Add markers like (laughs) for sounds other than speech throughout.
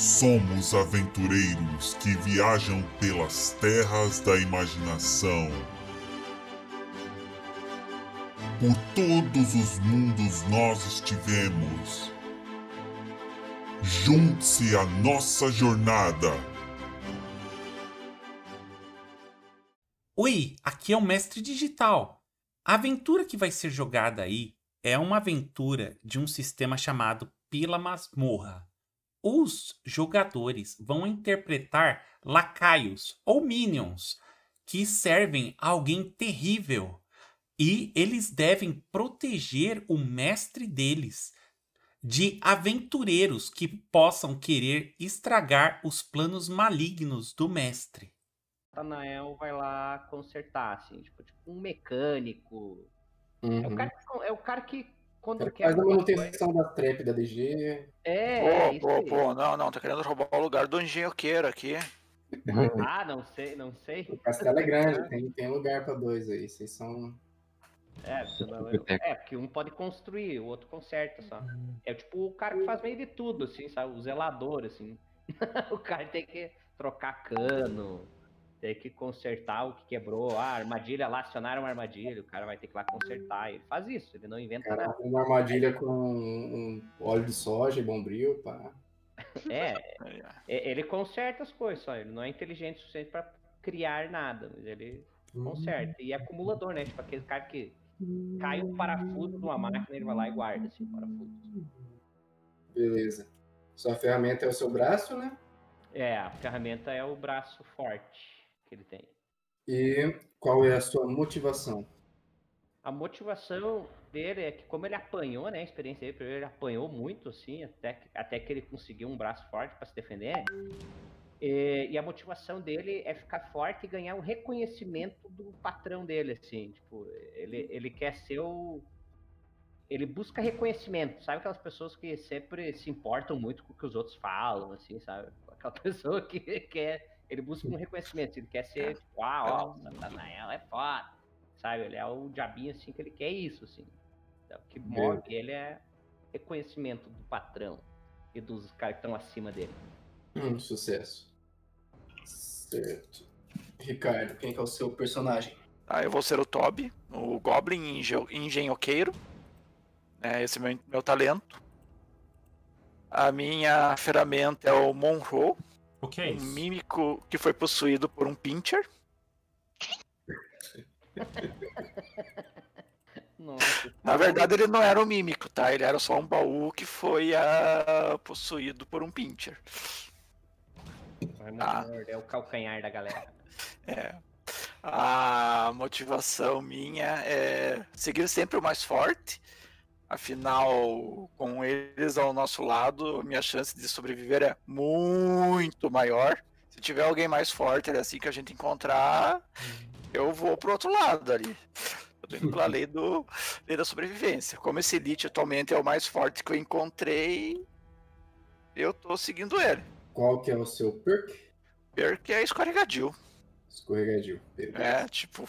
Somos aventureiros que viajam pelas terras da imaginação. Por todos os mundos nós estivemos. Junte-se à nossa jornada. Oi, aqui é o Mestre Digital. A aventura que vai ser jogada aí é uma aventura de um sistema chamado Pila Masmorra. Os jogadores vão interpretar lacaios ou minions que servem a alguém terrível e eles devem proteger o mestre deles de aventureiros que possam querer estragar os planos malignos do mestre. Natanael vai lá consertar, assim, tipo, tipo um mecânico. Uhum. É, o cara, que- é o cara que, quando Ele quer. faz a coisa- manutenção da trap da DG. É, Pô, é isso pô, aí. pô, não, não, tá querendo roubar o lugar do engenhoqueiro aqui. (laughs) Ah, não sei, não sei. O castelo é grande, tem, tem lugar pra dois aí. Vocês são. É, não- é, porque um pode construir, o outro conserta só. É tipo o cara que faz meio de tudo, assim, sabe? O zelador, assim. (laughs) o cara tem que trocar cano, tem que consertar o que quebrou. Ah, armadilha lá, acionaram uma armadilha, o cara vai ter que ir lá consertar. Ele faz isso, ele não inventa Cara, nada. uma armadilha com um óleo de soja e bombril, pá. É, ele conserta as coisas só, ele não é inteligente o suficiente pra criar nada, mas ele conserta. E é acumulador, né? Tipo aquele cara que cai um parafuso de uma máquina, ele vai lá e guarda, assim, o parafuso. Beleza. Sua ferramenta é o seu braço, né? É, a ferramenta é o braço forte que ele tem. E qual é a sua motivação? A motivação dele é que, como ele apanhou, né? A experiência dele, primeiro, ele apanhou muito, assim, até que, até que ele conseguiu um braço forte para se defender. E, e a motivação dele é ficar forte e ganhar o reconhecimento do patrão dele, assim. Tipo, ele, ele quer ser o. Ele busca reconhecimento, sabe? Aquelas pessoas que sempre se importam muito com o que os outros falam, assim, sabe? Aquela (laughs) pessoa que quer. Ele busca um reconhecimento, ele quer ser, tipo, ah, ó, o Satanael é foda sabe? Ele é o diabinho assim que ele quer isso, assim. Então, o que move ele é reconhecimento do patrão e dos caras que estão acima dele. Hum, sucesso. Certo. Ricardo, quem que é o seu personagem? Ah, eu vou ser o Toby, o Goblin engen- engenhoqueiro. É esse é meu, meu talento. A minha ferramenta é o Monroe, O que é um isso? mímico que foi possuído por um pincher. (laughs) Nossa, Na verdade, ele não era um mímico, tá? Ele era só um baú que foi ah, possuído por um pincher. Ah. morder o calcanhar da galera. É. A motivação minha é seguir sempre o mais forte. Afinal, com eles ao nosso lado, minha chance de sobreviver é muito maior. Se tiver alguém mais forte assim que a gente encontrar, eu vou pro outro lado ali. Eu tô indo pela lei, do, lei da sobrevivência. Como esse Elite atualmente é o mais forte que eu encontrei, eu tô seguindo ele. Qual que é o seu perk? Perk é escorregadio. Escorregadio. Beleza. É, tipo,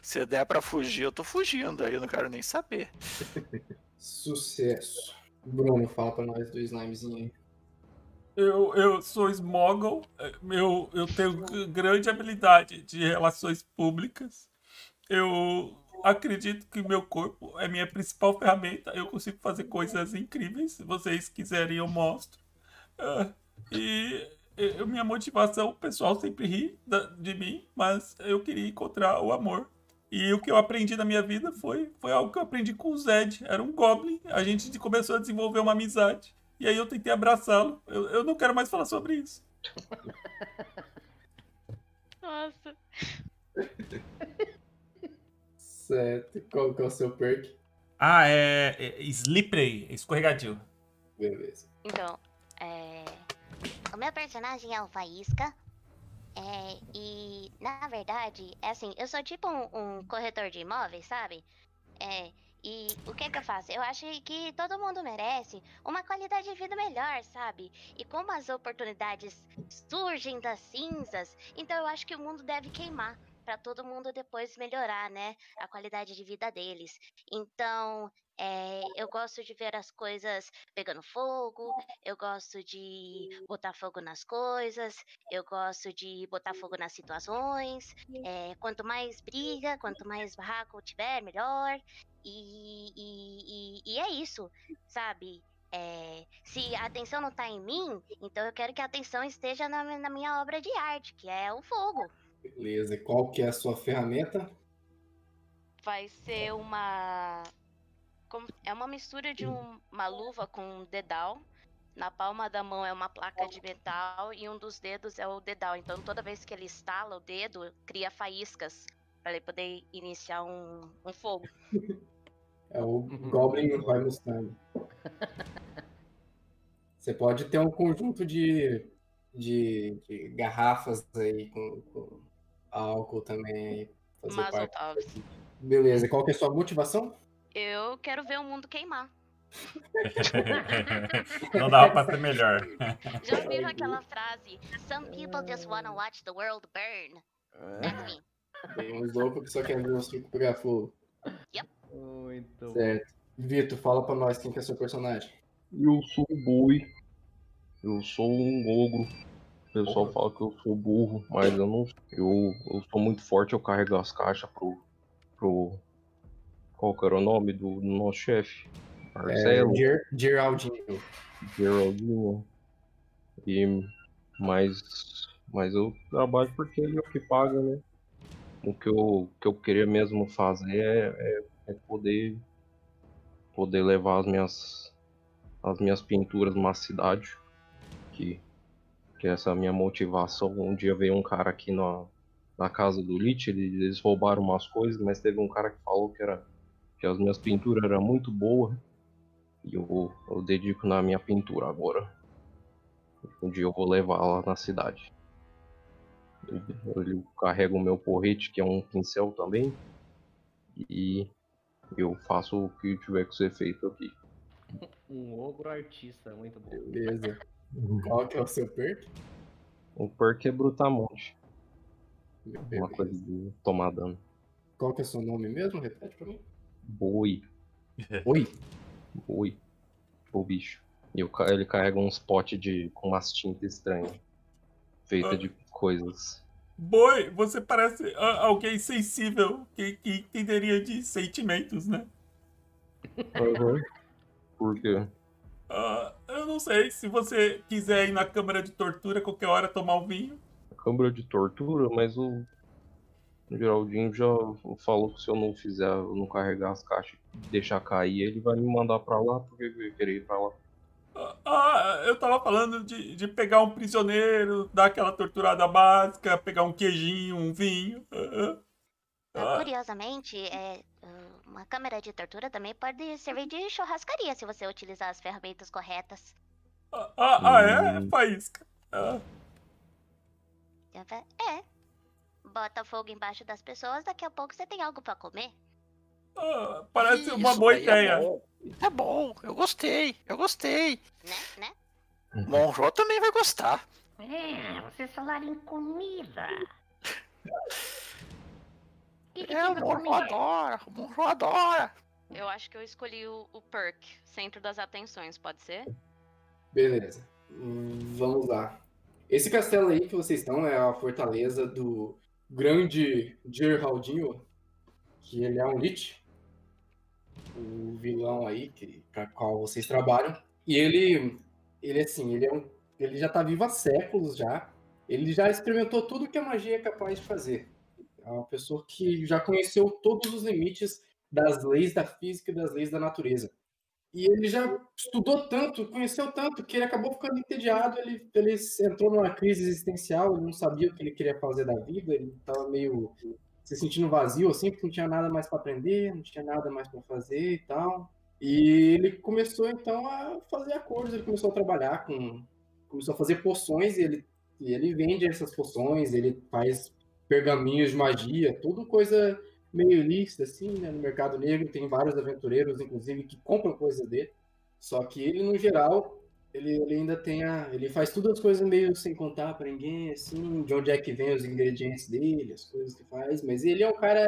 se der pra fugir, eu tô fugindo, aí eu não quero nem saber. (laughs) Sucesso. Bruno, fala pra nós do slimezinho aí. Eu, eu sou Smoggle, eu, eu tenho grande habilidade de relações públicas. Eu acredito que meu corpo é minha principal ferramenta. Eu consigo fazer coisas incríveis. Se vocês quiserem, eu mostro. Ah, e eu- minha motivação, o pessoal sempre ri de mim, mas eu queria encontrar o amor. E o que eu aprendi na minha vida foi, foi algo que eu aprendi com o Zed. Era um Goblin. A gente começou a desenvolver uma amizade. E aí eu tentei abraçá-lo. Eu, eu não quero mais falar sobre isso. (laughs) Nossa. (laughs) Certo. Qual que é o seu perk? Ah, é, é Slippery, escorregadio. Beleza. Então, é... o meu personagem é o Faísca. É, e, na verdade, é assim, eu sou tipo um, um corretor de imóveis, sabe? É, e o que que eu faço? Eu acho que todo mundo merece uma qualidade de vida melhor, sabe? E como as oportunidades surgem das cinzas, então eu acho que o mundo deve queimar. Para todo mundo depois melhorar, né, a qualidade de vida deles. Então, é, eu gosto de ver as coisas pegando fogo, eu gosto de botar fogo nas coisas, eu gosto de botar fogo nas situações. É, quanto mais briga, quanto mais barraco tiver, melhor. E, e, e, e é isso, sabe? É, se a atenção não está em mim, então eu quero que a atenção esteja na, na, minha obra de arte, que é o fogo. Beleza. E qual que é a sua ferramenta? Vai ser uma... É uma mistura de um, uma luva com um dedal. Na palma da mão é uma placa de metal e um dos dedos é o dedal. Então toda vez que ele estala o dedo, cria faíscas para ele poder iniciar um, um fogo. (laughs) É o Goblin vai Mustang. (laughs) Você pode ter um conjunto de, de, de garrafas aí com, com, álcool também. Fazer parte. Beleza, qual que é a sua motivação? Eu quero ver o mundo queimar. (laughs) Não dava pra ser melhor. Já ouviram aquela frase? Some people just wanna watch the world burn. That's me. Tem uns loucos que só querem ver o circo pegar fogo. Yep. Muito certo. Vitor, fala pra nós quem que é seu personagem. Eu sou o Boi. Eu sou um ogro. O pessoal Opa. fala que eu sou burro, mas eu não. Eu, eu sou muito forte, eu carrego as caixas pro. pro. Qual que era o nome do, do nosso chefe? Marcelo. É, Geraldinho. Geraldinho. E. Mas. Mas eu trabalho porque ele é o que paga, né? O que eu, que eu queria mesmo fazer é, é, é poder. Poder levar as minhas. As minhas pinturas numa cidade que, que essa é a minha motivação. Um dia veio um cara aqui na, na casa do Lich, eles roubaram umas coisas, mas teve um cara que falou que, era, que as minhas pinturas eram muito boas. E eu, eu dedico na minha pintura agora. Um dia eu vou levar lá na cidade. Eu, eu carrego o meu porrete, que é um pincel também. E eu faço o que tiver que ser feito aqui. Um ogro artista, muito bom. Beleza. Qual que é o seu perk? O perk é Brutamonte. Uma coisa de tomar dano. Qual que é o seu nome mesmo? Repete pra mim. Boi. (laughs) Oi? Boi. O bicho. E ele carrega uns potes de, com umas tintas estranhas. Feita ah. de coisas. Boi, você parece alguém sensível que, que entenderia de sentimentos, né? Uhum. Por quê? Uh, eu não sei. Se você quiser ir na câmara de tortura qualquer hora tomar um vinho. Câmara de tortura? Mas o. O Geraldinho já falou que se eu não fizer, eu não carregar as caixas e deixar cair, ele vai me mandar pra lá, porque eu ia querer ir pra lá. Ah, eu tava falando de, de pegar um prisioneiro, dar aquela torturada básica, pegar um queijinho, um vinho. Ah. Curiosamente, é, uma câmera de tortura também pode servir de churrascaria se você utilizar as ferramentas corretas. Ah, ah, ah é? Hum. Faísca. Ah. É. Bota fogo embaixo das pessoas, daqui a pouco você tem algo para comer. Ah, parece Isso, uma boa é ideia. É bom. Tá bom, eu gostei, eu gostei. Né, né? Monjó também vai gostar. É, vocês falaram em comida. (laughs) Que que é, o Monjó adora, o Monjó adora. Eu acho que eu escolhi o, o perk, centro das atenções, pode ser? Beleza. Vamos lá. Esse castelo aí que vocês estão é a fortaleza do grande Geraldinho, que ele é um Lich, o vilão aí que para qual vocês trabalham. E ele, ele assim, ele é um, ele já está vivo há séculos já. Ele já experimentou tudo que a magia é capaz de fazer. É uma pessoa que já conheceu todos os limites das leis da física e das leis da natureza. E ele já estudou tanto, conheceu tanto, que ele acabou ficando entediado. Ele, ele entrou numa crise existencial, ele não sabia o que ele queria fazer da vida, ele estava meio se sentindo vazio, assim, porque não tinha nada mais para aprender, não tinha nada mais para fazer e tal. E ele começou então a fazer acordos, ele começou a trabalhar com. começou a fazer poções e ele, e ele vende essas poções, ele faz pergaminhos de magia, tudo coisa meio ilícita, assim, né? No mercado negro tem vários aventureiros, inclusive, que compram coisas dele. Só que ele, no geral, Ele, ele ainda tem a. Ele faz todas as coisas meio sem contar pra ninguém, assim, de onde é que vem os ingredientes dele, as coisas que faz, mas ele é um cara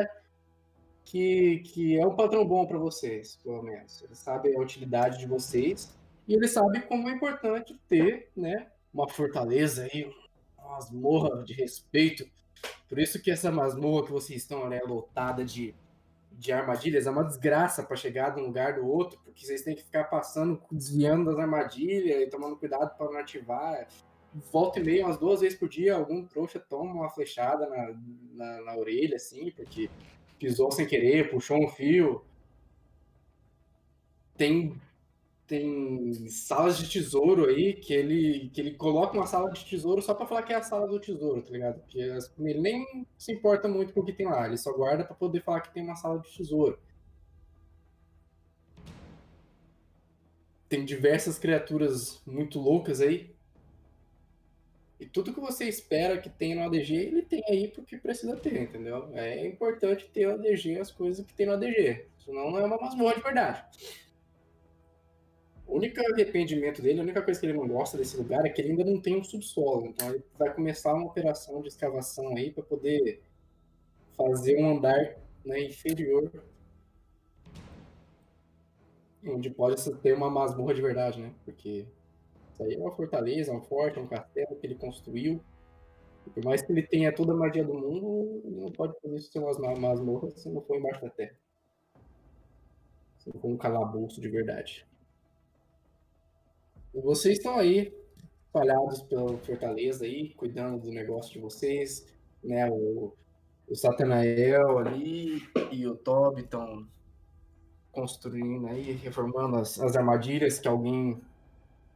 que, que é um patrão bom pra vocês, pelo menos. Ele sabe a utilidade de vocês e ele sabe como é importante ter, né, uma fortaleza aí, uma masmorra de respeito. Por isso que essa masmorra que vocês estão, né, lotada de de armadilhas é uma desgraça para chegar de um lugar do outro, porque vocês têm que ficar passando, desviando das armadilhas e tomando cuidado para não ativar. Volta e meia, umas duas vezes por dia, algum trouxa toma uma flechada na, na, na orelha, assim, porque pisou sem querer, puxou um fio. Tem tem salas de tesouro aí que ele, que ele coloca uma sala de tesouro só para falar que é a sala do tesouro, tá ligado? Porque ele nem se importa muito com o que tem lá, ele só guarda para poder falar que tem uma sala de tesouro. Tem diversas criaturas muito loucas aí. E tudo que você espera que tem no ADG, ele tem aí porque precisa ter, entendeu? É importante ter no ADG as coisas que tem no ADG. Senão não é uma masmorra de verdade. O único arrependimento dele, a única coisa que ele não gosta desse lugar é que ele ainda não tem um subsolo. Então ele vai começar uma operação de escavação aí para poder fazer um andar né, inferior onde pode ter uma masmorra de verdade, né? Porque isso aí é uma fortaleza, um forte, um castelo que ele construiu. E por mais que ele tenha toda a magia do mundo, ele não pode fazer isso ser umas masmorras se não for embaixo da terra. Se não for um calabouço de verdade. Vocês estão aí, espalhados pela Fortaleza aí, cuidando do negócio de vocês, né? O, o Satanael ali e o Toby estão construindo aí, reformando as, as armadilhas que alguém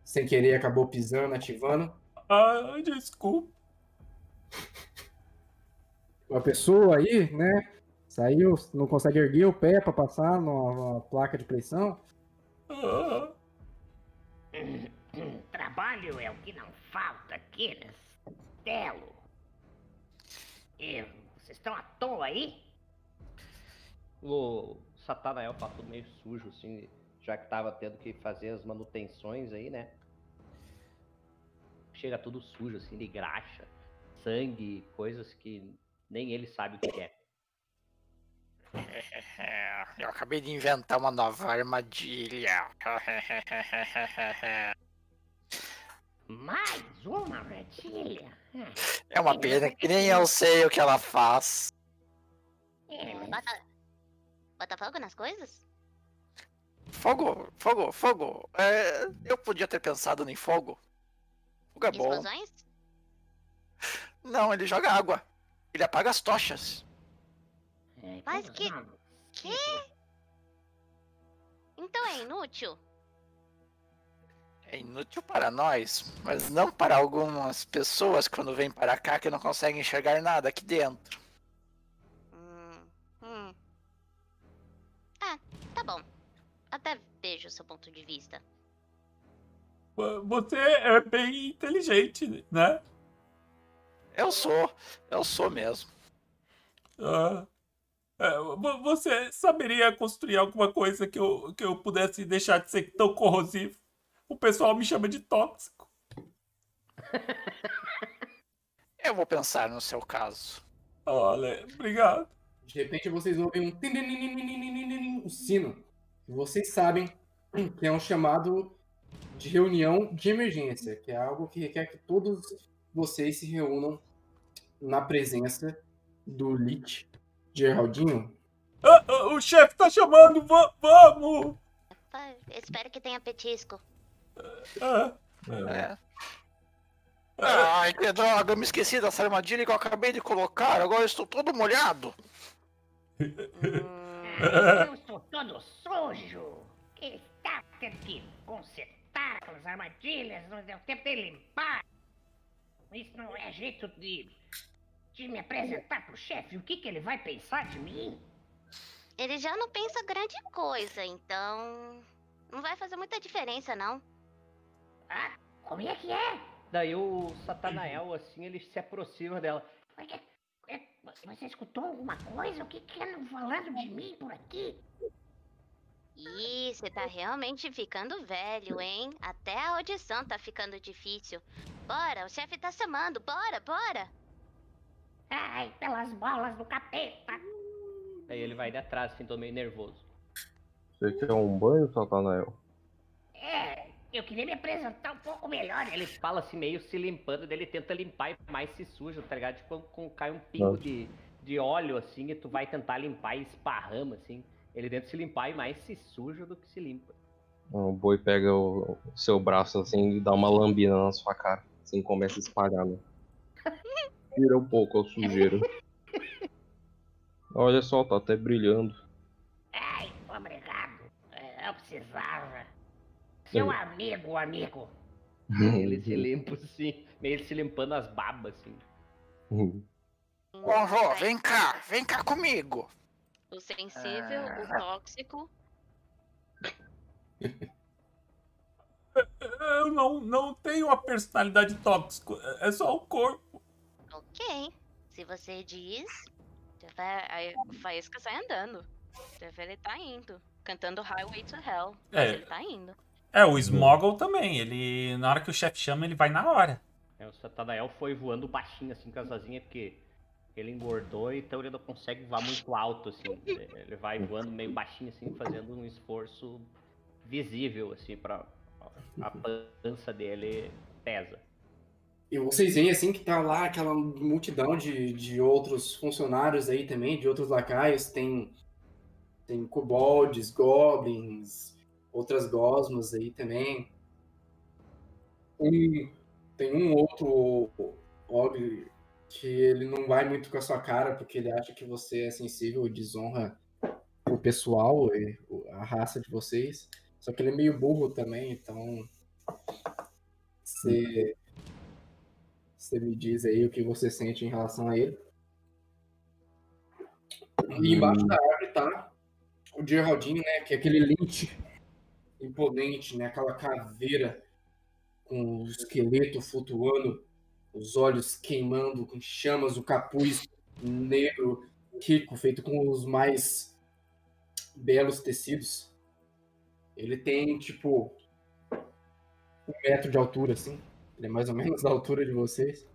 sem querer acabou pisando, ativando. Ah, desculpa. (laughs) Uma pessoa aí, né? Saiu, não consegue erguer o pé para passar numa, placa de pressão. Ah. Trabalho é o que não falta aqui Telo. E vocês estão à toa aí? O Satanael tudo meio sujo, assim, já que tava tendo que fazer as manutenções aí, né? Chega tudo sujo, assim, de graxa, sangue, coisas que nem ele sabe o que é. (laughs) Eu acabei de inventar uma nova armadilha. Mais uma armadilha? É uma pena que nem eu sei o que ela faz. É, bota, bota fogo nas coisas? Fogo, fogo, fogo. É, eu podia ter pensado em fogo. Fogo é bom. Explosões? Não, ele joga água. Ele apaga as tochas. É, Mas que. Que? Então é inútil? É inútil para nós, mas não para algumas pessoas quando vêm para cá que não conseguem enxergar nada aqui dentro. Hum, hum. Ah, tá bom. Até vejo o seu ponto de vista. Você é bem inteligente, né? Eu sou, eu sou mesmo. Ah. É, você saberia construir alguma coisa que eu, que eu pudesse deixar de ser tão corrosivo? O pessoal me chama de tóxico. (laughs) Eu vou pensar no seu caso. Olha, obrigado. De repente vocês ouvem um, um sino. E vocês sabem que é um chamado de reunião de emergência, que é algo que requer que todos vocês se reúnam na presença do Lich Geraldinho? Ah, ah, o chefe tá chamando, va vamos! espero que tenha petisco. Ah, é. Ai, que droga, eu me esqueci dessa armadilha que eu acabei de colocar, agora eu estou todo molhado. (laughs) eu estou todo sujo. Ele está tendo que consertar aquelas armadilhas, não deu tempo de limpar. Isso não é jeito de de me apresentar pro chefe, o que, que ele vai pensar de mim? Ele já não pensa grande coisa, então. Não vai fazer muita diferença, não. Ah, como é que é? Daí o Satanael, assim, ele se aproxima dela. Você escutou alguma coisa? O que que andam falando de mim por aqui? Ih, você tá realmente ficando velho, hein? Até a audição tá ficando difícil. Bora, o chefe tá chamando. Bora, bora. Ai, pelas bolas do capeta. Aí ele vai de atrás, assim, tô meio nervoso. Você quer um banho, Satanael? É, eu queria me apresentar um pouco melhor. Ele fala assim, meio se limpando, daí ele tenta limpar e mais se suja, tá ligado? Tipo, quando cai um pingo Nossa. de, de óleo, assim, e tu vai tentar limpar e esparrama, assim. Ele tenta se limpar e mais se suja do que se limpa. O boi pega o, o seu braço assim e dá uma lambida na sua cara. Assim começa a espalhar, né? (laughs) Tira um pouco a sujeira. Olha só, tá até brilhando. Ai, obrigado. É, Eu precisava. Seu Aí. amigo, amigo. (laughs) Ele se limpa, assim, meio se limpando as babas, assim. Conró, vem cá, vem cá comigo. O sensível, Ah. o tóxico. (laughs) Eu não, não tenho uma personalidade tóxica, é só o corpo. Ok. Se você diz, o Faísca sai andando. Deve ele tá indo. Cantando Highway to Hell. Mas É. ele tá indo. É, o Smoggle também. Ele, na hora que o chefe chama, ele vai na hora. É, o Satanael foi voando baixinho, assim, com as asinhas, porque ele engordou, então ele não consegue voar muito alto, assim. Ele vai voando meio baixinho, assim, fazendo um esforço visível, assim, pra... A (laughs) pança dele pesa. E vocês veem assim que tá lá aquela multidão de, de outros funcionários aí também, de outros lacaios. Tem, tem kobolds, goblins, outras gosmas aí também. Um, tem um outro ogre que ele não vai muito com a sua cara porque ele acha que você é sensível e desonra o pessoal e a raça de vocês. Só que ele é meio burro também, então você você me diz aí o que você sente em relação a ele. E embaixo da árvore tá o Geraldinho, né? Que é aquele lynch imponente, né? Aquela caveira com o esqueleto flutuando, os olhos queimando com chamas, o capuz negro, rico, feito com os mais belos tecidos. Ele tem, tipo, um metro de altura, assim. Ele é mais ou menos da altura de vocês.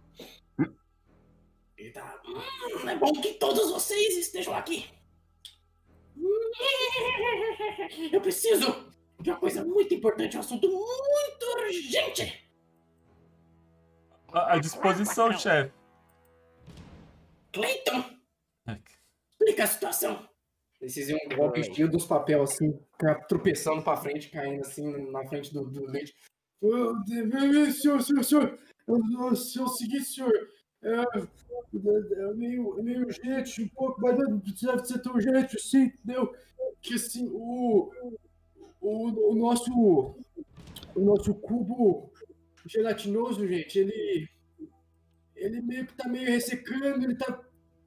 Ele tá. "Hum, é bom que todos vocês estejam aqui. Eu preciso de uma coisa muito importante, um assunto muito urgente. À à disposição, chefe. Cleiton, explica a situação. Vocês iam um golpe estilo dos papéis assim, tropeçando pra frente, caindo assim na frente do, do leite. Senhor, senhor, senhor, eu, eu, eu segui, senhor. É, é, é meio, é meio urgente, um pouco, mas não deve ser tão urgente assim, entendeu? Que assim, o, o, o nosso o nosso cubo gelatinoso, gente, ele ele meio que tá meio ressecando, ele tá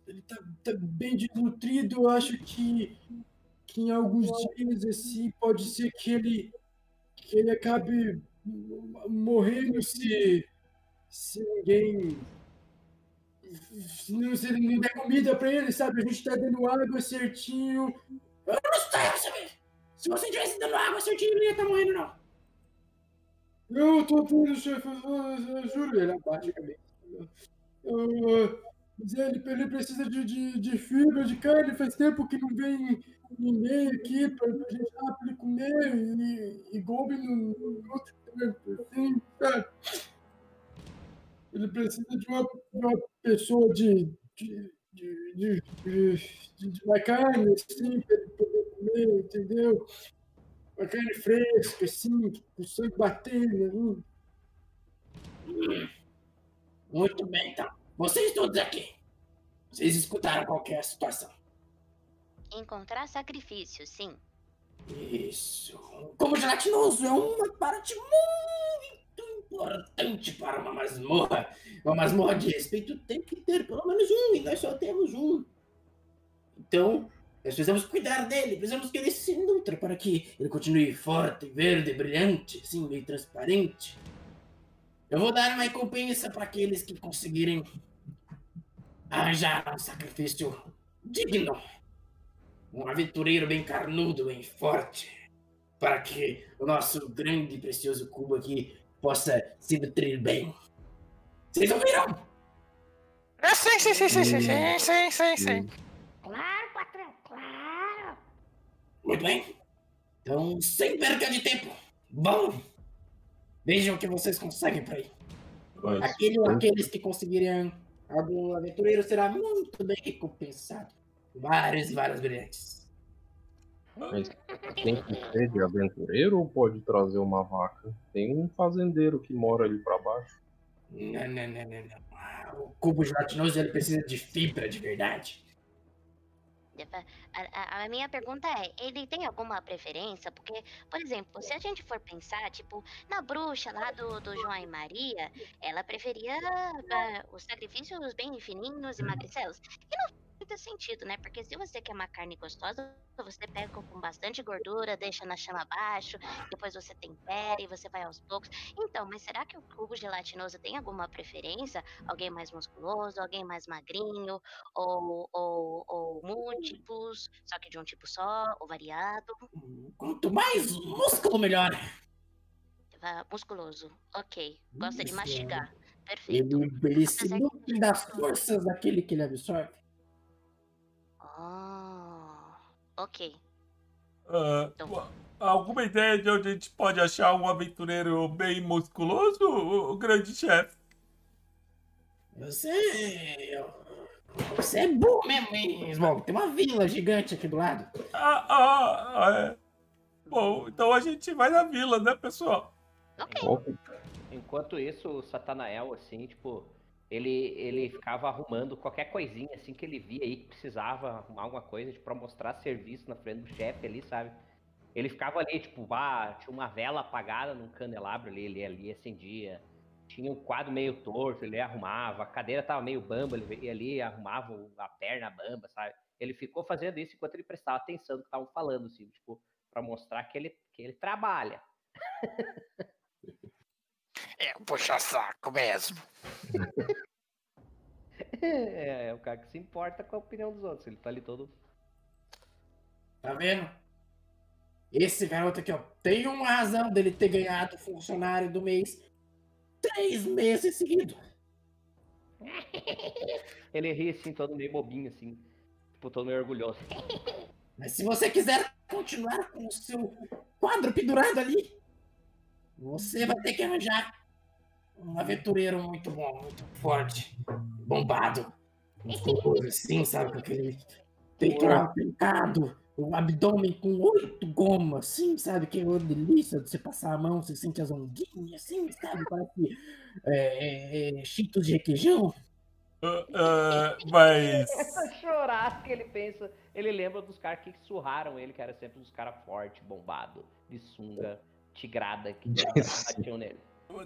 ele tá, tá bem desnutrido, eu acho que, que em alguns dias assim pode ser que ele que ele acabe morrendo se se ninguém não, se não der comida pra ele, sabe? A gente tá dando água certinho. Eu não sei, sabe? Se você tivesse dando água certinho, ele não ia estar morrendo, não. Eu tô tudo, chefe, eu, juro. Ele abaixa a cabeça. Mas ele, ele precisa de, de, de fibra, de carne. Faz tempo que não vem ninguém aqui pra, pra gente dar pra ele comer. E, e Goblin não não sabe? Ele precisa de uma, de uma pessoa de, de, de, de, de, de, de uma carne, assim, pra ele poder comer, entendeu? Uma carne fresca, assim, com o sangue batendo. Hum. Muito bem, então. Vocês todos aqui. Vocês escutaram qual que a situação. Encontrar sacrifício, sim. Isso. Como gelatinoso é uma parte muito importante para uma masmorra. Uma masmorra de respeito tem que ter pelo menos um, e nós só temos um. Então, nós precisamos cuidar dele, precisamos que ele se nutra para que ele continue forte, verde, brilhante, assim, meio transparente. Eu vou dar uma recompensa para aqueles que conseguirem arranjar um sacrifício digno. Um aventureiro bem carnudo, bem forte. para que o nosso grande e precioso cubo aqui possa se nutrir bem. Vocês ouviram? É, sim, sim, sim, sim, sim, sim, sim, sim, sim. Claro, patrão, claro. Muito bem. Então, sem perca de tempo, vão! Vejam o que vocês conseguem por aí. Mas, Aquele ou aqueles que conseguirem algum aventureiro será muito bem recompensado. Vários e vários brilhantes. mas tem que ser de aventureiro ou pode trazer uma vaca? Tem um fazendeiro que mora ali pra baixo. Não, não, não, não, não. Ah, O cubo gelatinoso ele precisa de fibra de verdade. A, a- a minha pergunta é, ele tem alguma preferência? Porque, por exemplo, se a gente for pensar, tipo, na bruxa lá do, do João e Maria, ela preferia ah, os sacrifícios bem fininhos e magricelos. E não faz muito sentido, né? Porque se você quer uma carne gostosa, você pega com bastante gordura, deixa na chama abaixo, depois você tempera e você vai aos poucos. Então, mas será que o cubo gelatinoso tem alguma preferência? Alguém mais musculoso, alguém mais magrinho, ou, ou, ou múltiplos, só que de um tipo só, ou variado? Quanto mais músculo, melhor. Ah, musculoso, ok. Gosta de Isso, mastigar. Perfeito. Ele, que- nutre das forças daquele que ele absorve. Ok. Ah, Então. alguma ideia de onde a gente pode achar um aventureiro bem musculoso, o, grande chefe? Você. Você é burro mesmo, hein, Smog? Tem uma vila gigante aqui do lado. Ah, ah, ah, é. Bom, então a gente vai na vila, né, pessoal? Ok. Enquanto isso, o Satanael, assim, tipo, ele, ele ficava arrumando qualquer coisinha, assim, que ele via aí que precisava arrumar alguma coisa, tipo, mostrar serviço na frente do chefe ali, sabe? Ele ficava ali, tipo, ah, tinha uma vela apagada num candelabro ali, ele ali acendia. Tinha um quadro meio torto, ele arrumava. A cadeira tava meio bamba, ele ali arrumava a perna bamba, sabe? Ele ficou fazendo isso enquanto ele prestava atenção no que estavam falando, assim, tipo, pra mostrar que ele, que ele trabalha. (laughs) É um puxa-saco mesmo. É, é o cara que se importa com a opinião dos outros. Ele tá ali todo. Tá vendo? Esse garoto aqui, ó, tem uma razão dele ter ganhado funcionário do mês três meses seguidos. (laughs) Ele ri assim, todo meio bobinho, assim. Tipo, todo meio orgulhoso. Mas se você quiser continuar com o seu quadro pendurado ali, você vai ter que arranjar um aventureiro muito bom, muito forte, bombado, musculoso assim, sabe? Com aquele peitoral trincado, o abdômen com oito gomas, assim, sabe? Que é uma delícia de você passar a mão, você sente as ondinhas, assim, sabe? Parece é, é, é, cheetos de requeijão. Ah, ah, mas. (laughs) Essa chorar que ele pensa. Ele lembra dos caras que surraram ele, que era sempre dos caras fortes, bombado, de sunga, tigrada, que batiam nele.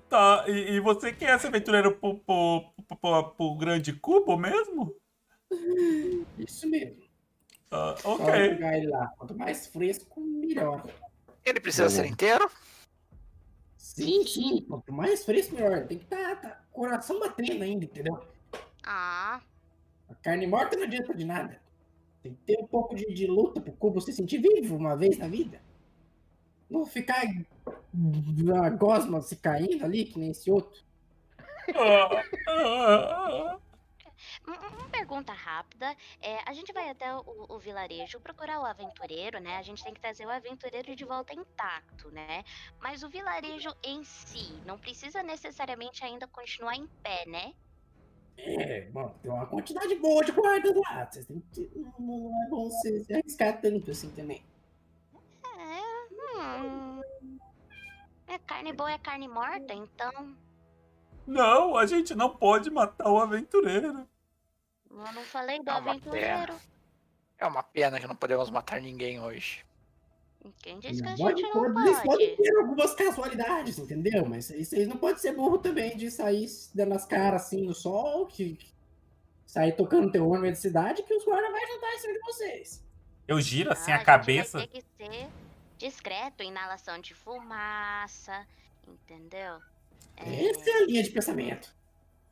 Tá, e, e você quer esse aventureiro pro, pro, pro, pro- pro grande cubo mesmo? Isso mesmo. Só ok. jogar ele lá. Quanto mais fresco, melhor. Ele precisa ser inteiro? Sim, sim. Quanto mais fresco, melhor. Tem que estar tá, tá, coração batendo ainda, entendeu? Ah, A carne morta não adianta de nada. Tem que ter um pouco de, de luta pro cubo se sentir vivo uma vez na vida. Não ficar a gosma se caindo ali, que nem esse outro. Uma pergunta rápida. É, a gente vai até o, o vilarejo procurar o aventureiro, né? A gente tem que trazer o aventureiro de volta intacto, né? Mas o vilarejo em si não precisa necessariamente ainda continuar em pé, né? É, bom, tem uma quantidade boa de guardas lá. Vocês têm que. Não, não é bom se se arriscar tanto assim também. É, hum. É carne boa é carne morta, então. Não, a gente não pode matar o aventureiro. Eu não falei do É uma aventureiro. É uma pena que não podemos matar ninguém hoje. Quem disse que a Pode, gente não pode, vocês podem pode? ter algumas casualidades, entendeu? Mas aí vocês não podem ser burro também de sair dando as caras assim no sol, que, que sair tocando terror no meio da cidade, que os guardas vão juntar em cima de vocês. Eu giro assim Ah, a gente cabeça. Vai ter que ser discreto, inalação de fumaça, entendeu? É, Essa é a linha de pensamento.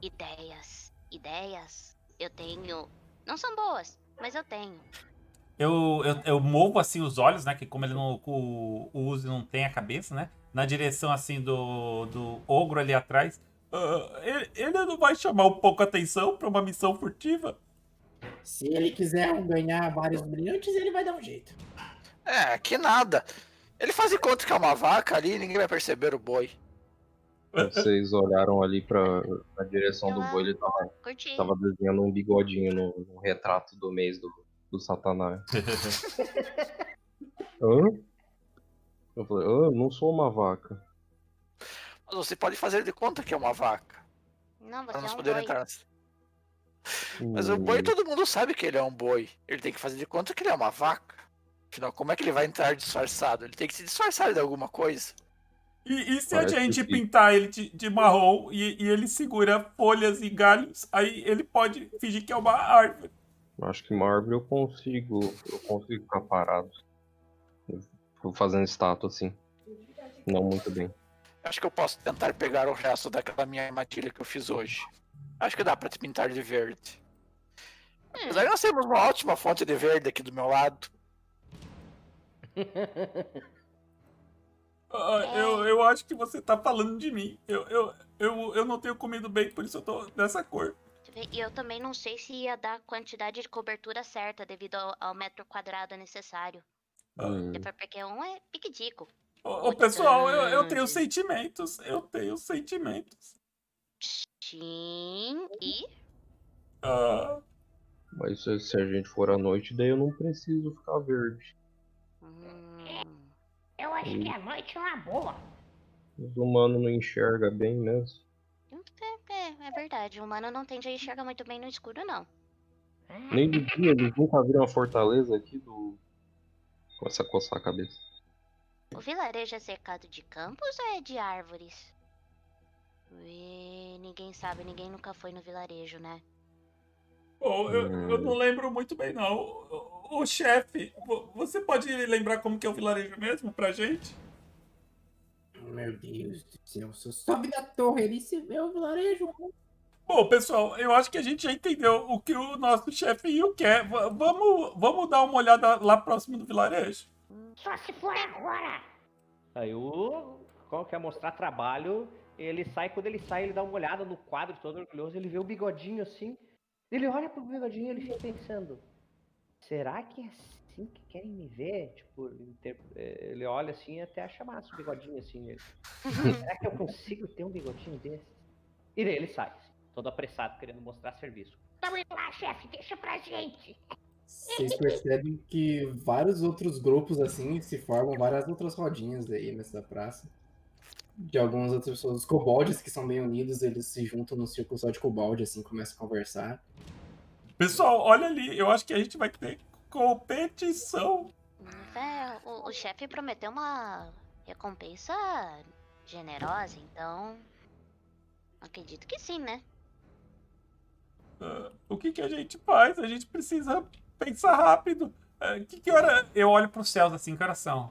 ideias, ideias. Eu tenho. Não são boas, mas eu tenho. eu, eu, eu movo assim os olhos, né? Que como ele não. O, o Uzi não tem a cabeça, né? Na direção assim do, do ogro ali atrás. Ah, ele, ele não vai chamar um pouco a atenção pra uma missão furtiva? Se ele quiser ganhar vários brilhantes, ele vai dar um jeito. É, que nada. Ele faz de conta que é uma vaca ali e ninguém vai perceber o boi. Vocês olharam ali pra, na direção do Eu boi, ele tava, tava desenhando um bigodinho no, no retrato do mês do, do Satanás. (laughs) Hã? Eu falei, ah, não sou uma vaca. Mas você pode fazer de conta que é uma vaca. Não, Pra você é nós um poder boi. entrar Mas o boi Hum, todo mundo sabe que ele é um boi. Ele tem que fazer de conta que ele é uma vaca. Afinal, como é que ele vai entrar disfarçado? Ele tem que se disfarçar de alguma coisa. E, e se Parece a gente que- pintar ele de, de marrom e, e ele segura folhas e galhos, aí ele pode fingir que é uma árvore. Acho que Marvel eu consigo. Eu consigo ficar parado. Eu Fico fazendo estátua assim. Não muito bem. Acho que eu posso tentar pegar o resto daquela minha armadilha que eu fiz hoje. Acho que dá pra te pintar de verde. Apesar de nós temos uma ótima fonte de verde aqui do meu lado. Ah, eu, eu acho que você tá falando de mim. Eu, eu, eu, eu não tenho comido bem, por isso eu tô dessa cor. E eu também não sei se ia dar a quantidade de cobertura certa devido ao, ao metro quadrado necessário. Hum, Até Porque um é piquedico. Ô, ô, pessoal, eu, eu tenho sentimentos. Eu tenho sentimentos. Sim, e Ah, mas se, se a gente for à noite, daí eu não preciso ficar verde. Hum, Eu acho que a noite é uma boa. Os humanos não enxergam bem mesmo. é, é, é verdade. O humano não tende a enxergar muito bem no escuro, não. Nem de dia, eles nunca viram a fortaleza aqui do. Começa a coçar a cabeça. O vilarejo é cercado de campos ou é de árvores? Ui, ninguém sabe, ninguém nunca foi no vilarejo, né? bom, eu, eu não lembro muito bem, não. O, chefe, vo- você pode lembrar como que é o vilarejo mesmo pra gente? Meu Deus do céu, você sobe da torre ali e você vê o vilarejo. Bom, pessoal, eu acho que a gente já entendeu o que o nosso chefe quer. Va- vamos, vamos dar uma olhada lá próximo do vilarejo? Só se for agora. Aí o. Como quer mostrar trabalho, ele sai, quando ele sai, ele dá uma olhada no quadro todo orgulhoso, ele vê o bigodinho assim. Ele olha pro bigodinho e ele fica pensando. Será que é assim que querem me ver? Tipo, ele eh, ele olha assim e até acha massa o bigodinho assim. Ele, Será que eu consigo ter um bigodinho desse? E daí ele sai, assim, todo apressado, querendo mostrar serviço. Tamo indo lá, chefe, deixa pra gente. Vocês percebem que vários outros grupos assim se formam, várias outras rodinhas aí nessa praça. De algumas outras pessoas. Os kobolds que são bem unidos, eles se juntam no círculo só de kobold, assim, começam a conversar. Pessoal, olha ali, eu acho que a gente vai ter competição. É, o, o chefe prometeu uma recompensa generosa, então. Acredito que sim, né? Ah, o que, que a gente faz? A gente precisa pensar rápido. Ah, que, que hora. Eu olho pros céus assim, que horas são?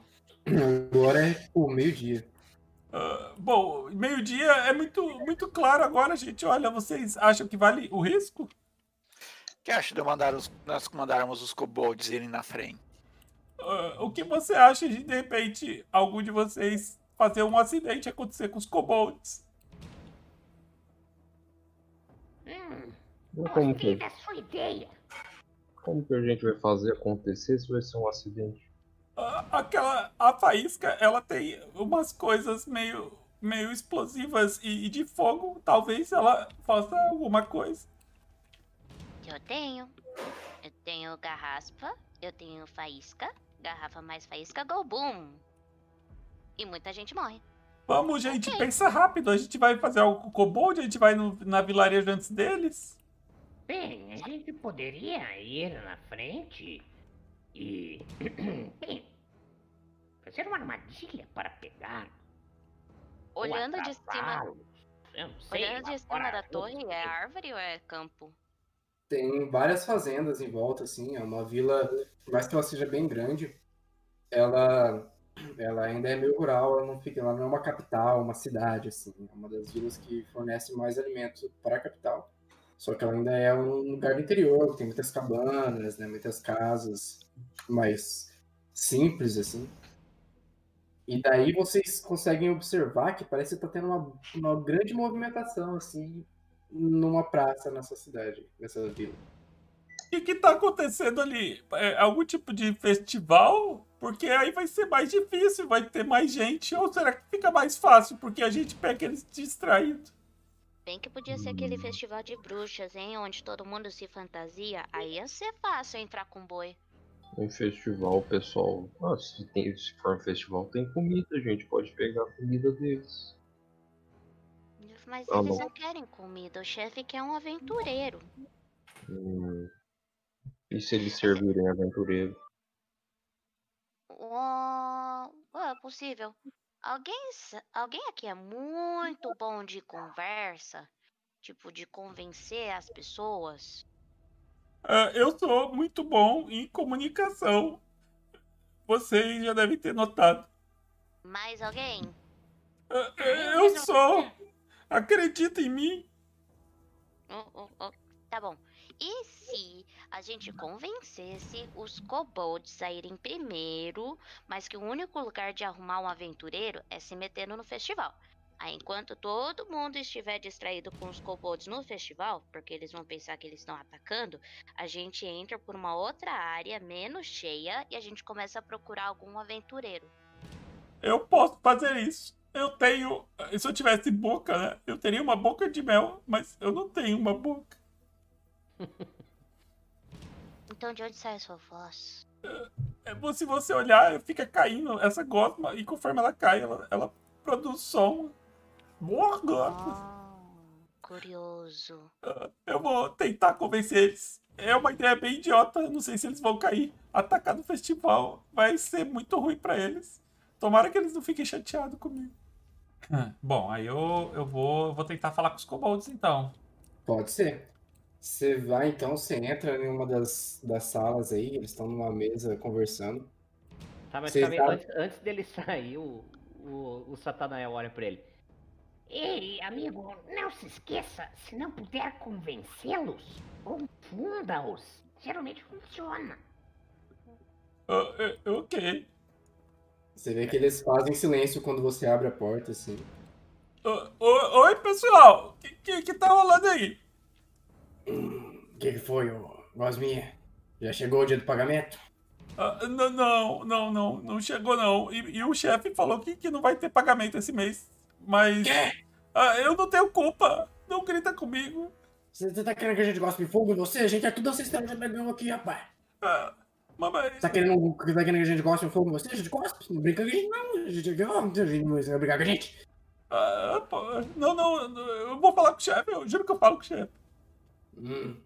Agora é tipo meio-dia. Ah, bom, meio-dia é muito, muito claro agora, gente. Olha, vocês acham que vale o risco? Que acha de mandar os, nós mandarmos os kobolds irem na frente? Ah, o que você acha de, de repente, algum de vocês fazer um acidente acontecer com os kobolds? Hum, como que, da sua ideia. como que a gente vai fazer acontecer se vai ser um acidente? Ah, aquela. A faísca, ela tem umas coisas meio, meio explosivas e, e de fogo. Talvez ela faça alguma coisa. Eu tenho. Eu tenho garraspa, eu tenho faísca, garrafa mais faísca, go boom. E muita gente morre. Vamos, gente, Ok. pensa rápido. A gente vai fazer algo com o kobold, a gente vai no, na vilarejo antes deles. Bem, a gente poderia ir na frente e. (clears throat) Bem, fazer uma armadilha para pegar. Olhando de cima. cavalos. Eu não sei, Olhando de cima da torre, é árvore ou é campo? Tem várias fazendas em volta, assim, é uma vila, por mais que ela seja bem grande, ela, ela ainda é meio rural, ela não fica, ela não é uma capital, uma cidade, assim, é uma das vilas que fornece mais alimentos para a capital. Só que ela ainda é um lugar do interior, tem muitas cabanas, né, muitas casas, mais simples, assim. E daí vocês conseguem observar que parece que tá tendo uma, uma grande movimentação, assim, numa praça nessa cidade, nessa vila. O que, que tá acontecendo ali? É algum tipo de festival? Porque aí vai ser mais difícil, vai ter mais gente. Ou será que fica mais fácil porque a gente pega eles distraídos? Bem que podia ser aquele festival de bruxas, hein? Onde todo mundo se fantasia. Aí ia ser fácil entrar com boi. Em festival, pessoal. Ah, se, tem, se for um festival, tem comida, a gente pode pegar a comida deles. Mas Tá eles bom. não querem comida. O chefe quer um aventureiro. Hum. E se eles servirem aventureiro? Oh, é possível. Alguém, alguém aqui é muito bom de conversa? Tipo, de convencer as pessoas? Ah, eu sou muito bom em comunicação. Vocês já devem ter notado. Mais alguém? Ah, eu sou. Acredita em mim. Oh, oh, oh, Tá bom. E se a gente convencesse os kobolds a irem primeiro, mas que o único lugar de arrumar um aventureiro é se metendo no festival? Aí, enquanto todo mundo estiver distraído com os kobolds no festival, porque eles vão pensar que eles estão atacando, a gente entra por uma outra área menos cheia e a gente começa a procurar algum aventureiro. Eu posso fazer isso. Eu tenho. Se eu tivesse boca, né? Eu teria uma boca de mel, mas eu não tenho uma boca. (laughs) Então, de onde sai a sua voz? É, Se você olhar, fica caindo essa gosma e conforme ela cai, ela, ela produz som. Boa. Ah, curioso. Eu vou tentar convencer eles. É uma ideia bem idiota. Não sei se eles vão cair. Atacar no festival vai ser muito ruim pra eles. Tomara que eles não fiquem chateados comigo. Bom, aí eu, eu vou, vou tentar falar com os kobolds então. Pode ser. Você vai então, você entra em uma das, das salas aí, eles estão numa mesa conversando. Tá, mas Vocês sabem- antes, antes dele sair, o, o, o Satanael olha pra ele. Ei, amigo, não se esqueça, se não puder convencê-los, confunda-os. Geralmente funciona. Ah, é, ok. Você vê que eles fazem silêncio quando você abre a porta, assim. O- Oi, pessoal. O que, que, que tá rolando aí? O que, que foi, ô Gosminha? Já chegou o dia do pagamento? Ah, não, não, não, não, não chegou não. E, e o chefe falou que, que não vai ter pagamento esse mês. Mas. Ah, eu não tenho culpa. Não grita comigo. Você tá querendo que a gente goste de fogo em você? A gente é tudo ancestral de Dragão aqui, rapaz. Ah, mamãe. Tá querendo, tá querendo que a gente goste de fogo em você? A gente gosta. Não brinca com a gente, não. A gente, não vai brigar com a gente. Ah, pô, não, não, eu vou falar com o chefe, eu juro que eu falo com o chefe. Hum.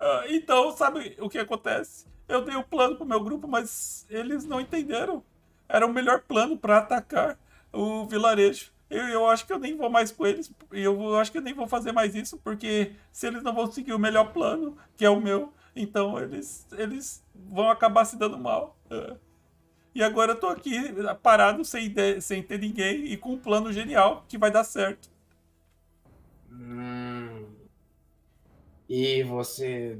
Ah, então, sabe o que acontece? Eu dei o plano pro meu grupo, mas eles não entenderam. Era o melhor plano pra atacar o vilarejo. Eu, eu acho que eu nem vou mais com eles. Eu acho que eu nem vou fazer mais isso, porque se eles não vão seguir o melhor plano, que é o meu, então eles, eles vão acabar se dando mal. Ah. E agora eu tô aqui parado sem, ide- sem ter ninguém e com um plano genial que vai dar certo. Hum. E você,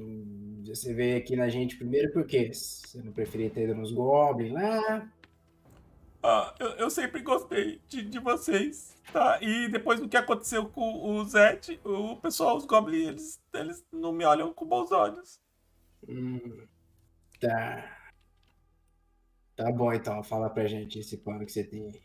você veio aqui na gente primeiro por quê? Você não preferia ter ido nos Goblins lá? Ah, eu, eu sempre gostei de, de vocês, tá? E depois do que aconteceu com o Zed, o pessoal, os Goblins, eles, eles não me olham com bons olhos. Hum. Tá. Tá bom então, fala pra gente esse plano que você tem aí.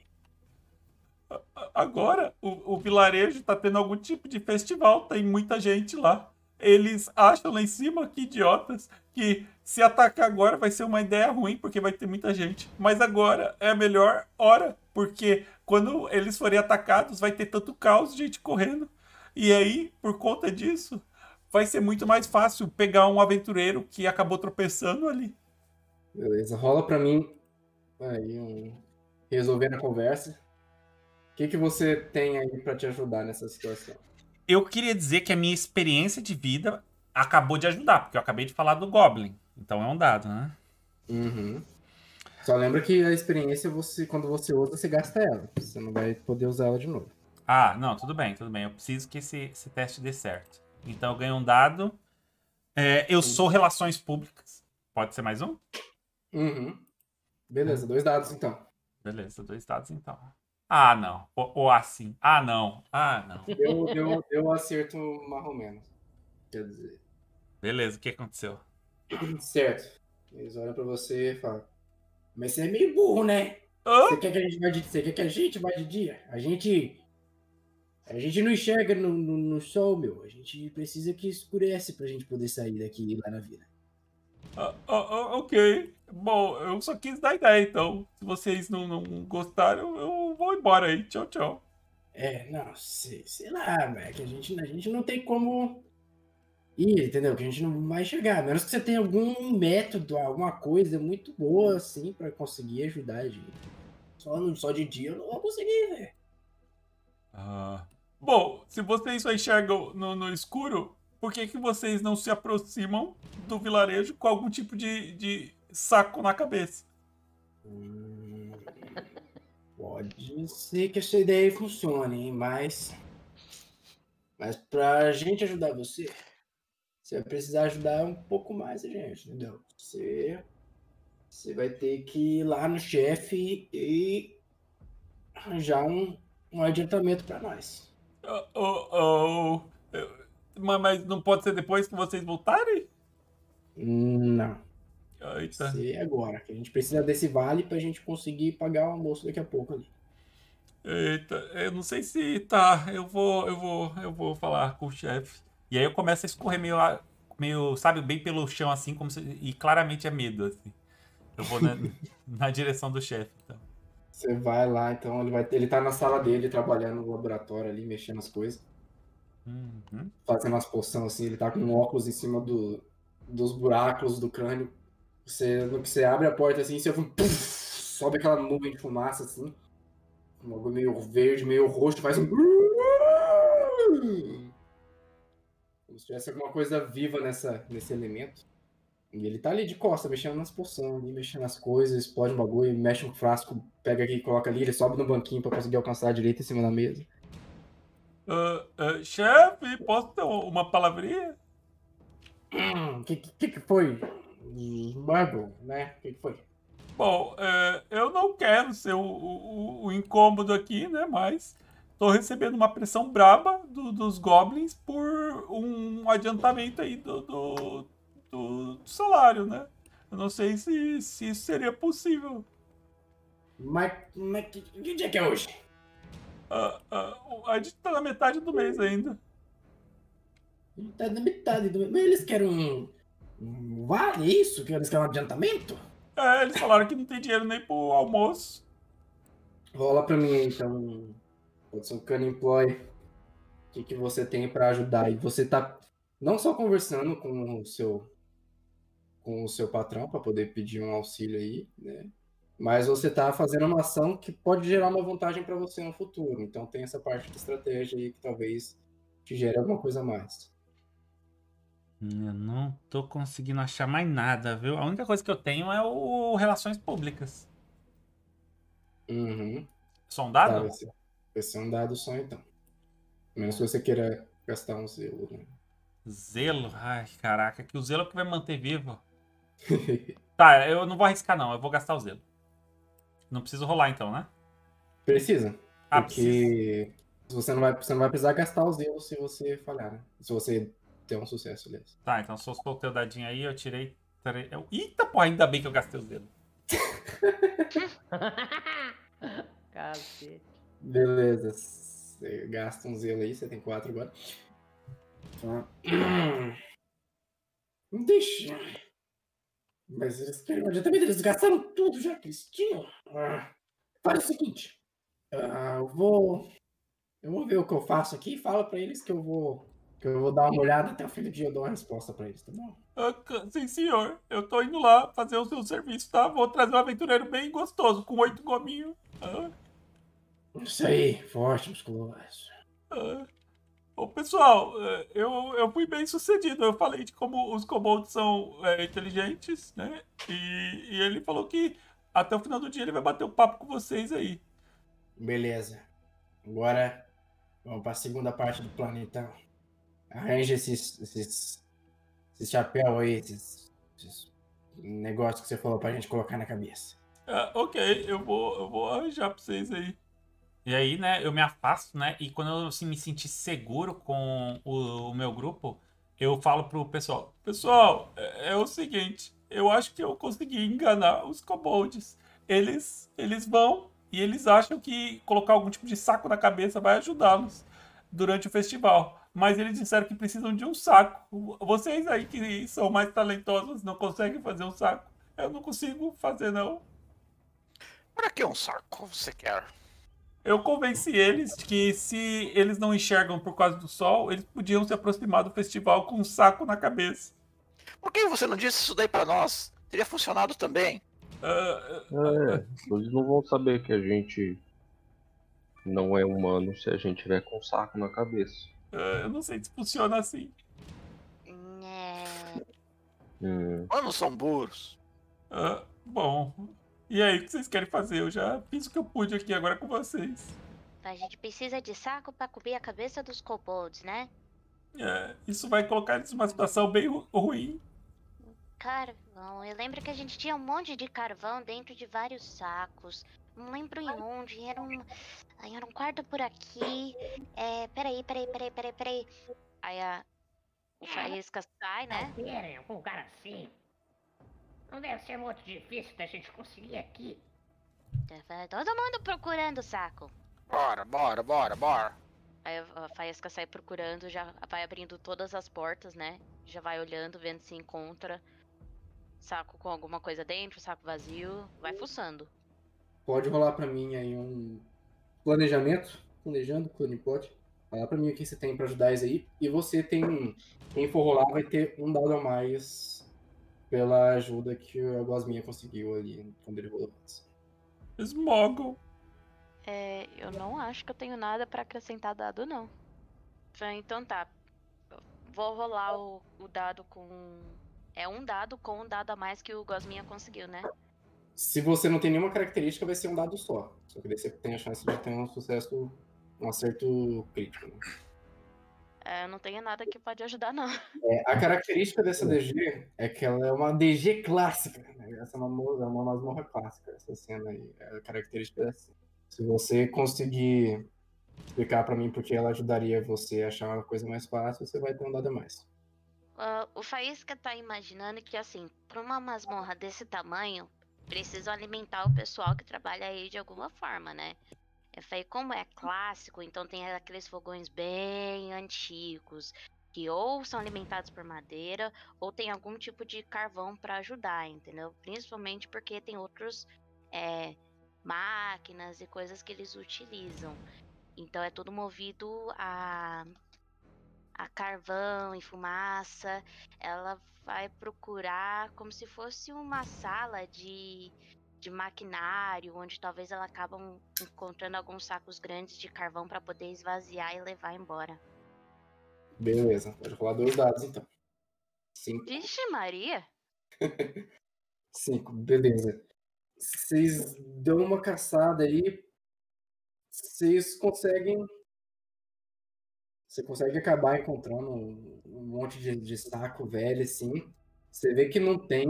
Agora, o, o vilarejo tá tendo algum tipo de festival, tem muita gente lá. Eles acham lá em cima, que idiotas, que se atacar agora vai ser uma ideia ruim, porque vai ter muita gente. Mas agora é a melhor hora, porque quando eles forem atacados, vai ter tanto caos, gente correndo. E aí, por conta disso, vai ser muito mais fácil pegar um aventureiro que acabou tropeçando ali. Beleza, rola pra mim aí um resolver a conversa. O que, que você tem aí pra te ajudar nessa situação? Eu queria dizer que a minha experiência de vida acabou de ajudar, porque eu acabei de falar do Goblin. Então é um dado, né? Uhum. Só lembra que a experiência, você, quando você usa, você gasta ela. Você não vai poder usar ela de novo. Ah, não, tudo bem, tudo bem. Eu preciso que esse, esse teste dê certo. Então eu ganho um dado. É, eu sou relações públicas. Pode ser mais um? Uhum. Beleza, dois dados então. Beleza, dois dados então. Ah, não. Ou, ou assim. Ah, não. Ah, não. Deu, deu, deu um acerto marromeno. Quer dizer. Beleza, o que aconteceu? (clears throat) Certo. Eles olham pra você e falam. Mas você é meio burro, né? Hã? Você quer que a gente vá de, você quer que a gente vá de dia? A gente. A gente não enxerga no, no, no sol, meu. A gente precisa que escurece pra gente poder sair daqui e ir lá na vila. Ah, ah, ah, ok. Bom, eu só quis dar ideia, então. Se vocês não, não gostaram, eu vou embora aí. Tchau, tchau. É, não, sei, sei lá, velho. Que a gente, a gente não tem como ir, entendeu? Que a gente não vai chegar. A menos que você tenha algum método, alguma coisa muito boa, assim, pra conseguir ajudar a gente. Só, no- só de dia eu não vou conseguir, velho. Ah. Bom, se vocês só enxergam no, no escuro, por que, que vocês não se aproximam do vilarejo com algum tipo de, de saco na cabeça? Hum, Pode ser que essa ideia funcione, hein? Mas. Mas pra gente ajudar você, você vai precisar ajudar um pouco mais a gente, entendeu? Você. Você vai ter que ir lá no chefe e arranjar um, um adiantamento pra nós. Oh, oh, oh. Mas, não pode ser depois que vocês voltarem? Não. Eita. Ser agora. Que a gente precisa desse vale pra gente conseguir pagar o almoço daqui a pouco ali. Eita, eu não sei se tá. Eu vou, eu vou, eu vou falar com o chefe. E aí eu começo a escorrer meio, meio sabe, bem pelo chão, assim, como se... E claramente é medo, assim. Eu vou na, (laughs) na direção do chefe, então. Você vai lá, então ele vai. Ele tá na sala dele trabalhando no laboratório ali, mexendo as coisas. Uhum. fazendo umas poções assim, ele tá com um óculos em cima do, dos buracos do crânio. Você, no que você abre a porta assim, você ouve um sobe aquela nuvem de fumaça assim. Um bagulho meio verde, meio roxo, faz um. (laughs) Como se tivesse alguma coisa viva nessa, nesse elemento. E ele tá ali de costa, mexendo nas poções, mexendo nas coisas, explode um bagulho, mexe um frasco, pega aqui e coloca ali, ele sobe no banquinho pra conseguir alcançar a direita em cima da mesa. Ah, ah, chefe, posso ter uma palavrinha? O que, que, que foi? Murgle, né? O que, que foi? Bom, é, eu não quero ser o, o, o incômodo aqui, né? Mas tô recebendo uma pressão braba do- dos goblins por um adiantamento aí do, do, do salário, né? Eu não sei se, se isso seria possível. Mas, mas que, que dia que é hoje? Ah, ah, a gente tá na metade do mês ainda. Tá na metade do. Mas eles querem um. um vale isso? Que eles querem um adiantamento? É, eles falaram que não tem dinheiro nem pro almoço. Rola pra mim então. Pode ser um Cunning Employ. O que, que você tem pra ajudar? E você tá não só conversando com o seu. Com o seu patrão pra poder pedir um auxílio aí, né? Mas você tá fazendo uma ação que pode gerar uma vantagem pra você no futuro. Então tem essa parte de estratégia aí que talvez te gere alguma coisa a mais. Eu não tô conseguindo achar mais nada, viu? A única coisa que eu tenho é o Relações Públicas. Uhum. Só um Tá, dado? vai ser, vai ser um dado só então. A menos que você queira gastar um zelo, né? Zelo? Ai, caraca, que o zelo é que vai manter vivo. (laughs) Tá, eu não vou arriscar, não. Eu vou gastar o zelo. Não preciso rolar, então, né? Precisa. Ah, porque você não, vai, você não vai precisar gastar o zelo se você falhar, né? Se você ter um sucesso, aliás. Tá, então se eu soltei o dadinho aí, eu tirei. tre- eu- Eita, porra, ainda bem que eu gastei o zelo. (laughs) Cacete. Beleza. Você gasta um zelo aí, você tem quatro agora. Tá. Não (clears throat) deixa. Mas eles querem adiantamento, eles gastaram tudo já que eles tinham. Ah, Faz o seguinte. ah, eu vou. Eu vou ver o que eu faço aqui e fala pra eles que eu vou. Que eu vou dar uma olhada até o fim do dia eu dou uma resposta pra eles, tá bom? Ah, sim, senhor. Eu tô indo lá fazer o seu serviço, tá? Vou trazer um aventureiro bem gostoso, com oito gominhos. Ah, Isso aí, forte, musculoso. ah. Ô, pessoal, eh, eu, eu fui bem sucedido. Eu falei de como os kobolds são eh, inteligentes, né? E, e ele falou que até o final do dia ele vai bater um papo com vocês aí. Beleza. Agora vamos pra segunda parte do plano então. Arranja esses. esses. esses chapéu aí, esses. esses negócio que você falou pra gente colocar na cabeça. Ah, ok, eu vou, eu vou arranjar pra vocês aí. E aí, né, eu me afasto, né? E quando eu assim, me sentir seguro com o, o meu grupo, eu falo pro pessoal: Pessoal, é, é o seguinte, eu acho que eu consegui enganar os kobolds. Eles, eles vão e eles acham que colocar algum tipo de saco na cabeça vai ajudá-los durante o festival. Mas eles disseram que precisam de um saco. Vocês aí que são mais talentosos não conseguem fazer um saco. Eu não consigo fazer, não. Para que um saco você quer? Eu convenci eles de que se eles não enxergam por causa do sol, eles podiam se aproximar do festival com um saco na cabeça. Por que você não disse isso daí pra nós? Teria funcionado também. Ah, É, eles não vão saber que a gente não é humano se a gente tiver com um saco na cabeça. ah, eu não sei se funciona assim. É, Hum, Humanos são burros. Ah, bom, e aí, o que vocês querem fazer? Eu já fiz o que eu pude aqui agora é com vocês. a gente precisa de saco pra cobrir a cabeça dos kobolds, né? É, isso vai colocar eles numa situação bem ru- ruim. Carvão. Eu lembro que a gente tinha um monte de carvão dentro de vários sacos. Não lembro em onde. Era um. Era um quarto por aqui. É. Peraí, peraí, peraí, peraí, peraí. Aí a. O faísca sai, né? Talvez em algum lugar assim. Não deve ser muito difícil da gente conseguir aqui. Vai Todo mundo procurando o saco. Bora, bora, bora, bora. Aí a faísca sai procurando, já vai abrindo todas as portas, né? Já vai olhando, vendo se encontra saco com alguma coisa dentro, saco vazio. Vai fuçando. Pode rolar pra mim aí um planejamento. Planejando, Planiplot. Fala pra mim o que você tem pra ajudar isso aí. E você tem. Quem for rolar vai ter um dado a mais pela ajuda que o Gosminha conseguiu ali quando ele rolou antes. Smoggle. É, eu não acho que eu tenho nada pra acrescentar dado, não. Então tá. Vou rolar o, o dado com. É um dado com um dado a mais que o Gosminha conseguiu, né? Se você não tem nenhuma característica, vai ser um dado só. Só que daí você tem a chance de ter um sucesso, um acerto crítico. né? É, eu não tenho nada que pode ajudar, não. É, a característica dessa DG é que ela é uma DG clássica. né? Essa é uma, é uma masmorra clássica, essa cena aí. É a característica dessa. Se você conseguir explicar pra mim porque ela ajudaria você a achar uma coisa mais fácil, você vai ter um dado a mais. Ah, o Faísca tá imaginando que, assim, pra uma masmorra desse tamanho, precisam alimentar o pessoal que trabalha aí de alguma forma, né? É, foi como é clássico, então tem aqueles fogões bem antigos, que ou são alimentados por madeira, ou tem algum tipo de carvão pra ajudar, entendeu? Principalmente porque tem outros é, máquinas e coisas que eles utilizam. Então é tudo movido a a carvão e fumaça, ela vai procurar como se fosse uma sala de, de maquinário, onde talvez ela acabam encontrando alguns sacos grandes de carvão para poder esvaziar e levar embora. Beleza, pode rolar dois dados então. Cinco. Vixe Maria! (laughs) Cinco, beleza. Vocês dão uma caçada aí. Vocês conseguem. Você consegue acabar encontrando um, um monte de, de saco velho assim. Você vê que não tem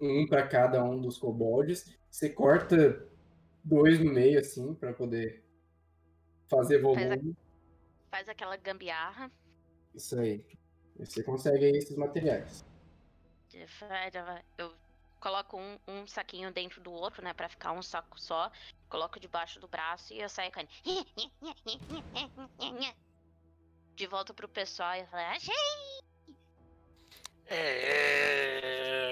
um para cada um dos kobolds. Você corta dois no meio assim para poder fazer Faz a- volume. Faz aquela gambiarra. Isso aí. E Você consegue aí esses materiais. Eu coloco um, um saquinho dentro do outro, né? Pra ficar um saco só. Coloco debaixo do braço e eu saio caindo. De volta pro pessoal e eu falo, achei! É...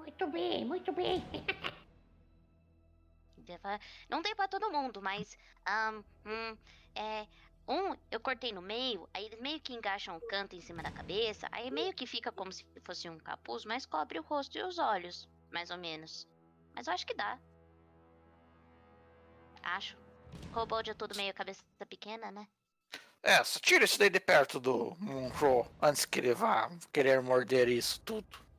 Muito bem, muito bem. (laughs) Não tem pra todo mundo, mas. hum, é. Um, eu cortei no meio, aí eles meio que engaixam o canto em cima da cabeça, aí meio que fica como se fosse um capuz, mas cobre o rosto e os olhos, mais ou menos. Mas eu acho que dá. Acho. Kobold é tudo meio cabeça pequena, né? É, só tira isso daí de perto do Munro antes que ele vá querer morder isso tudo.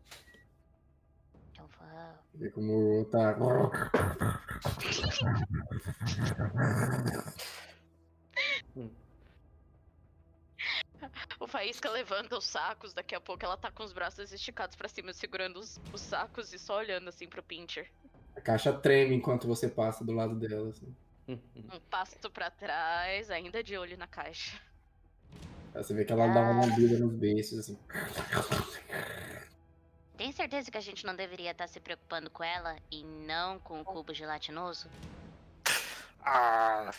Vê como tá. O Faísca levanta os sacos, daqui a pouco ela tá com os braços esticados pra cima, segurando os, os sacos e só olhando assim pro Pincher. A caixa treme enquanto você passa do lado dela. Assim. Um passo pra trás, ainda de olho na caixa. Aí Você vê que ela dá uma lambida nos beiços, assim. Tem certeza que a gente não deveria estar se preocupando com ela e não com o cubo gelatinoso? Ah,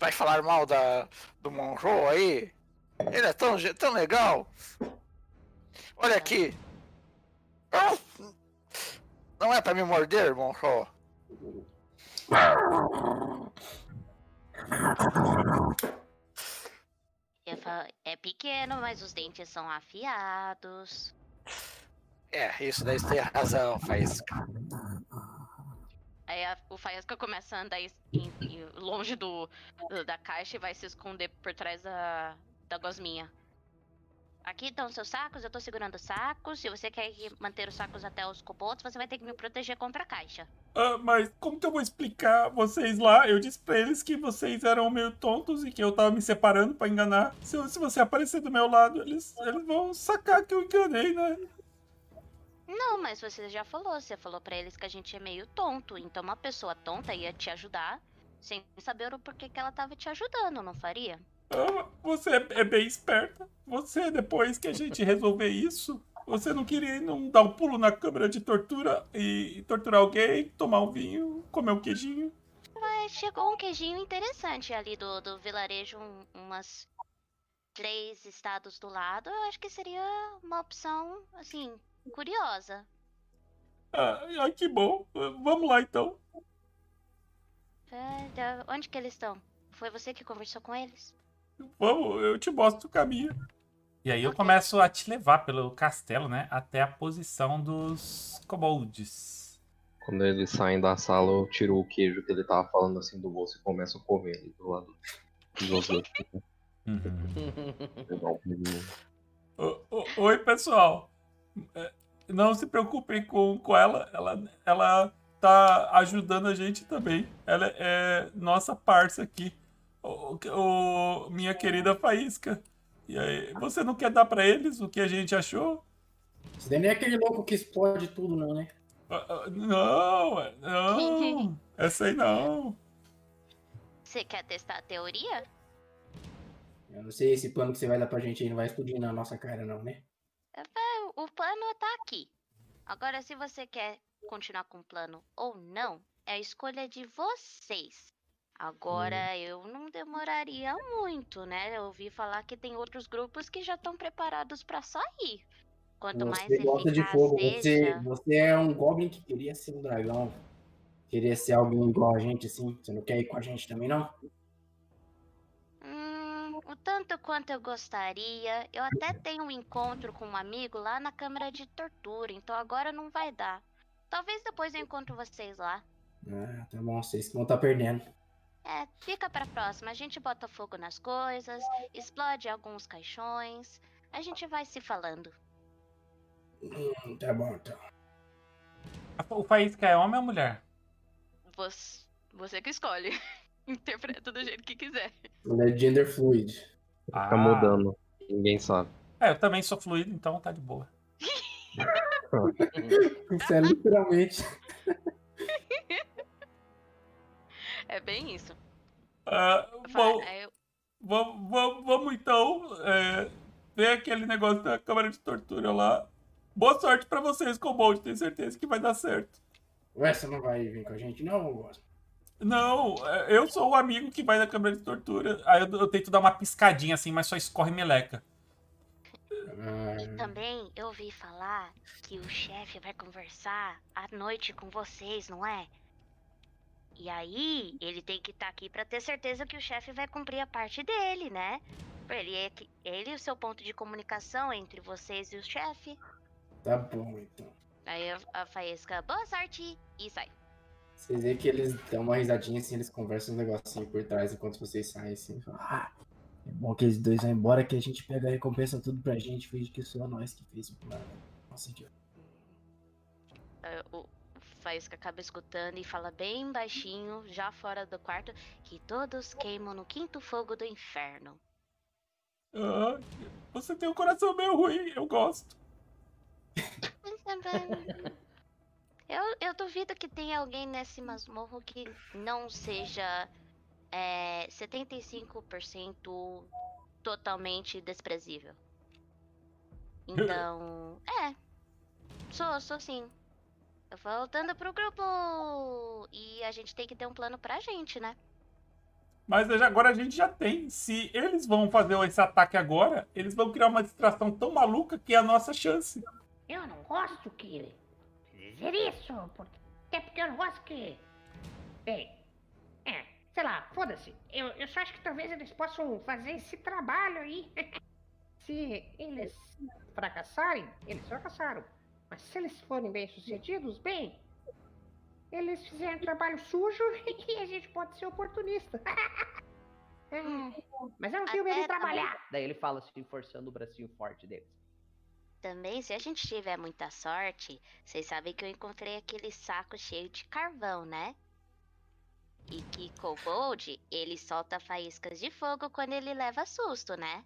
vai falar mal da, do Monroe aí? Ele é tão, tão legal. Olha aqui. Não é pra me morder, Monroe. É pequeno, mas os dentes são afiados. É, isso daí você tem razão, Faísca. Aí a- o Faísca começa a andar em- em- longe do, da caixa e vai se esconder por trás da, da gosminha. Aqui estão seus sacos, eu tô segurando os sacos. Se você quer que- manter os sacos até os cobotos, você vai ter que me proteger contra a caixa. Ah, mas como que eu vou explicar vocês lá? Eu disse pra eles que vocês eram meio tontos e que eu tava me separando pra enganar. Se, se você aparecer do meu lado, eles, eles vão sacar que eu enganei, né? Não, mas você já falou. Você falou pra eles que a gente é meio tonto. Então uma pessoa tonta ia te ajudar sem saber o porquê que ela tava te ajudando, não faria? Ah, você é, é bem esperta. Você, depois que a gente resolver isso, você não queria não dar um pulo na câmara de tortura e torturar alguém, tomar um vinho, comer um queijinho. Mas chegou um queijinho interessante ali do, do vilarejo, um- umas três estados do lado. Eu acho que seria uma opção, assim, curiosa. Ah, ai, que bom. Vamos lá então. É, onde que eles estão? Foi você que conversou com eles? Vamos, eu te mostro o caminho. E aí eu começo a te levar pelo castelo, né? Até a posição dos kobolds. Quando eles saem da sala, eu tiro o queijo que ele tava falando assim do bolso e começo a comer ali do lado dos dois. (laughs) (laughs) Um ô- Oi, pessoal. É, Não se preocupem com, com ela. ela. Ela tá ajudando a gente também. Ela é nossa parça aqui. O, o- minha querida Faísca. E aí, você não quer dar pra eles o que a gente achou? Isso daí nem é aquele louco que explode tudo, não, né? Ah, ah, Não, é- não. (laughs) Essa aí não. Você quer testar a teoria? Eu não sei esse plano que você vai dar pra gente aí não vai explodir na nossa cara, não, né? É, O plano tá aqui. Agora, se você quer continuar com o plano ou não, é a escolha de vocês. Agora, eu não demoraria muito, né? Eu ouvi falar que tem outros grupos que já estão preparados pra sair. Quanto mais Você gosta de fogo, seja... você, você é um goblin que queria ser um dragão. Queria ser alguém igual a gente, assim. Você não quer ir com a gente também, não? Tanto quanto eu gostaria. Eu até tenho um encontro com um amigo lá na câmara de tortura, então agora não vai dar. Talvez depois eu encontro vocês lá. Ah, tá bom, vocês que vão estar perdendo. É, fica pra próxima. A gente bota fogo nas coisas, explode alguns caixões. A gente vai se falando. Hum, tá bom, então. O Faísca é homem ou mulher? Você, você que escolhe. (laughs) Interpreta do jeito que quiser. Ele é gender fluid. Fica mudando. Ninguém sabe. É, eu também sou fluido, então tá de boa. (laughs) Isso é literalmente. É bem isso. Ah, falo, bom, eu- vamos, vamos, vamos então é, ver aquele negócio da câmara de tortura lá. Boa sorte pra vocês, Kobold. Tenho certeza que vai dar certo. Ué, você não vai vir com a gente, não, Gosto? Não, é, eu sou o amigo que vai na câmara de tortura. Aí eu, eu tento dar uma piscadinha assim, mas só escorre meleca. Ah, Também eu ouvi falar que o chefe vai conversar à noite com vocês, não é? E aí, ele tem que estar aqui pra ter certeza que o chefe vai cumprir a parte dele, né? Ele é que- ele é o seu ponto de comunicação entre vocês e o chefe. tá bom, então. Aí a, a Faísca, boa sorte e sai. Vocês veem que eles dão uma risadinha assim, eles conversam uns negocinho por trás enquanto vocês saem assim. falam, Ah, é bom que eles dois vão embora que a gente pega a recompensa tudo pra gente, finge que só nós que fez o plano. Nossa, idiota. Aí O Faísca acaba escutando e fala bem baixinho, já fora do quarto, que todos queimam no quinto fogo do inferno. Ah, Você tem um coração meio ruim, eu gosto. (laughs) Eu, eu duvido que tenha alguém nesse masmorro que não seja é, 75% totalmente desprezível. Então, é. Sou, sou sim. Voltando pro grupo. E a gente tem que ter um plano pra gente, né? Mas agora a gente já tem. Se eles vão fazer esse ataque agora, eles vão criar uma distração tão maluca que é a nossa chance. Eu não gosto que dizer isso, porque, até porque eu não gosto que. Bem, é, sei lá, foda-se. Eu, eu só acho que talvez eles possam fazer esse trabalho aí. (laughs) se eles fracassarem, eles fracassaram. Mas se eles forem bem sucedidos, bem, eles fizeram trabalho sujo (laughs) e a gente pode ser oportunista. (laughs) É, mas eu não tenho medo de trabalhar. Daí ele fala assim, forçando o bracinho forte dele. Também, se a gente tiver muita sorte, vocês sabem que eu encontrei aquele saco cheio de carvão, né? E que Kobold, ele solta faíscas de fogo quando ele leva susto, né?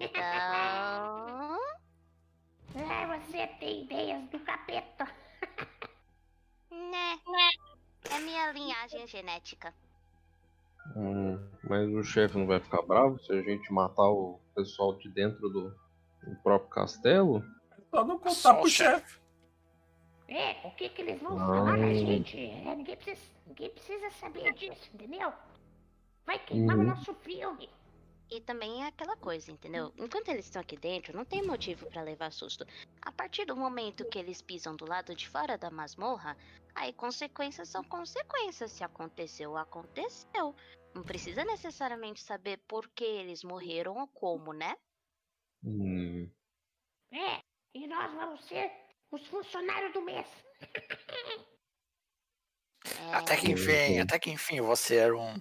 Então. (laughs) É, você tem ideias do capeta. Né? É minha linhagem genética. Hum, mas o chefe não vai ficar bravo se a gente matar o pessoal de dentro do, do próprio castelo? Só não contar Só o pro chefe. É, o que que eles vão Não. falar da gente? É, ninguém, precisa, ninguém precisa saber disso, entendeu? Vai queimar o Uhum. nosso filme. E também é aquela coisa, entendeu? Enquanto eles estão aqui dentro, não tem motivo pra levar susto. A partir do momento que eles pisam do lado de fora da masmorra, aí consequências são consequências. Se aconteceu, aconteceu. Não precisa necessariamente saber por que eles morreram ou como, né? Hum, É, e nós vamos ser os funcionários do mês. É, Até que enfim, até que enfim, você era um.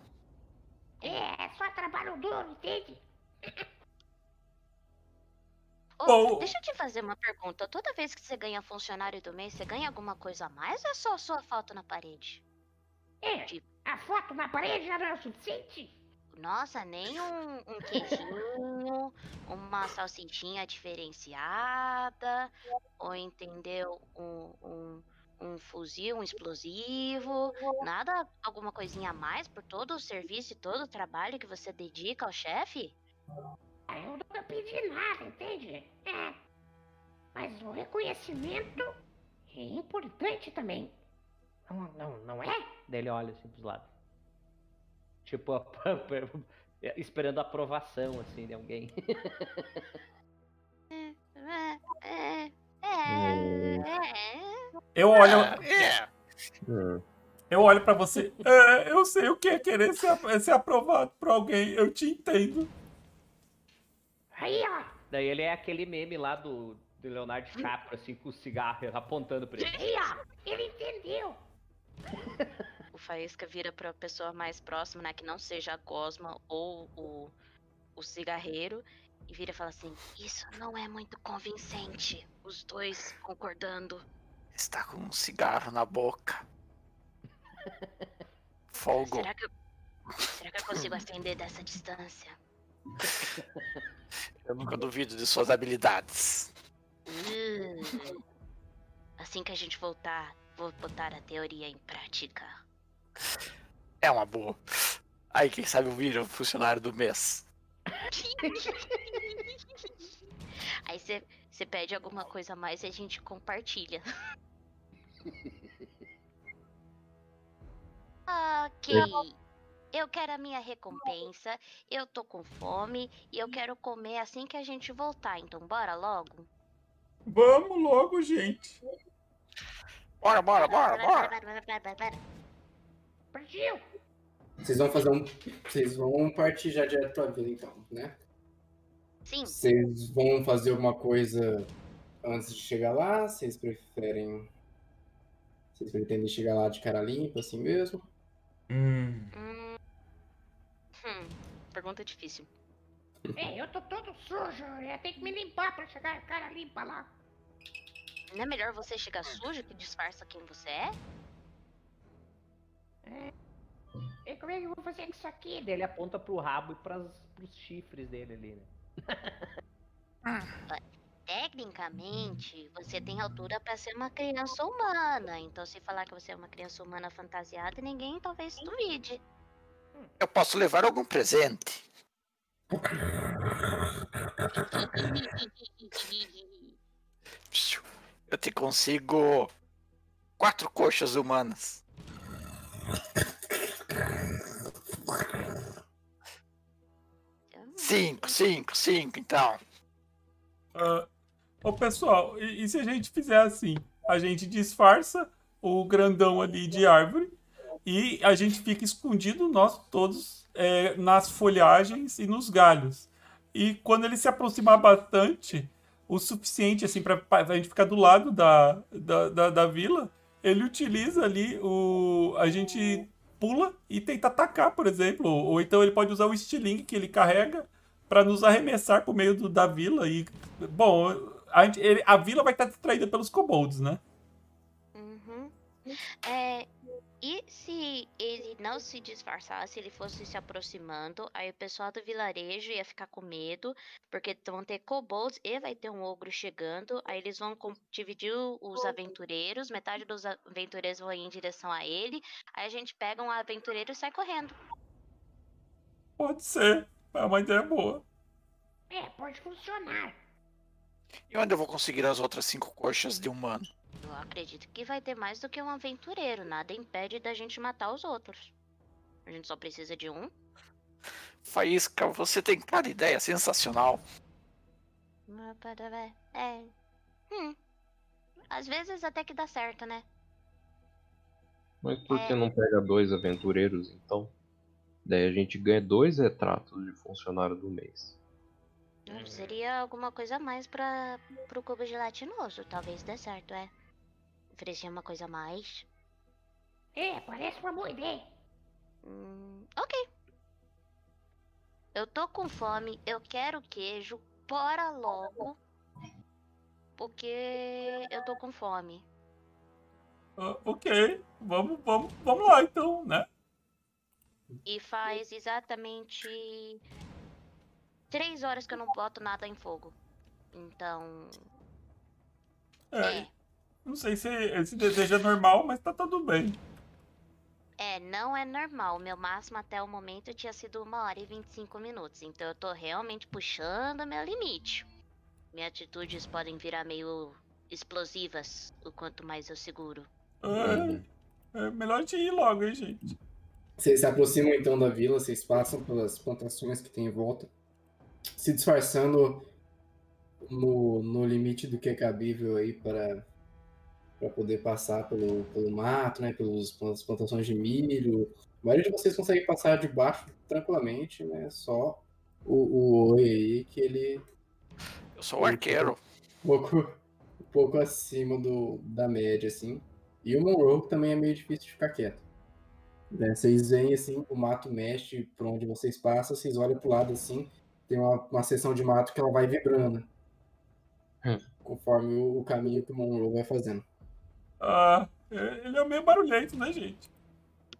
É, é só trabalho duro, entende? Ô, Bom- deixa eu te fazer uma pergunta. Toda vez que você ganha funcionário do mês, você ganha alguma coisa a mais ou é só sua foto na parede? É, a foto na parede já não é o suficiente? Nossa, nem um, um queijinho, uma salsichinha diferenciada, ou entendeu? Um, um, um fuzil, um explosivo, nada, alguma coisinha a mais por todo o serviço e todo o trabalho que você dedica ao chefe? Ah, Eu nunca pedi nada, entende? É. Mas o reconhecimento é importante também. Não, não, não é? Daí ele olha assim pros lados. Tipo, a- (laughs) esperando a aprovação, assim, de alguém. (laughs) Eu olho, eu olho pra você. É, eu sei o que é querer ser, ser aprovado por alguém. Eu te entendo. Aí, ó. Daí ele é aquele meme lá do, do Leonardo DiCaprio, assim, com o cigarro apontando pra ele. Aí, ó. Ele entendeu. O Faísca vira pra pessoa mais próxima, né? Que não seja a Gosma ou o, o cigarreiro. E vira e fala assim: Isso não é muito convincente. Os dois concordando. está com um cigarro na boca. Fogo. Será que eu, será que eu consigo acender dessa distância? Eu nunca duvido de suas habilidades. Uh. Assim que a gente voltar, vou botar a teoria em prática. É uma boa. Aí, quem sabe eu viro funcionário do mês. (laughs) Aí você pede alguma coisa a mais e a gente compartilha. (laughs) ok. Eu quero a minha recompensa. Eu tô com fome e eu quero comer assim que a gente voltar. Então bora logo? Vamos logo, gente. Bora, bora, bora, bora. Partiu. Vocês vão fazer um. Vocês vão partir já direto pra vila, então, né? Sim, Vocês vão fazer alguma coisa antes de chegar lá? Vocês preferem. Vocês pretendem chegar lá de cara limpa, assim mesmo? Hum. Hum. Hum, pergunta difícil. (laughs) É, eu tô todo sujo. Eu tenho que me limpar pra chegar cara limpa lá. Não é melhor você chegar sujo que disfarça quem você é? E como é que eu vou fazer isso aqui? Daí ele aponta pro rabo e pras, pros chifres dele ali, né? Tecnicamente, você tem altura pra ser uma criança humana. Então, se falar que você é uma criança humana fantasiada, ninguém talvez duvide. Eu posso levar algum presente? (laughs) Eu te consigo quatro coxas humanas. Cinco, cinco, cinco, então. Ah, ô pessoal, e, e se a gente fizer assim? A gente disfarça o grandão ali de árvore e a gente fica escondido, nós todos, é, nas folhagens e nos galhos. E quando ele se aproximar bastante, o suficiente assim para a gente ficar do lado da, da, da, da vila, ele utiliza ali o. A gente pula e tenta atacar, por exemplo. Ou, então ele pode usar o estilingue que ele carrega para nos arremessar pro meio do- da vila. E. Bom, a, gente- ele- a vila vai estar distraída pelos kobolds, né? Uhum. É, e se ele não se disfarçasse, ele fosse se aproximando, aí o pessoal do vilarejo ia ficar com medo, porque vão ter kobolds e vai ter um ogro chegando, aí eles vão dividir os aventureiros, metade dos aventureiros vão ir em direção a ele, aí a gente pega um aventureiro e sai correndo. Pode ser. É uma ideia boa. É, pode funcionar. E onde eu vou conseguir as outras cinco coxas de humano? Eu acredito que vai ter mais do que um aventureiro, nada impede da gente matar os outros. A gente só precisa de um. Faísca, você tem cada ideia sensacional. Para ver. É. Hum. Às vezes até que dá certo, né? Mas por que É. não pega dois aventureiros, então? Daí a gente ganha dois retratos de funcionário do mês. Seria alguma coisa a mais para pro cubo gelatinoso. Talvez dê certo, é. Oferecer uma coisa a mais. É, parece uma boa ideia. Hum, ok. Eu tô com fome, eu quero queijo. Bora logo. Porque eu tô com fome. Ah, ok. Vamos, vamos, vamos lá então, né? E faz exatamente três horas que eu não boto nada em fogo. Então. É, Não sei se esse desejo é normal, mas tá tudo bem. É, não é normal. Meu máximo até o momento tinha sido uma hora e 25 minutos. Então eu tô realmente puxando meu limite. Minhas atitudes podem virar meio explosivas o quanto mais eu seguro. É, é melhor gente ir logo, hein, gente? Vocês se aproximam então da vila, vocês passam pelas plantações que tem em volta, se disfarçando no, no limite do que é cabível aí para para poder passar pelo, pelo mato, né, pelos, pelas plantações de milho. A maioria de vocês consegue passar de baixo tranquilamente, né? Só o, o Oi aí que ele Eu sou o arqueiro. um pouco, um pouco acima do, da média, assim. E o Monroe também é meio difícil de ficar quieto. Né, Vocês veem, assim, o mato mexe por onde vocês passam, vocês olham pro lado, assim, tem uma, uma seção de mato que ela vai vibrando. Hum. Conforme o, o caminho que o Monroe vai fazendo. Ah, ele é meio barulhento, né, gente?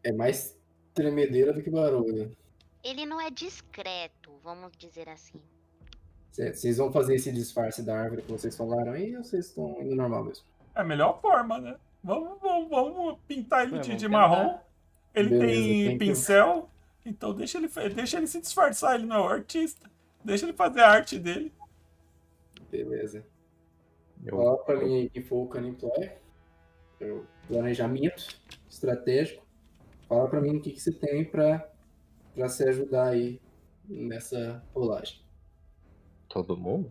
É mais tremedeira do que barulho. Ele não é discreto, vamos dizer assim. Certo, Vocês vão fazer esse disfarce da árvore que vocês falaram aí ou vocês estão indo normal mesmo? É a melhor forma, né? Vamos, vamos, vamos pintar ele É, de, vamos de marrom. Ele Beleza, tem tem que- pincel, então deixa ele, deixa ele se disfarçar, ele não é o artista. Deixa ele fazer a arte dele. Beleza. Eu, Fala pra mim aí que foi o planejamento estratégico. Fala pra mim o que, que você tem pra, pra se ajudar aí nessa rolagem. todo mundo?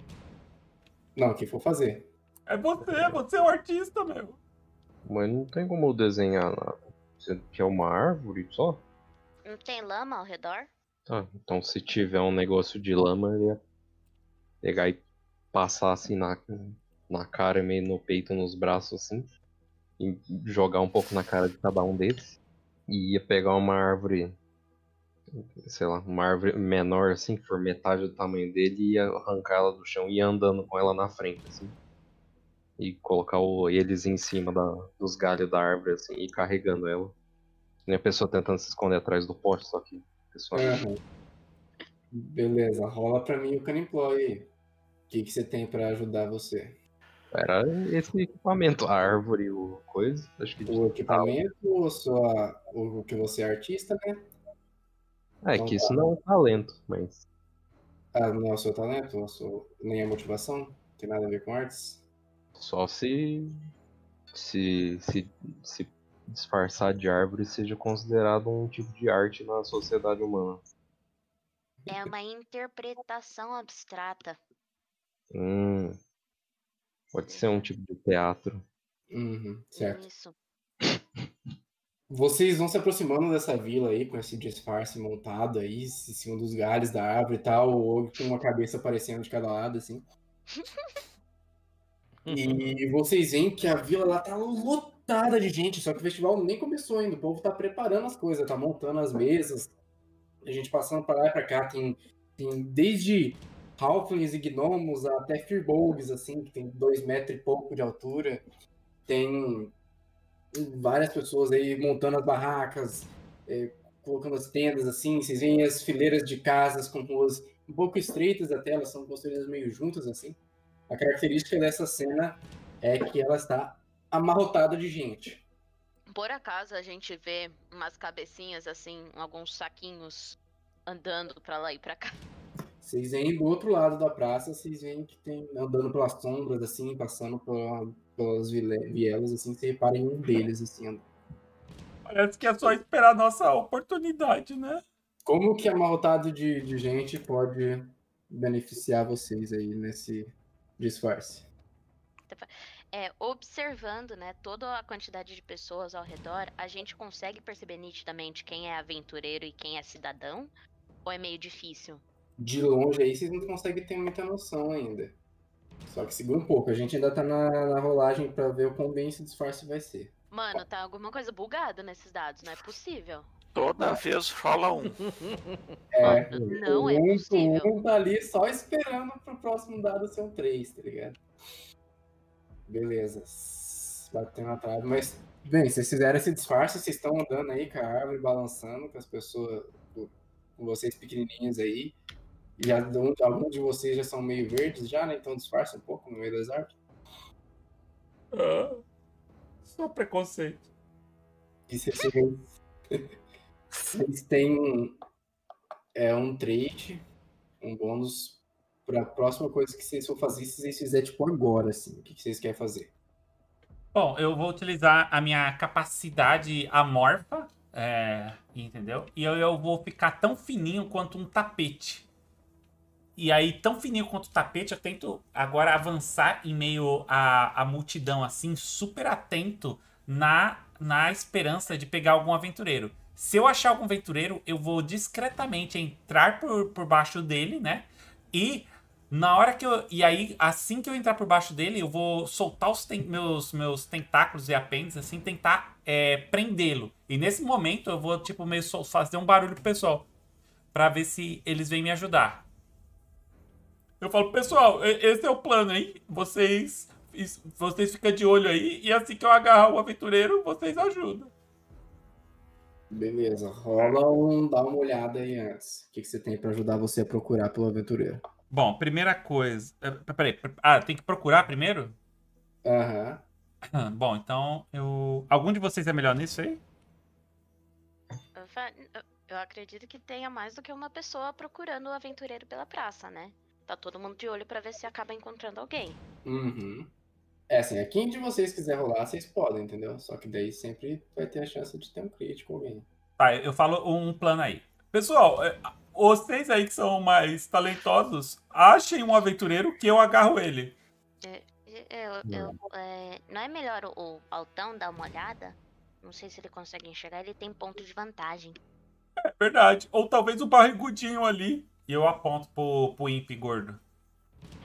Não, o que for fazer. É você, você é o artista, meu. Mas não tem como eu desenhar nada. Você quer uma árvore só? Não tem lama ao redor? Tá, então se tiver um negócio de lama, eu ia pegar e passar assim na, na cara, meio no peito, nos braços assim. E jogar um pouco na cara de cada um deles. E ia pegar uma árvore, sei lá, uma árvore menor assim, que for metade do tamanho dele, e ia arrancar ela do chão e ia andando com ela na frente, assim. E colocar o- eles em cima da- dos galhos da árvore, assim, e carregando ela. Nem a pessoa tentando se esconder atrás do poste, só que a pessoa. Beleza, rola pra mim o Canimploy aí. O que, que você tem pra ajudar você? Era esse equipamento, a árvore, o coisa. Acho que O equipamento ou sua, o que você é artista, né? É que isso não é um talento, mas. Ah, não é o seu talento, ou a sua- nem a motivação? Não tem nada a ver com artes? Só se. Se, se, se disfarçar de árvore seja considerado um tipo de arte na sociedade humana. É uma interpretação abstrata. Hum, pode ser um tipo de teatro. Uhum, certo. Isso. Vocês vão se aproximando dessa vila aí, com esse disfarce montado aí, em cima dos galhos da árvore e tal, o ogro com uma cabeça aparecendo de cada lado, assim. (laughs) E vocês veem que a vila lá tá lotada de gente, só que o festival nem começou ainda. O povo tá preparando as coisas, tá montando as mesas. A gente passando pra lá e pra cá, tem, tem desde Halflings e Gnomos até Firbolgs, assim, que tem dois metros e pouco de altura. Tem várias pessoas aí montando as barracas, eh, colocando as tendas, assim. Vocês veem as fileiras de casas com ruas um pouco estreitas até, elas são construídas meio juntas, assim. A característica dessa cena é que ela está amarrotada de gente. Por acaso a gente vê umas cabecinhas assim, alguns saquinhos andando pra lá e pra cá. Vocês veem do outro lado da praça, vocês veem que tem andando pelas sombras, assim, passando pela- pelas vielas, assim, você repara em um deles, assim. andando. Parece que é só esperar a nossa oportunidade, né? Como que amarrotado de, de gente pode beneficiar vocês aí nesse disfarce? É, observando, né, toda a quantidade de pessoas ao redor, a gente consegue perceber nitidamente quem é aventureiro e quem é cidadão? Ou é meio difícil? De longe aí, vocês não conseguem ter muita noção ainda. Só que segura um pouco, a gente ainda tá na, na rolagem pra ver o quão bem esse disfarce vai ser. Mano, tá alguma coisa bugada nesses dados, não é possível. Toda vez rola um. É, Não é um, possível. Um tá ali só esperando pro próximo dado ser um 3, tá ligado? Beleza. Bateu na trave. Mas, bem, vocês fizeram esse disfarce, vocês estão andando aí com a árvore balançando, com as pessoas, com com vocês pequenininhos aí. E alguns de vocês já são meio verdes já, né? Então disfarça um pouco no meio das árvores. Ah, só preconceito. E vocês, vocês têm um, é, um trait, um bônus pra próxima coisa que vocês for fazer, se vocês fizerem tipo agora, assim. O que que vocês querem fazer? Bom, eu vou utilizar a minha capacidade amorfa, é, entendeu? E eu, eu vou ficar tão fininho quanto um tapete. E aí, tão fininho quanto o tapete, eu tento agora avançar em meio à, à multidão, assim, super atento na, na esperança de pegar algum aventureiro. Se eu achar algum aventureiro, eu vou discretamente entrar por, por baixo dele, né? E na hora que eu. E aí, assim que eu entrar por baixo dele, eu vou soltar os ten- meus, meus tentáculos e apêndices, assim, tentar é, prendê-lo. E nesse momento eu vou, tipo, meio fazer um barulho pro pessoal. Pra ver se eles vêm me ajudar. Eu falo, pessoal, esse é o plano, hein? Vocês, vocês ficam de olho aí e assim que eu agarrar o aventureiro, vocês ajudam. Beleza, rola um, dá uma olhada aí antes. O que, que você tem pra ajudar você a procurar pelo aventureiro? Bom, primeira coisa. é, Peraí, ah, tem que procurar primeiro? Aham. (clears throat) Bom, então eu. Algum de vocês é melhor nisso aí? Eu acredito que tenha mais do que uma pessoa procurando o aventureiro pela praça, né? Tá todo mundo de olho pra ver se acaba encontrando alguém. Uhum. É assim, a quem de vocês quiser rolar, vocês podem, entendeu? Só que daí sempre vai ter a chance de ter um crítico alguém. Tá, eu falo um plano aí. Pessoal, é, vocês aí que são mais talentosos, achem um aventureiro que eu agarro ele. Eu, eu, é, não é melhor o, o Altão dar uma olhada? Não sei se ele consegue enxergar, ele tem ponto de vantagem. É verdade. Ou talvez o barrigudinho ali. E eu aponto pro, pro Imp gordo.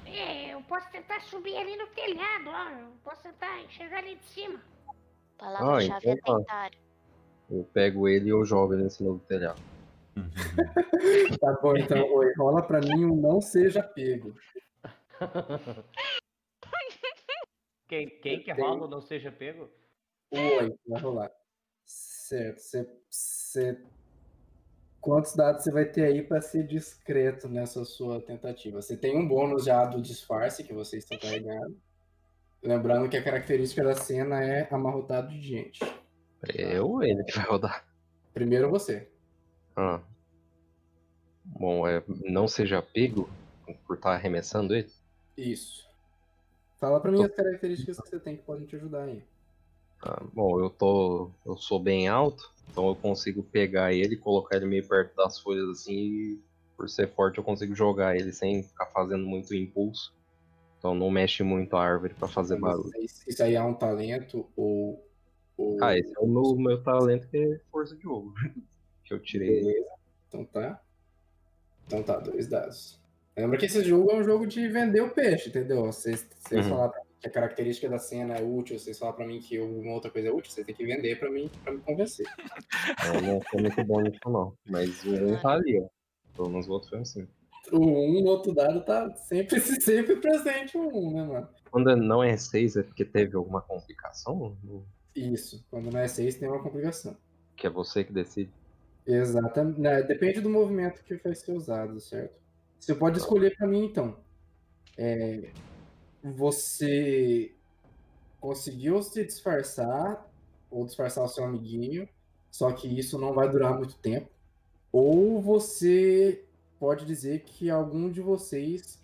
É, eu posso tentar subir ali no telhado, ó. Eu posso tentar enxergar ali de cima. Palavra-chave é então tentar. Eu pego ele e eu jogo ele cima do telhado. (laughs) Tá bom, então, oi, rola pra mim um não seja pego. Quem, quem que rola ou não seja pego? O 8, vai rolar. Certo. Você... Quantos dados você vai ter aí para ser discreto nessa sua tentativa? Você tem um bônus já do disfarce que vocês estão carregando. Lembrando que a característica da cena é amarrotado de gente. Eu ou ele que vai rodar? Primeiro você. Ah. Bom, é, não seja pego por estar arremessando ele? Isso. Fala pra mim as características que você tem que podem te ajudar aí. Ah, bom, eu tô. Eu sou bem alto, então eu consigo pegar ele, colocar ele meio perto das folhas assim e por ser forte eu consigo jogar ele sem ficar fazendo muito impulso. Então não mexe muito a árvore pra fazer barulho. Isso aí é um talento ou. ou... Ah, esse é o meu, meu talento que é força de ouro. (laughs) que eu tirei. Beleza. Então tá. Então tá, dois dados. Lembra que esse jogo é um jogo de vender o peixe, entendeu? Vocês, vocês Uhum. falaram pra que a característica da cena é útil, vocês falam pra mim que alguma outra coisa é útil, você tem que vender pra mim, pra me convencer. (laughs) Eu não sou muito bom nisso não. Mas o um tá ali, ó. Pelo menos o outro foi assim. O um no outro dado tá sempre, (laughs) sempre presente o um, né, mano? Quando não é 6 é porque teve alguma complicação? Isso. Quando não é seis, tem uma complicação. Que é você que decide. Exatamente. né, Depende do movimento que vai ser usado, certo? Você pode escolher pra mim, então. É, você conseguiu se disfarçar ou disfarçar o seu amiguinho, só que isso não vai durar muito tempo. Ou você pode dizer que algum de vocês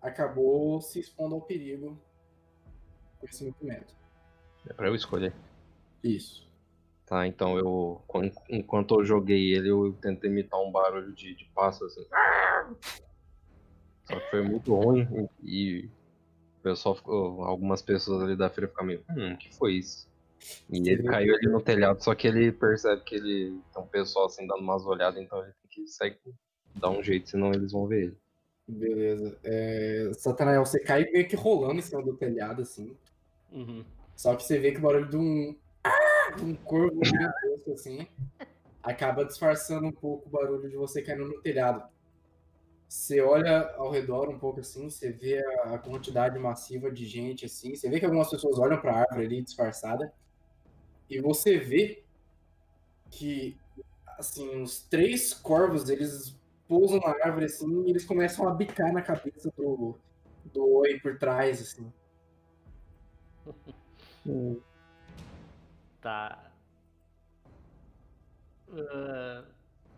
acabou se expondo ao perigo com esse movimento. É pra eu escolher. Isso. Tá, então eu. quan- Enquanto eu joguei ele, eu tentei imitar um barulho de, de pássaro assim. Só que foi muito ruim e pessoal ficou. Algumas pessoas ali da feira ficaram meio. Hum, o que foi isso? E ele caiu ali no telhado, só que ele percebe que ele tem um pessoal assim dando umas olhadas, então ele tem que sair dar um jeito, senão eles vão ver ele. Beleza. É, Satanael, você cai meio que rolando em cima do telhado, assim. Uhum. Só que você vê que o barulho de um. Ah! de um corvo gigantesco, assim. Acaba disfarçando um pouco o barulho de você caindo no telhado. Você olha ao redor um pouco assim, você vê a a quantidade massiva de gente, assim. Você vê que algumas pessoas olham pra árvore ali disfarçada. E você vê que, assim, os três corvos, eles pousam na árvore, assim, e eles começam a bicar na cabeça do, do oi por trás, assim. (laughs) Tá. Ah,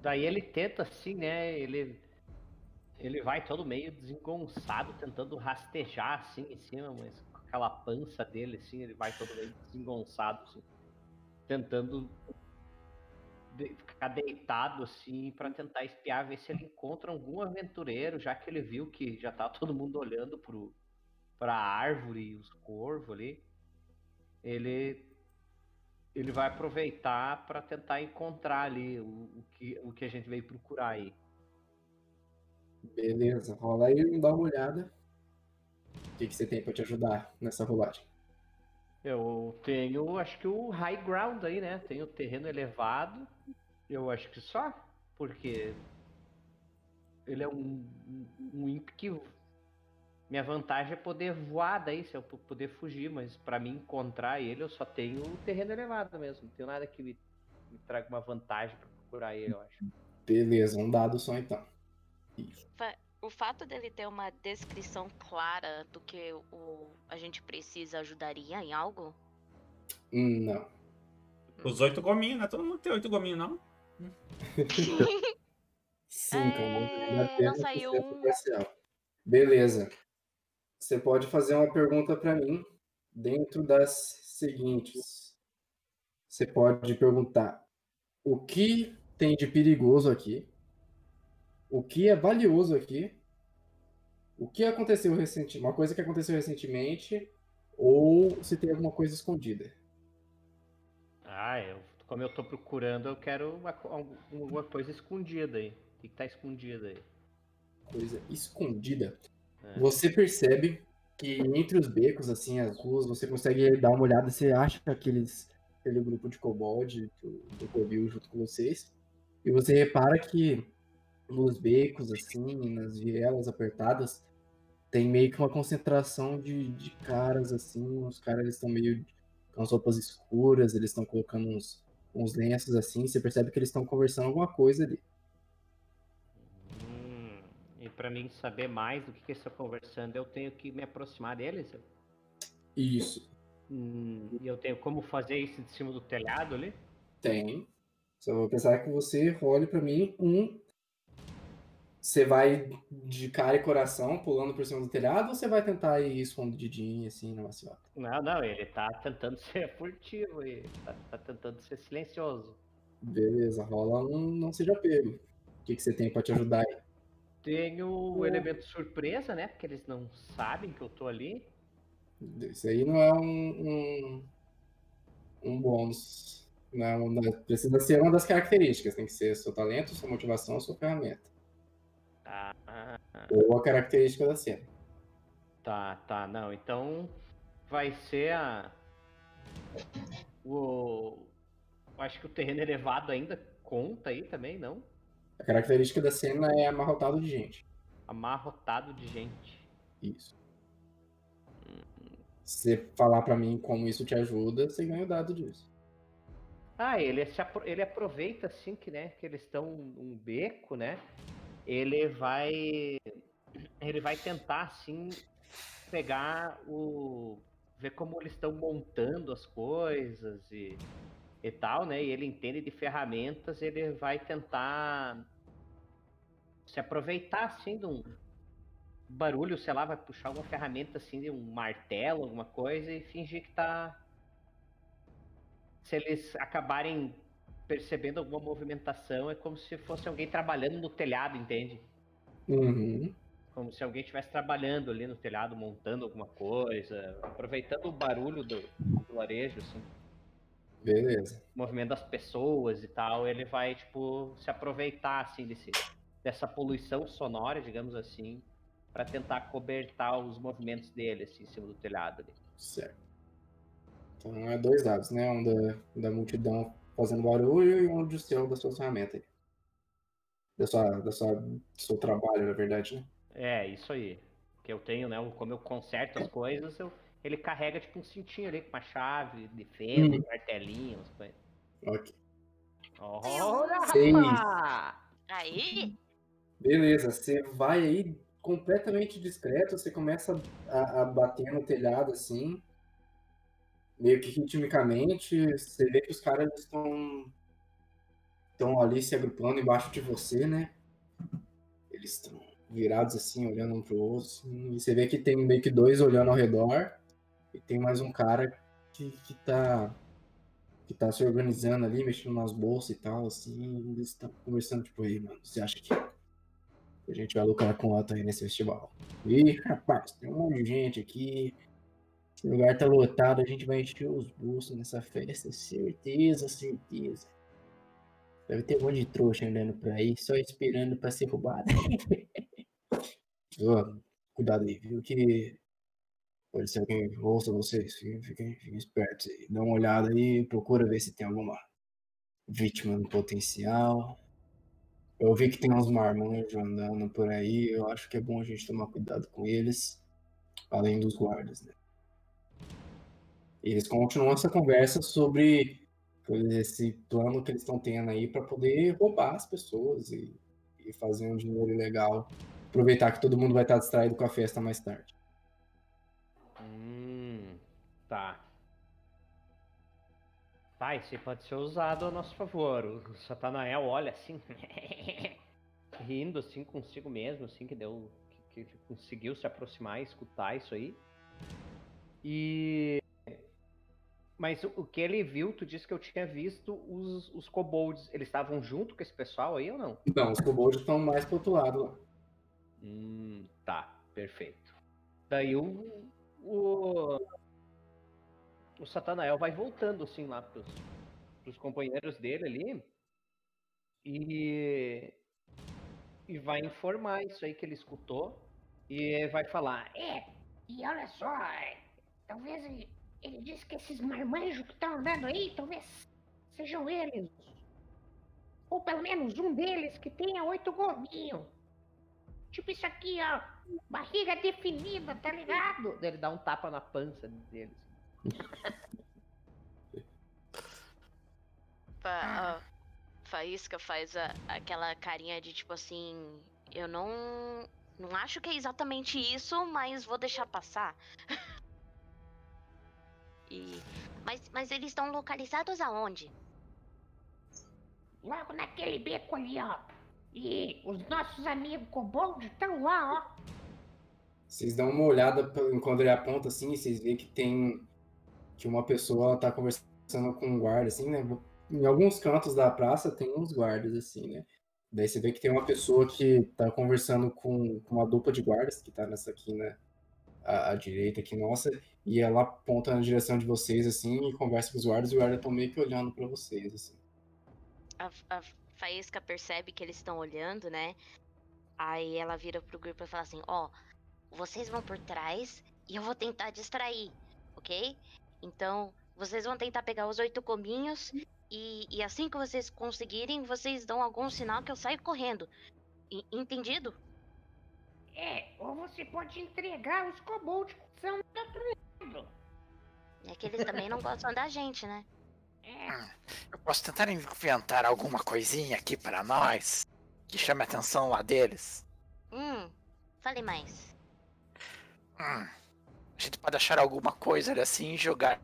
daí ele tenta assim, né? Ele ele vai todo meio desengonçado, tentando rastejar assim em cima, mas com aquela pança dele assim, ele vai todo meio desengonçado, assim, tentando de- ficar deitado assim pra tentar espiar, ver se ele encontra algum aventureiro, já que ele viu que já tá todo mundo olhando pro pra árvore e os corvos ali. Ele ele vai aproveitar para tentar encontrar ali o, o que, o que a gente veio procurar aí. Beleza, rola aí e dá uma olhada. O que, que você tem pra te ajudar nessa rolagem? Eu tenho, acho que o high ground aí, né? Tenho terreno elevado. Eu acho que só, porque ele é um, um, um imp que minha vantagem é poder voar daí, se eu poder fugir, mas para mim encontrar ele eu só tenho o terreno elevado mesmo. Não tenho nada que me, me traga uma vantagem para procurar ele, eu acho. Beleza, um dado só então. Fa- O fato dele ter uma descrição clara do que o, a gente precisa ajudaria em algo? Hum, Não. Os oito gominhos, né? Todo mundo tem oito gominhos, não? Cinco, É, tem não saiu um. parcial. Beleza. Você pode fazer uma pergunta pra mim dentro das seguintes. Você pode perguntar o que tem de perigoso aqui, o que é valioso aqui, o que aconteceu recentemente, uma coisa que aconteceu recentemente, ou se tem alguma coisa escondida. Ah, eu, como eu tô procurando, eu quero uma, alguma coisa escondida aí. O que, que tá escondido aí? coisa escondida. É. Você percebe que entre os becos, assim, as ruas, você consegue dar uma olhada, você acha aqueles, aquele grupo de kobold que o Dr. viu junto com vocês, e você repara que nos becos, assim, nas vielas apertadas, tem meio que uma concentração de, de caras, assim, os caras estão meio com as roupas escuras, eles estão colocando uns, uns lenços assim, você percebe que eles estão conversando alguma coisa ali. Hum, e pra mim saber mais do que, que eles estão conversando, eu tenho que me aproximar deles? Isso. Hum, e eu tenho como fazer isso de cima do telhado ali? Tem. Só vou pensar que você role pra mim um. Você vai de cara e coração pulando por cima do telhado ou você vai tentar ir escondidinho assim na maciota? Não, não, ele tá tentando (laughs) ser furtivo e tá, tá tentando ser silencioso. Beleza, rola um não seja pego. O que, que você tem pra te ajudar aí? Tenho o elemento surpresa, né? Porque eles não sabem que eu tô ali. Isso aí não é um, um, um bônus. Não é uma, precisa ser uma das características. Tem que ser seu talento, sua motivação, sua ferramenta. Ah. Ou a característica da cena. Tá, tá, não. Então vai ser a. O. Acho que o terreno elevado ainda conta aí também, não? A característica da cena é amarrotado de gente. Amarrotado de gente. Isso. Se você falar pra mim como isso te ajuda, você ganha o dado disso. Ah, ele, ele aproveita assim que, né, que eles estão num beco, né? Ele vai ele vai tentar assim pegar o ver como eles estão montando as coisas e, e tal, né? E ele entende de ferramentas, ele vai tentar se aproveitar assim de um barulho, sei lá, vai puxar alguma ferramenta assim de um martelo, alguma coisa e fingir que tá se eles acabarem percebendo alguma movimentação, é como se fosse alguém trabalhando no telhado, entende? Uhum. Como se alguém estivesse trabalhando ali no telhado, montando alguma coisa, aproveitando o barulho do, do arejo, assim, Beleza. o movimento das pessoas e tal, ele vai, tipo, se aproveitar, assim, desse, dessa poluição sonora, digamos assim, para tentar cobertar os movimentos dele, assim, em cima do telhado ali. Certo. Então é dois dados, né? Um da, da multidão fazendo barulho e um do seu da sua ferramenta. aí. Da sua, da sua, do seu trabalho, na verdade, né? É, isso aí. Que eu tenho, né? Como eu conserto as coisas, eu, ele carrega tipo um cintinho ali com uma chave de fenda, Uhum. um martelinho, umas coisas. Ok. Olha, Seis. Aí, Beleza, você vai aí completamente discreto, você começa a, a bater no telhado assim, meio que ritmicamente, você vê que os caras estão estão ali se agrupando embaixo de você, né? Eles estão virados assim, olhando um pro outro, assim, e você vê que tem meio que dois olhando ao redor, e tem mais um cara que, que tá que tá se organizando ali, mexendo nas bolsas e tal, assim, e eles estão conversando, tipo, aí, mano, você acha que a gente vai lucrar com alto aí nesse festival. Ih, rapaz, tem um monte de gente aqui. Esse lugar tá lotado, a gente vai encher os bolsos nessa festa, certeza, certeza. Deve ter um monte de trouxa andando por aí, só esperando pra ser roubado. (laughs) Ó, cuidado aí, viu? Que pode ser alguém ouça vocês. Fiquem, fiquem, fiquem espertos aí. Dá uma olhada aí, procura ver se tem alguma vítima no potencial. Eu vi que tem uns marmanjos andando por aí, eu acho que é bom a gente tomar cuidado com eles, além dos guardas, né? Eles continuam essa conversa sobre esse plano que eles estão tendo aí para poder roubar as pessoas e, e fazer um dinheiro legal. Aproveitar que todo mundo vai estar distraído com a festa mais tarde. Hum, tá. Tá, isso pode ser usado a nosso favor. O Satanael olha assim, (laughs) rindo assim consigo mesmo, assim, que deu. Que, que conseguiu se aproximar e escutar isso aí. E. Mas o, que ele viu, tu disse que eu tinha visto os, os kobolds. Eles estavam junto com esse pessoal aí ou não? Não, os kobolds estão mais pro outro lado lá. Hum, tá, perfeito. Daí o. O, o Satanael vai voltando assim lá pros, pros companheiros dele ali. E. E vai informar isso aí que ele escutou. E vai falar. É, e olha só, é, talvez ele, disse que esses marmanjos que estão andando aí, talvez sejam eles. Ou pelo menos um deles que tenha oito gominhos. Tipo isso aqui, ó. Barriga definida, tá ligado? (laughs) Ele dá um tapa na pança deles. A Faísca faz a- aquela carinha de tipo assim. Eu não. Não acho que é exatamente isso, mas vou deixar passar. (laughs) e. Mas, mas eles estão localizados aonde? Logo naquele beco ali, ó. E os nossos amigos kobolds estão lá, ó. Vocês dão uma olhada quando ele aponta assim, e vocês veem que tem. que uma pessoa tá conversando com um guarda, assim, né? Em alguns cantos da praça tem uns guardas, assim, né? Daí você vê que tem uma pessoa que tá conversando com, com uma dupla de guardas, que tá nessa aqui, né? À, à direita aqui, nossa, e ela aponta na direção de vocês, assim, e conversa com os guardas, e os guardas estão meio que olhando pra vocês, assim. A, a Faísca percebe que eles estão olhando, né? Aí ela vira pro grupo e fala assim: Ó, vocês vão por trás e eu vou tentar distrair, ok? Então, vocês vão tentar pegar os oito cominhos e, e assim que vocês conseguirem, vocês dão algum sinal que eu saio correndo. E- entendido? É, ou você pode entregar os kobolds que são do outro lado. É que eles também não gostam da gente, né? É, Eu posso tentar inventar alguma coisinha aqui para nós que chame a atenção lá deles. Hum, fale mais. Hum, a gente pode achar alguma coisa ali assim e jogar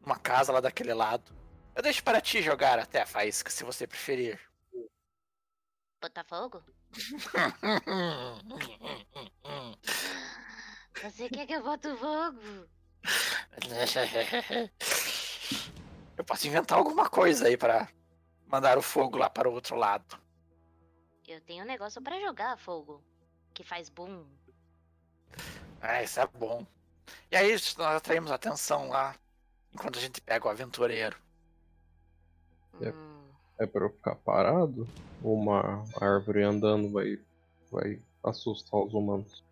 numa casa lá daquele lado. Eu deixo para ti jogar até a faísca, se você preferir. Botar fogo? Você quer que eu bote fogo? Eu posso inventar alguma coisa aí para mandar o fogo lá para o outro lado. Eu tenho um negócio pra jogar fogo. Que faz boom. Ah, isso é bom. E aí nós atraímos atenção lá enquanto a gente pega o aventureiro. É. Hum, É pra eu ficar parado? Ou uma árvore andando vai, vai assustar os humanos?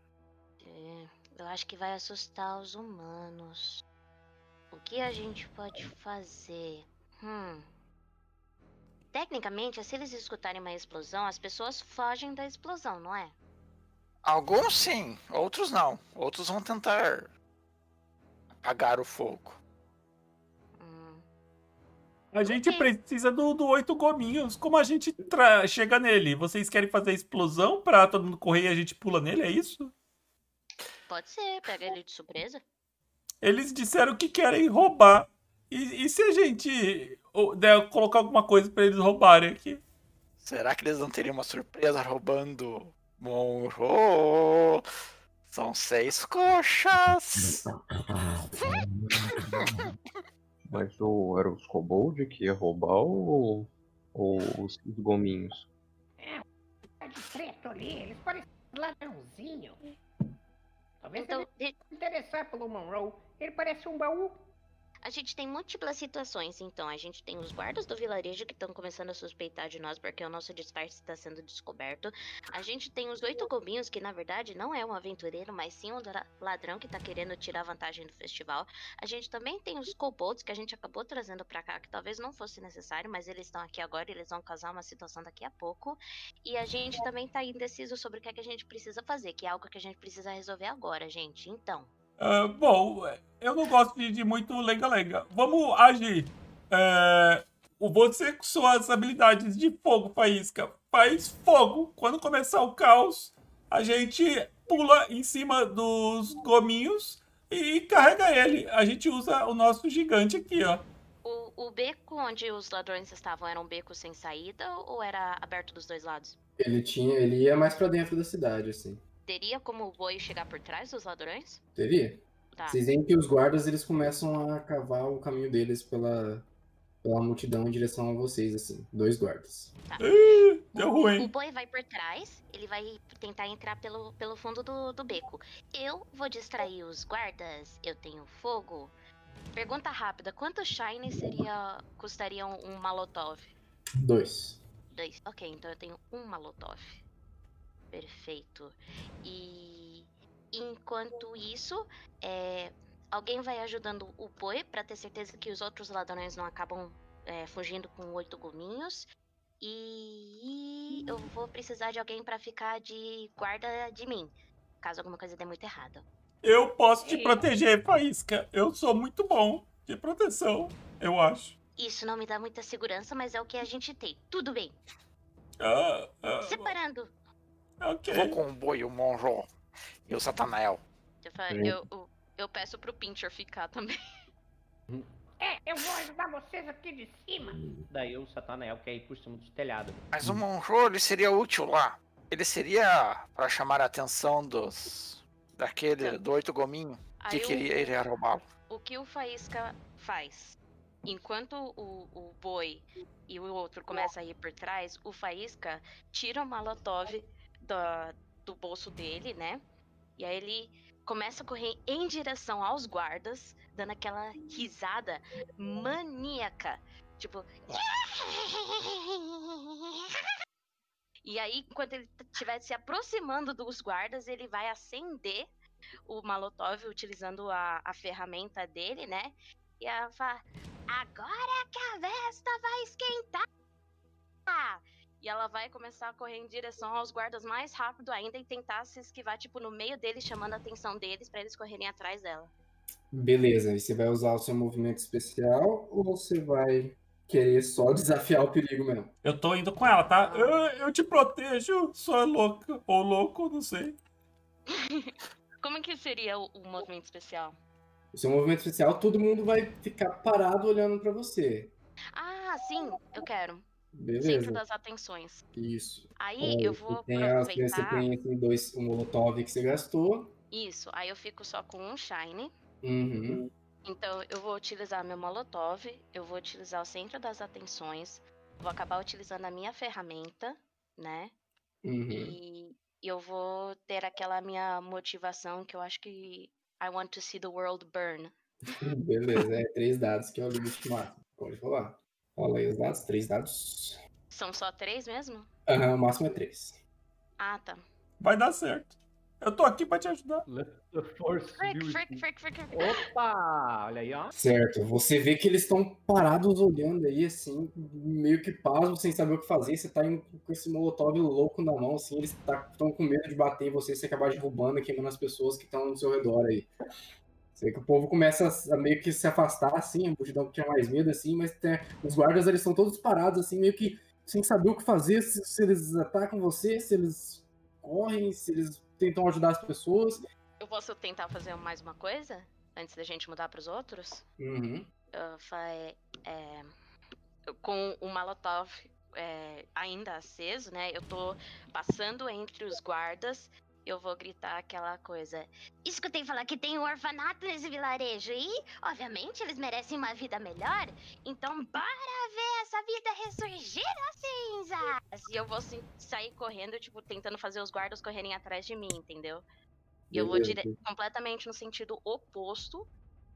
é, eu acho que vai assustar os humanos. O que a gente pode fazer? Hum. Tecnicamente, se eles escutarem uma explosão, as pessoas fogem da explosão, não é? Alguns sim, outros não. Outros vão tentar apagar o fogo. A gente precisa do, do oito gominhos. Como a gente tra- chega nele? Vocês querem fazer explosão pra todo mundo correr e a gente pula nele? É isso? pode ser, pega ele de surpresa. Eles disseram que querem roubar. E, e se a gente der, colocar alguma coisa pra eles roubarem aqui? Será que eles não teriam uma surpresa roubando Monro? São seis coxas. (laughs) Mas o, era os kobold que ia roubar ou, ou os, os gominhos? tá de preto ali, eles parecem um ladrãozinho. Talvez Então, ele de- se interessar pelo Monroe. Ele parece um baú. A gente tem múltiplas situações, então. A gente tem os guardas do vilarejo que estão começando a suspeitar de nós porque o nosso disfarce está sendo descoberto. A gente tem os oito gominhos, que na verdade não é um aventureiro, mas sim um ladrão que tá querendo tirar vantagem do festival. A gente também tem os kobolds que a gente acabou trazendo pra cá, que talvez não fosse necessário, mas eles estão aqui agora e eles vão causar uma situação daqui a pouco. E a gente também tá indeciso sobre o que, é que a gente precisa fazer, que é algo que a gente precisa resolver agora, gente. Então. Ah, bom, eu não gosto de, de muito lenga-lenga. Vamos agir. O você com suas habilidades de fogo, Faísca, faz fogo. Quando começar o caos, a gente pula em cima dos gominhos e carrega ele. A gente usa o nosso gigante aqui, ó. O, o beco onde os ladrões estavam era um beco sem saída ou era aberto dos dois lados? Ele tinha. Ele ia mais pra dentro da cidade, assim. Teria como o boi chegar por trás dos ladrões? Teria? Tá. Vocês veem que os guardas eles começam a cavar o caminho deles pela, pela multidão em direção a vocês, assim. Dois guardas. Ih, deu O ruim. boi vai por trás, ele vai tentar entrar pelo, pelo fundo do, do beco. Eu vou distrair os guardas, eu tenho fogo. Pergunta rápida, quanto shine seria custaria um, um Molotov? Dois. Dois. Ok, então eu tenho um Molotov. Perfeito. E enquanto isso, é, alguém vai ajudando o boi pra ter certeza que os outros ladrões não acabam é, fugindo com oito gominhos. E eu vou precisar de alguém pra ficar de guarda de mim, caso alguma coisa dê muito errado. Eu posso te proteger, Faísca. Eu sou muito bom de proteção, eu acho. Isso não me dá muita segurança, mas é o que a gente tem. Tudo bem. Ah, ah, Separando. Ok. Vou com o boi, o Monro e o Satanael. Eu, Sim. eu, eu, eu peço pro Pincher ficar também. (laughs) É, eu vou ajudar vocês aqui de cima. Daí o Satanael quer ir por cima dos telhados. Mas o Monro, ele seria útil lá. Ele seria para chamar a atenção dos. daquele, do oito gominho que Aí o- queria ir roubá-lo. O que o Faísca faz? Enquanto o, o boi e o outro começa a ir por trás, o Faísca tira o Molotov da- do bolso dele, né? E aí ele começa a correr em direção aos guardas, dando aquela risada maníaca. Tipo. (laughs) E aí, enquanto ele estiver se aproximando dos guardas, ele vai acender o Molotov utilizando a, a ferramenta dele, né? E ela fala: Agora que a festa vai esquentar! E ela vai começar a correr em direção aos guardas mais rápido ainda e tentar se esquivar, tipo, no meio deles, chamando a atenção deles pra eles correrem atrás dela. Beleza, e você vai usar o seu movimento especial ou você vai querer só desafiar o perigo mesmo? Eu tô indo com ela, tá? Eu, eu te protejo, sua louca. Ou louco, não sei. (laughs) Como que seria o, o movimento especial? O seu movimento especial, todo mundo vai ficar parado olhando pra você. Ah, sim, eu quero. Centro Beleza? das atenções. Isso. Aí eu vou tem as- Você aproveitar. tem assim, dois, um molotov que você gastou. Isso, aí eu fico só com um Shine. Uhum. Então eu vou utilizar meu Molotov, eu vou utilizar o centro das atenções, vou acabar utilizando a minha ferramenta, né? Uhum. E eu vou ter aquela minha motivação que eu acho que I want to see the world burn. (laughs) Beleza, é três dados que é o limite máximo. Pode rolar. Rola aí os dados, três dados. São só três mesmo? Aham, o máximo é três. Ah, tá. Vai dar certo. Eu tô aqui pra te ajudar. Force Frick, frick, frick, frick, frick. Opa! Olha aí, ó. Certo, você vê que eles estão parados olhando aí, assim, meio que pasmo, sem saber o que fazer. Você tá indo com esse molotov louco na mão, assim, eles estão com medo de bater em você, você acabar derrubando e queimando as pessoas que estão no seu redor aí. Vê que o povo começa a meio que se afastar, assim, a multidão que tinha mais medo, assim, mas tem- os guardas, eles estão todos parados, assim, meio que sem saber o que fazer, se, se eles atacam você, se eles correm, se eles tentam ajudar as pessoas. Eu posso tentar fazer mais uma coisa? Antes da gente mudar pros outros? Uhum. Ah, fa- é, com o Molotov é, ainda aceso, né? Eu tô passando entre os guardas. Eu vou gritar aquela coisa. Escutei falar que tem um orfanato nesse vilarejo e, obviamente, eles merecem uma vida melhor. Então, bora ver essa vida ressurgir das cinzas! E eu vou assim, sair correndo, tipo, tentando fazer os guardas correrem atrás de mim, entendeu? E eu vou dire- completamente no sentido oposto.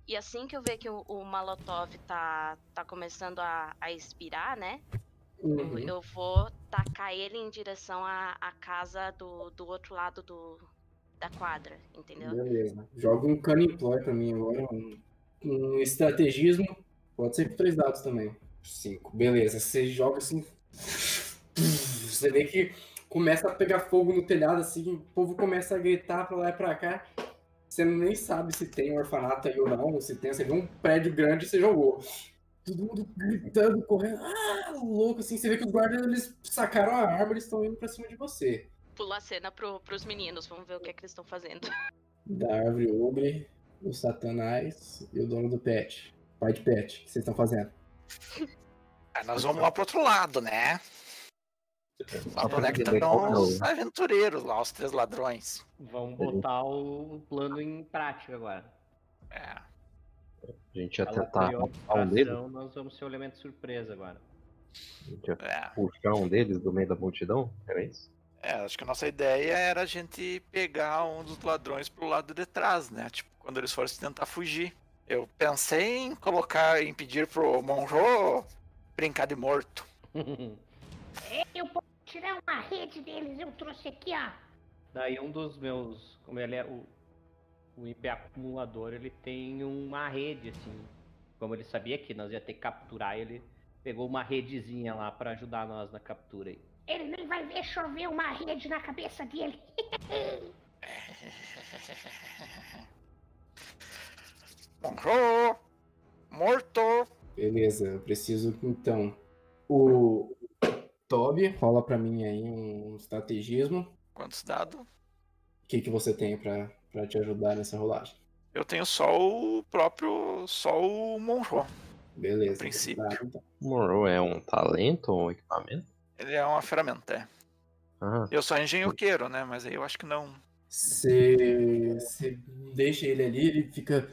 E assim que eu ver que o, o Molotov tá, tá começando a, a expirar, né? Eu, Uhum. eu vou tacar ele em direção à, à casa do, do outro lado do, da quadra, entendeu? Beleza. Joga um ploy pra mim agora. Um, um estrategismo. Pode ser com três dados também. Cinco. Beleza. Você joga assim. Você vê que começa a pegar fogo no telhado, assim. O povo começa a gritar pra lá e pra cá. Você nem sabe se tem um orfanato aí ou não. Se tem, você vê um prédio grande e você jogou. Todo mundo gritando, correndo. Ah, louco, assim. Você vê que os guardas eles sacaram a arma e estão indo pra cima de você. Pula a cena pro, pros meninos, vamos ver o que é que eles estão fazendo. da árvore ogre, o satanás e o dono do pet. Pai de pet, o que vocês estão fazendo? Ah, nós vamos lá pro outro lado, né? Lá pra onde é que Legal, estão não. os aventureiros lá, os três ladrões. Vamos botar o plano em prática agora. É. A gente ia Ela tentar matar um deles, Nós vamos ser o elemento surpresa agora. a gente ia É. puxar um deles do meio da multidão, era isso? É, acho que a nossa ideia era a gente pegar um dos ladrões pro lado de trás, né? Tipo, quando eles fossem tentar fugir. Eu pensei em colocar, em pedir pro Monro brincar de morto. É, (laughs) Eu posso tirar uma rede deles, eu trouxe aqui, ó. Daí um dos meus. Como ele é o. O IP acumulador, ele tem uma rede, assim. Como ele sabia que nós ia ter que capturar, ele pegou uma redezinha lá pra ajudar nós na captura aí. Ele nem vai ver chover uma rede na cabeça dele. (laughs) Monro! Morto! Beleza, eu preciso então. O Toby, rola pra mim aí um estrategismo. Quantos dados? O que, que você tem pra, pra te ajudar nessa rolagem? Eu tenho só o próprio. só o Monroe. Beleza. No princípio. tá, então. Morrow é um talento ou um equipamento? Ele é uma ferramenta, é. Ah, Eu sou engenhoqueiro, né? Mas aí eu acho que não. Você, você deixa ele ali, ele fica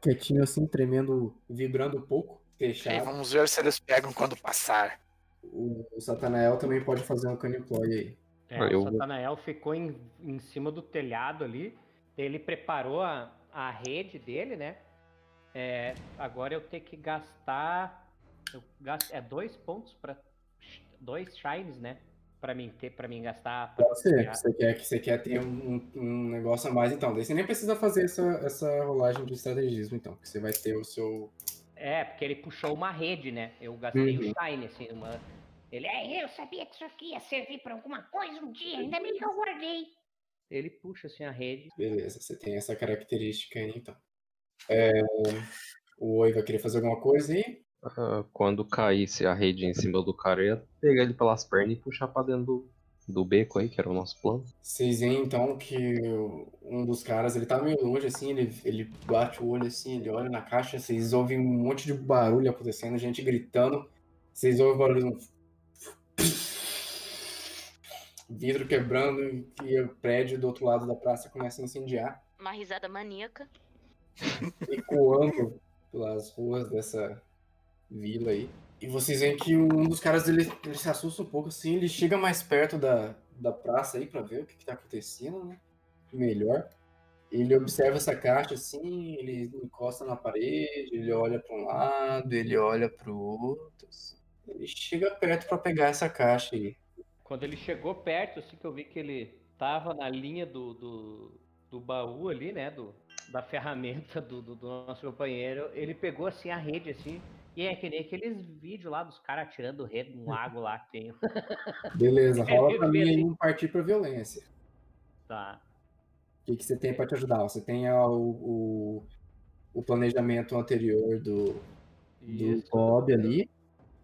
quietinho assim, tremendo, vibrando um pouco, Aí fechado. vamos ver se eles pegam quando passar. O, o Satanael também pode fazer um caniploy aí. É, eu o Satanael ficou em, em cima do telhado ali. Ele preparou a, a rede dele, né? É, agora eu tenho que gastar. Eu gasto, é dois pontos para dois shines, né? Pra mim ter, para mim gastar. pra Pode ser. Você quer, que você quer ter um, um negócio a mais, então. Daí você nem precisa fazer essa, essa rolagem de estrategismo, então. Que você vai ter o seu. É, porque ele puxou uma rede, né? Eu gastei Uhum. o shine, assim, uma. Ele é. É, eu sabia que isso aqui ia servir pra alguma coisa um dia, ainda bem que eu guardei. Ele puxa assim a rede. Beleza, você tem essa característica aí, então. É, o Oi vai querer fazer alguma coisa aí? ah, quando caísse a rede em cima do cara, eu ia pegar ele pelas pernas e puxar pra dentro do, do beco aí, que era o nosso plano. Vocês veem então que um dos caras, ele tá meio longe assim, ele, ele bate o olho assim, ele olha na caixa, vocês ouvem um monte de barulho acontecendo, gente gritando. Vocês ouvem o barulho de um vidro quebrando e o prédio do outro lado da praça começa a incendiar, Uma risada maníaca. (laughs) ecoando pelas ruas dessa vila aí. E vocês veem que um dos caras ele, ele se assusta um pouco assim, ele chega mais perto da, da praça aí pra ver o que, que tá acontecendo, né? Melhor. Ele observa essa caixa assim, ele encosta na parede, ele olha pra um lado, ele olha pro outro. assim. Ele chega perto pra pegar essa caixa aí. Quando ele chegou perto, assim que eu vi que ele tava na linha do, do, do baú ali, né? Do, da ferramenta do, do, do nosso companheiro, ele pegou assim a rede assim. E é que nem aqueles vídeos lá dos caras atirando rede num lago lá que tem. (laughs) Beleza, É, rola pra mim aí um partir pra violência. Tá. O que, que você tem pra te ajudar? Você tem o, o, o planejamento anterior do, do Isso. Bob ali.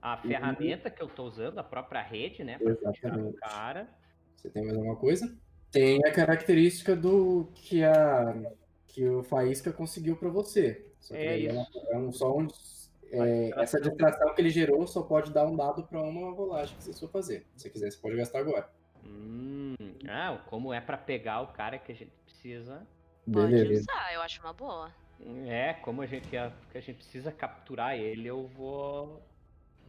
A ferramenta que eu tô usando, a própria rede, né? Exatamente. cara. Você tem mais alguma coisa? Tem a característica do que a que o Faísca conseguiu pra você. Só que É daí isso. É um, só um, é, essa distração que ele gerou só pode dar um dado pra uma rolagem que você for fazer. Se você quiser, você pode gastar agora. Hum, ah, como é pra pegar o cara que a gente precisa. Pode Beleza. usar, eu acho uma boa. É, como a gente, que a, que a gente precisa capturar ele, eu vou.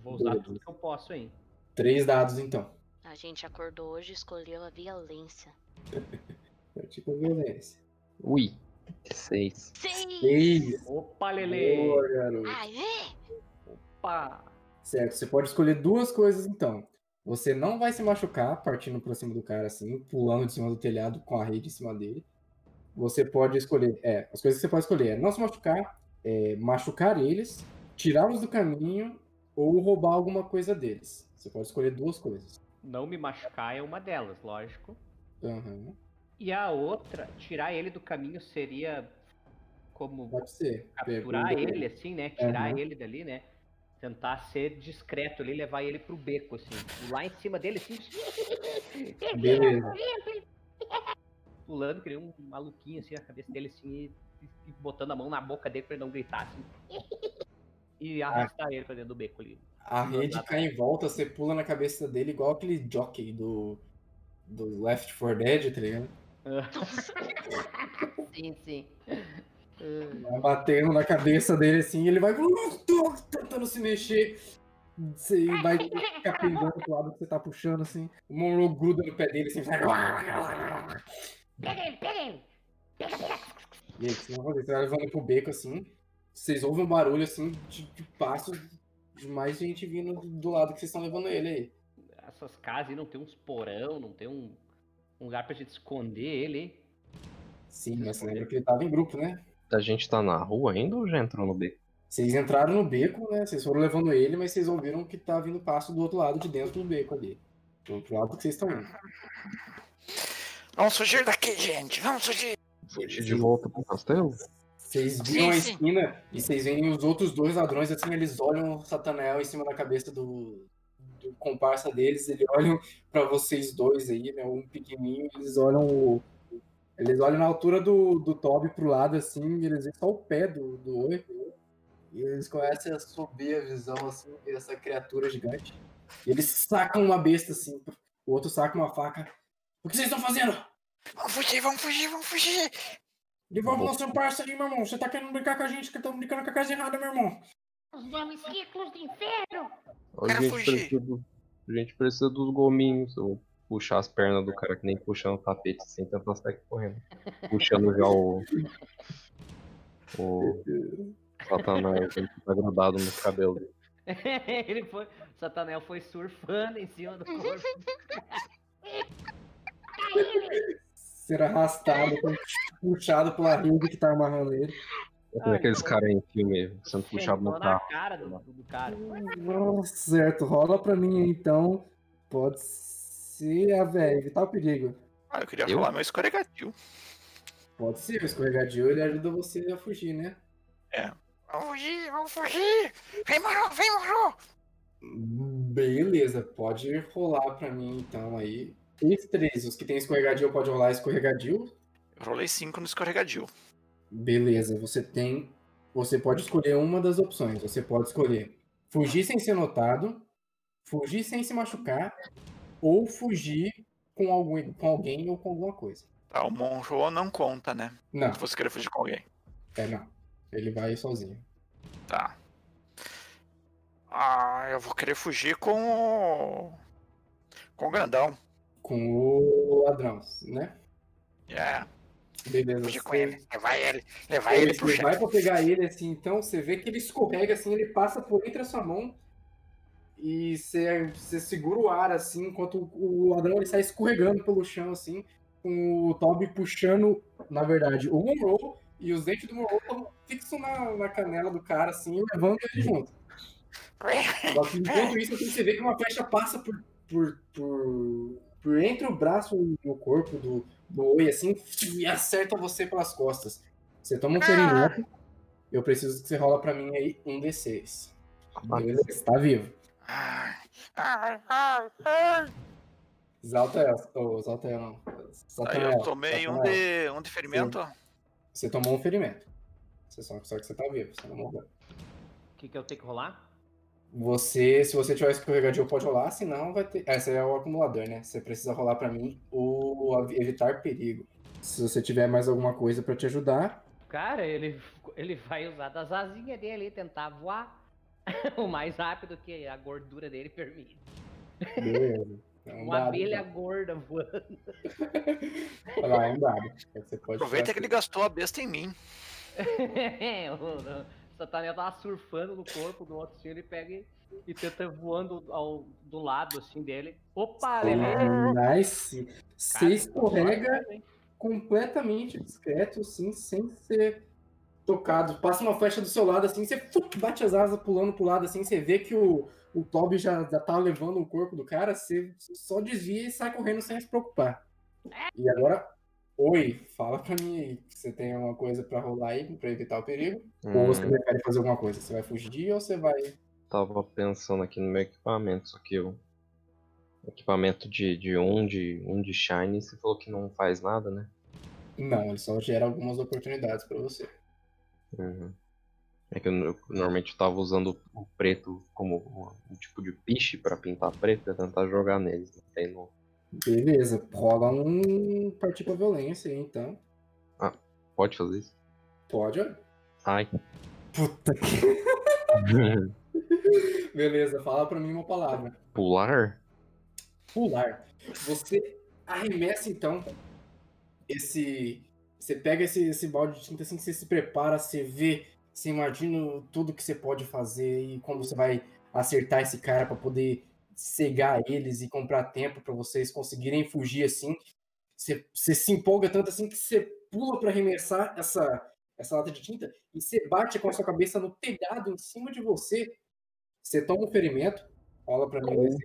Vou usar Beleza. tudo que eu posso aí. Três dados, então. A gente acordou hoje e escolheu a violência. (laughs) É tipo violência. Ui, seis. Seis. Opa, Lele! Boa, garoto. Ai, vê! Opa! Certo, você pode escolher duas coisas então. Você não vai se machucar partindo pra cima do cara assim, pulando de cima do telhado com a rede em cima dele. Você pode escolher, é, as coisas que você pode escolher é não se machucar, é, machucar eles, tirá-los do caminho ou roubar alguma coisa deles. Você pode escolher duas coisas. Não me machucar é uma delas, lógico. Aham, E a outra, tirar ele do caminho seria como Pode ser. capturar Pega- ele, assim, né? Tirar Aham. ele dali, né? Tentar ser discreto ali, levar ele pro beco, assim. Lá em cima dele, assim, Beleza. (laughs) pulando, que nem um maluquinho, assim, na cabeça dele, assim, e, e botando a mão na boca dele pra ele não gritar, assim. E arrastar ele pra dentro do beco ali. A rede cai em volta, você pula na cabeça dele igual aquele jockey do, do Left 4 Dead, tá ligado? (laughs) sim, sim. Vai batendo na cabeça dele assim, ele vai tentando se mexer. Você vai capengando pro lado que você tá puxando assim. O Monroe gruda no pé dele assim. Pega ele, pega ele. Pega, pega. E aí, o que vocês vão fazer? Você vai levando pro beco assim. Vocês ouvem um barulho assim de, de passos de mais gente vindo do lado que vocês estão levando ele aí. Essas casas aí não tem uns porão, não tem um, um lugar pra gente esconder ele. hein? Sim, mas você lembra que ele tava em grupo, né? A gente tá na rua ainda ou já entrou no beco? Vocês entraram no beco, né? Vocês foram levando ele, mas vocês ouviram que tá vindo passo do outro lado de dentro do beco ali. Do outro lado que vocês estão indo. Vamos fugir daqui, gente. Vamos fugir. Fugir de volta pro castelo? Vocês viram a Sim, esquina e vocês veem os outros dois ladrões, assim, eles olham o Satanael em cima da cabeça do, do comparsa deles, eles olham pra vocês dois aí, né? Um pequenininho, eles olham o. Eles olham na altura do, do Toby pro lado, assim, e eles veem só o pé do, do Oi. E eles começam a subir a visão, assim, dessa criatura gigante. E eles sacam uma besta, assim, o outro saca uma faca. O que vocês estão fazendo? Vamos fugir, vamos fugir, vamos fugir. Devolve nosso parça ali, meu irmão. Você tá querendo brincar com a gente, que estamos brincando com a casa errada, meu irmão. Os nomes ciclos do inferno. A Quero gente, fugir. precisa, do- a gente precisa dos gominhos. Eu vou puxar as pernas do cara que nem puxando o tapete sem tentar sair correndo. Puxando já o. O. Satanás, ele tá grudado no cabelo dele. (laughs) ele foi. Satanel foi surfando em cima do corpo. (laughs) Ser arrastado, puxado pela rede que tá amarrando ele. É aqueles caras em filme sendo puxado no Sentou na carro. cara do, do cara. Nossa, certo, rola pra mim então. Pode ser a velha, evitar o perigo. Ah, eu queria Eu? falar meu escorregadio. Pode ser, o escorregadio ele ajuda você a fugir, né? Vamos fugir, vamos fugir. Vem, Moro, vem, Moro. Beleza, pode rolar pra mim então aí. Esses três, os que tem escorregadio, pode rolar escorregadio. Eu rolei 5 no escorregadio. Beleza, você tem. Você pode escolher uma das opções. Você pode escolher fugir sem ser notado, fugir sem se machucar, ou fugir com, algum, com alguém ou com alguma coisa. Tá, o Monro não conta, né? Não, Se você querer fugir com alguém. é não. Ele vai sozinho. Tá. Ah, eu vou querer fugir com o. Com o grandão. Com o ladrão, né? É, Beleza. fugir com ele. Levar ele. Levar ele pro chefe. vai pra pegar ele assim, então você vê que ele escorrega assim, ele passa por entre a sua mão e você, você segura o ar assim, enquanto o, ladrão ele sai escorregando pelo chão assim, com o Toby puxando, na verdade, o Monroe e os dentes do Monroe estão fixos na, na canela do cara assim, levando ele junto. (laughs) Só que enquanto isso, assim, você vê que uma flecha passa por, por, por, por entre o braço e o corpo do, do Oi, assim, e acerta você pelas costas. Você toma um ferimento. Eu preciso que você rola pra mim aí um D6. Beleza? Você tá vivo. Ai, ai, ai, ai. Exalta ela. Oh, exalta ela, não. Eu tomei um Satanael. de, um de ferimento. Você tomou um ferimento. Você só, só que você tá vivo, você não morreu. O que, que eu tenho que rolar? Você, se você tiver escorregadio, pode rolar, senão vai ter. Esse é o acumulador, né? Você precisa rolar pra mim o evitar perigo. Se você tiver mais alguma coisa pra te ajudar, Cara, ele, ele vai usar das asinhas dele e tentar voar (laughs) o mais rápido que a gordura dele permite. beleza. (laughs) É um Uma dado, abelha então. gorda voando. Olha lá, é um dado. Você pode Aproveita que ele gastou a besta em mim. (laughs) Satanel tava surfando no corpo do outro, assim, ele pega e, e tenta voando ao, do lado assim dele. Opa, Lelê! Nice. Você escorrega completamente discreto, assim, sem ser tocado. Passa uma flecha do seu lado, assim, você bate as asas pulando pro lado, assim, você vê que o, o Toby já, já tá levando o corpo do cara, você só desvia e sai correndo sem se preocupar. E agora, oi, fala pra mim aí, você tem alguma coisa pra rolar aí, pra evitar o perigo? Ou você Hum, prefere fazer alguma coisa? Você vai fugir ou você vai... tava pensando aqui no meu equipamento, só que o equipamento de, de um de um de Shine, você falou que não faz nada, né? Não, ele só gera algumas oportunidades pra você. Uhum. É que eu, eu normalmente tava usando o preto como um, um tipo de piche pra pintar preto e tentar jogar neles. Não tem no. Beleza, rola um partir pra violência aí, então. Pode fazer isso? Pode, olha. Ai. Puta que. (laughs) Beleza, fala pra mim uma palavra. Pular? Pular. Você arremessa então esse. Você pega esse, esse balde de tinta assim, você se prepara, você vê, você imagina tudo que você pode fazer e como você vai acertar esse cara pra poder cegar eles e comprar tempo pra vocês conseguirem fugir assim. Você, você se empolga tanto assim que você pula pra arremessar essa, essa lata de tinta e você bate com a sua cabeça no telhado em cima de você. Você toma um ferimento, rola pra mim.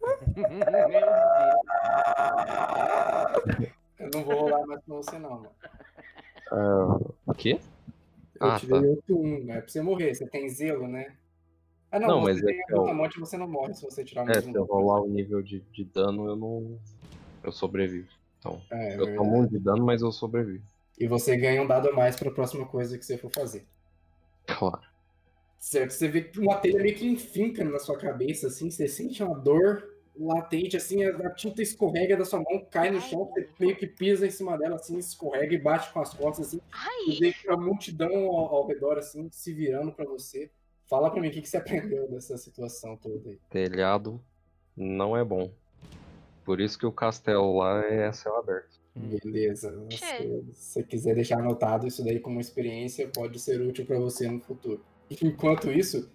(laughs) Eu não vou rolar mais pra você não, mano. Ah, o quê? Eu Ah, tirei tá. 8 1, é pra você morrer. Você tem zelo, né? Ah, não, Não, você mas é que a eu- brutamonte você não morre se você tirar É, mais se um. eu rolar o nível de, de dano, eu não. Eu sobrevivo. Então, É, eu verdade. tomo um de dano, mas eu sobrevivo. E você ganha um dado a mais pra próxima coisa que você for fazer. Claro. Certo? Você vê que uma telha meio que enfinca na sua cabeça, assim, você sente uma dor latente, assim, a, tinta escorrega da sua mão, cai no chão, você meio que pisa em cima dela, assim, escorrega e bate com as costas, assim, e vê que a multidão ao, ao redor, assim, se virando pra você. Fala pra mim o que, que você aprendeu dessa situação toda aí. Telhado não é bom. Por isso que o castelo lá é céu aberto. Beleza. Tchê. Se você quiser deixar anotado isso daí como experiência, pode ser útil pra você no futuro. Enquanto isso,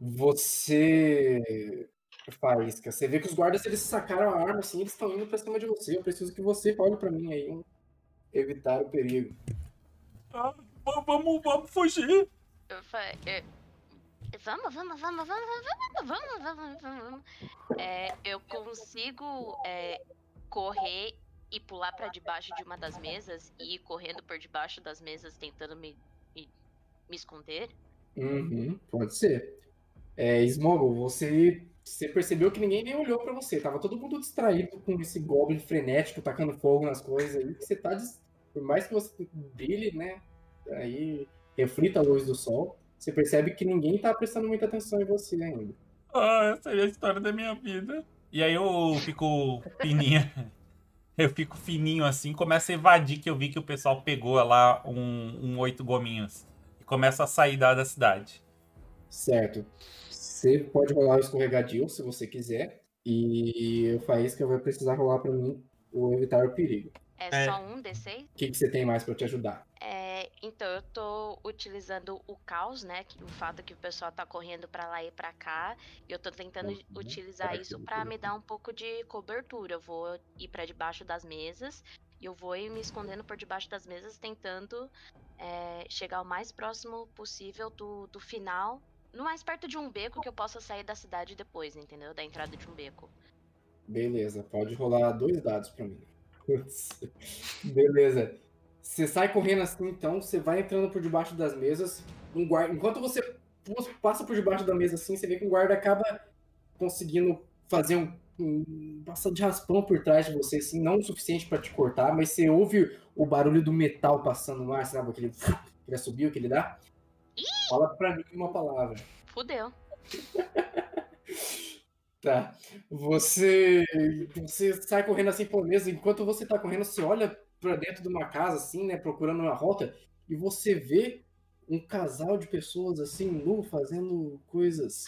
você. Faísca, você vê que os guardas eles sacaram a arma assim, eles estão indo pra cima de você. Eu preciso que você olhe pra mim aí, um... evitar o perigo. Ah, va- vamos, vamos fugir. eu é, Vamos, vamos, vamos, vamos, vamos, vamos, vamos, vamos. É, eu consigo é, correr e pular para debaixo de uma das mesas e ir correndo por debaixo das mesas tentando me, me, me esconder? Uhum, pode ser. É, Smogo, você, você percebeu que ninguém nem olhou para você. Tava todo mundo distraído com esse goblin frenético tacando fogo nas coisas aí. Você tá. Por mais que você brilhe, né? Aí reflita a luz do sol. Você percebe que ninguém tá prestando muita atenção em você ainda. Ah, essa é a história da minha vida. E aí eu fico fininho. (laughs) Eu fico fininho assim, começo a evadir que eu vi que o pessoal pegou lá um, um oito gominhos. E começa a sair da, da cidade. Certo. Você pode rolar o escorregadio se você quiser. E o Faísca vai precisar rolar pra mim o evitar o perigo. É, É. só um D6? O que, que você tem mais pra te ajudar? É, então, eu tô utilizando o caos, né? Que, o fato que o pessoal tá correndo pra lá e pra cá. E eu tô tentando Uhum. utilizar Para isso pra me dar um pouco de cobertura. Eu vou ir pra debaixo das mesas. E eu vou ir me escondendo por debaixo das mesas, tentando é, chegar o mais próximo possível do, do final. No mais perto de um beco que eu possa sair da cidade depois, entendeu? Da entrada de um beco. Beleza, pode rolar dois dados pra mim. (laughs) Beleza. Você sai correndo assim, então, você vai entrando por debaixo das mesas. Um guarda... Enquanto você passa por debaixo da mesa assim, você vê que um guarda acaba conseguindo fazer um, um passando de raspão por trás de você, assim, não o suficiente pra te cortar, mas você ouve o barulho do metal passando no ar, sabe? Aquele (laughs) que subiu que ele dá. Fala pra mim uma palavra. Fudeu. (laughs) Tá. Você, você sai correndo assim pela mesa. Enquanto você tá correndo, você olha pra dentro de uma casa, assim, né? Procurando uma rota. E você vê um casal de pessoas, assim, nu, fazendo coisas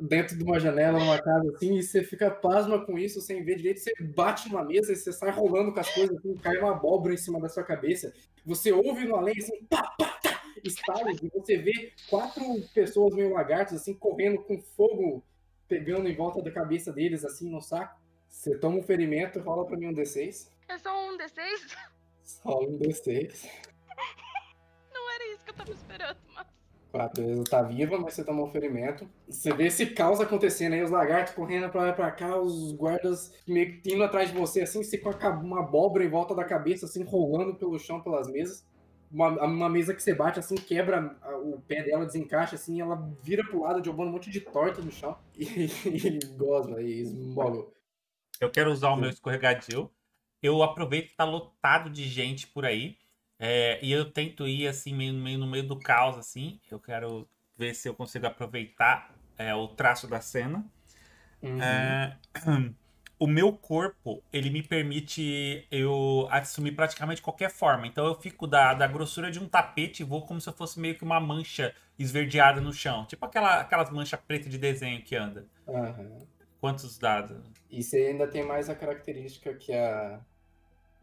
dentro de uma janela, numa casa, assim. E você fica pasma com isso, sem ver direito. Você bate numa mesa e você sai rolando com as coisas, assim. Cai uma abóbora em cima da sua cabeça. Você ouve no além, assim, pá, pá, tá, estalos. E você vê quatro pessoas meio lagartos, assim, correndo com fogo pegando em volta da cabeça deles, assim, no saco. Você toma um ferimento, rola pra mim um D6. É só um D6? Rola um D6. (laughs) Não era isso que eu tava esperando, mas. Quatro vezes tá viva, mas você tomou um ferimento. Você vê esse caos acontecendo aí, os lagartos correndo pra lá e pra cá, os guardas meio que indo atrás de você, assim, você com uma abóbora em volta da cabeça, assim, rolando pelo chão, pelas mesas. Uma, uma mesa que você bate, assim, quebra o pé dela, desencaixa, assim, ela vira pro lado, jogando um monte de torta no chão. (laughs) E, e gosma, e esmoga. Eu quero usar o meu escorregadio. Eu aproveito que tá lotado de gente por aí. é, e eu tento ir assim, meio, meio no meio do caos, assim. Eu quero ver se eu consigo aproveitar é, o traço da cena. Uhum. É, (clears throat) o meu corpo, ele me permite eu assumir praticamente qualquer forma. Então eu fico da, da grossura de um tapete e vou como se eu fosse meio que uma mancha esverdeada no chão. Tipo aquela, aquelas manchas pretas de desenho que anda. Aham. Quantos dados? E você ainda tem mais a característica que a,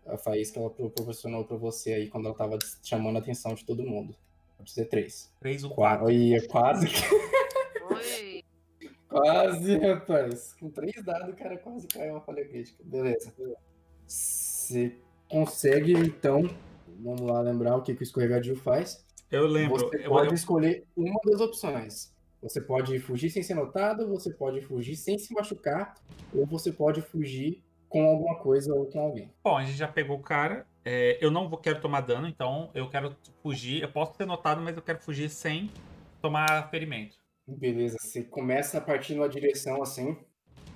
a Faísca ela pro- proporcionou pra você aí quando ela tava chamando a atenção de todo mundo. Pode ser três. Três ou Quatro. Ia, quase. Oi. (laughs) quase, rapaz. Com três dados, o cara quase caiu uma falha crítica. Beleza. Você consegue, então. Vamos lá lembrar o que, que o escorregadio faz. Eu lembro. Você eu- pode eu- escolher uma das opções. Você pode fugir sem ser notado, você pode fugir sem se machucar, ou você pode fugir com alguma coisa ou com alguém. Bom, a gente já pegou o cara. É, eu não vou, quero tomar dano, então eu quero fugir. Eu posso ser notado, mas eu quero fugir sem tomar ferimento. Beleza, você começa a partir numa direção assim,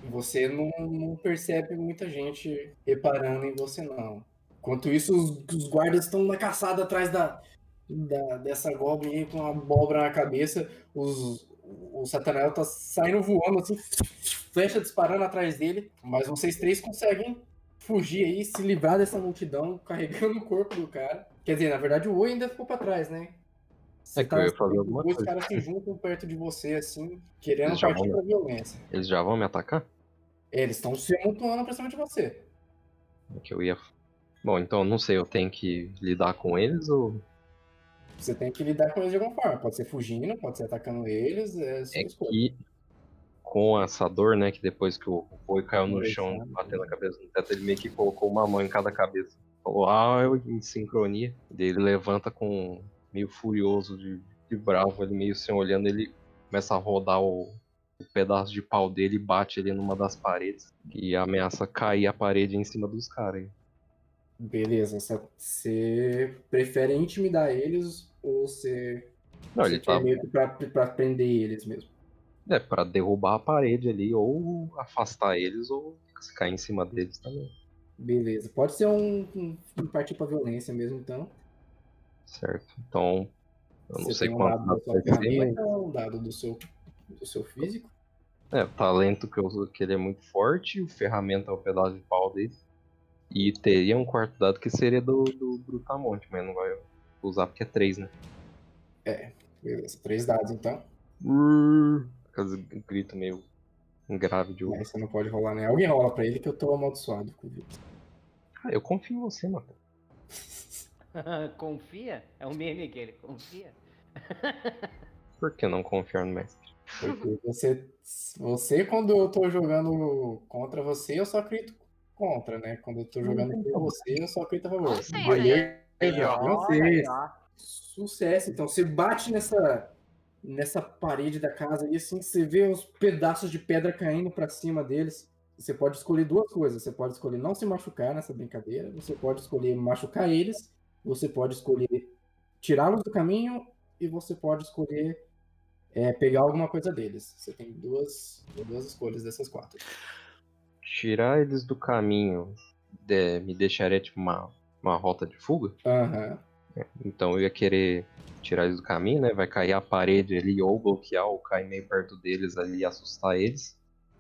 você não, não percebe muita gente reparando em você, não. Enquanto isso, os, os guardas estão na caçada atrás da, da- dessa Goblin aí com a abóbora na cabeça. Os, o Satanael tá saindo voando, assim, flecha disparando atrás dele. Mas vocês três conseguem fugir aí, se livrar dessa multidão, carregando o corpo do cara. Quer dizer, na verdade, o Oi ainda ficou pra trás, né? Você É que eu ia fazer alguma coisa. caras se juntam perto de você, assim, querendo Eles partir vão- pra violência. Eles já vão me atacar? É, Eles estão se amontoando pra cima de você. É que eu ia. Bom, então não sei, eu tenho que lidar com eles ou. Você tem que lidar com eles de alguma forma. Pode ser fugindo, pode ser atacando eles. É, É que com essa dor, né, que depois que o boi caiu no chão, é. batendo a cabeça no teto, ele meio que colocou uma mão em cada cabeça. Falou, ah, eu em sincronia. Daí ele levanta com meio furioso, de, de bravo, ele meio sem olhando, ele começa a rodar o, o pedaço de pau dele e bate ele numa das paredes. E ameaça cair a parede em cima dos caras. Beleza. Você- Você prefere intimidar eles ou você, Não, você ele tá meio pra, pra prender eles mesmo? É, pra derrubar a parede ali, ou afastar eles, ou cair em cima deles também. Beleza. Pode ser um, um, um partir pra violência mesmo, então. Certo. Então, eu não você sei tem um quanto dado da ser, mas... ferramenta, um dado do seu, do seu físico. É, o talento que eu uso que ele é muito forte, o ferramenta é o pedaço de pau dele. E teria um quarto dado que seria do, do Brutamonte, mas não vai usar porque é 3, né? É, beleza. Três dados, então. Aquele grito meio grave de Aí você não pode rolar, né? Alguém rola pra ele que eu tô amaldiçoado com o Vitor. Ah, eu confio em você, mano. (laughs) confia? É um meme aquele, confia. (laughs) Por que não confiar no mestre? Porque você, você, quando eu tô jogando contra você, eu só acredito contra, né? Quando eu tô jogando por você, eu só acredito a favor. Beleza, Aí, ó. Francês. ó. Sucesso. Então, você bate nessa, nessa parede da casa e assim, você vê os pedaços de pedra caindo pra cima deles. Você pode escolher duas coisas. Você pode escolher não se machucar nessa brincadeira. Você pode escolher machucar eles. Você pode escolher tirá-los do caminho. E você pode escolher é, pegar alguma coisa deles. Você tem duas, duas escolhas dessas quatro. Tirar eles do caminho de- me deixaria tipo uma, uma rota de fuga? Aham. Então eu ia querer tirar eles do caminho, né? Vai cair a parede ali, ou bloquear, ou cair meio perto deles ali e assustar eles.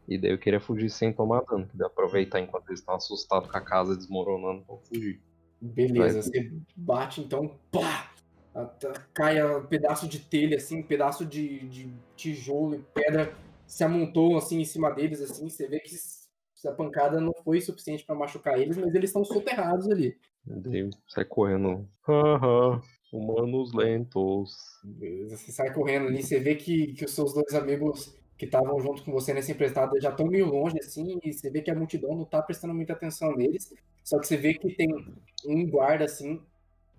E daí eu queria fugir sem tomar dano. Queria aproveitar enquanto eles estão assustados com a casa desmoronando pra fugir. Beleza, Vai. você bate então, pá! Cai um pedaço de telha, assim, um pedaço de, de tijolo e pedra se amontou assim em cima deles, assim. Você vê que essa pancada não foi suficiente pra machucar eles, mas eles estão soterrados ali. Sai correndo. Haha, humanos lentos. Você sai correndo ali, você vê que, que os seus dois amigos que estavam junto com você nessa empreitada já estão meio longe, assim, e você vê que a multidão não tá prestando muita atenção neles. Só que você vê que tem um guarda, assim,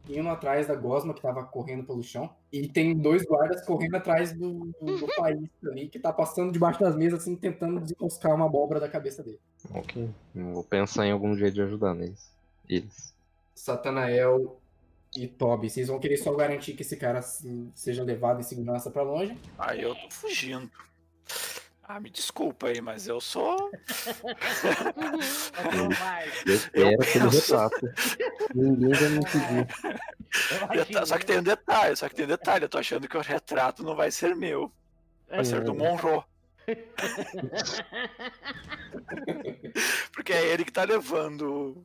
indo atrás da gosma que tava correndo pelo chão. E tem dois guardas correndo atrás do, do, do país ali, que tá passando debaixo das mesas, assim, tentando desenroscar uma abóbora da cabeça dele. Ok. Eu Vou pensar em algum jeito de ajudar neles. Eles. Satanael e Toby, vocês vão querer só garantir que esse cara seja levado em segurança pra longe? Aí eu tô fugindo. Ah, me desculpa aí, mas eu sou. Vai. Eu aquele penso-. Ninguém vai me pedir. Só que tem um detalhe, só que tem um detalhe. Eu tô achando que o retrato não vai ser meu. Vai ser do Monro. (laughs) Porque é ele que tá levando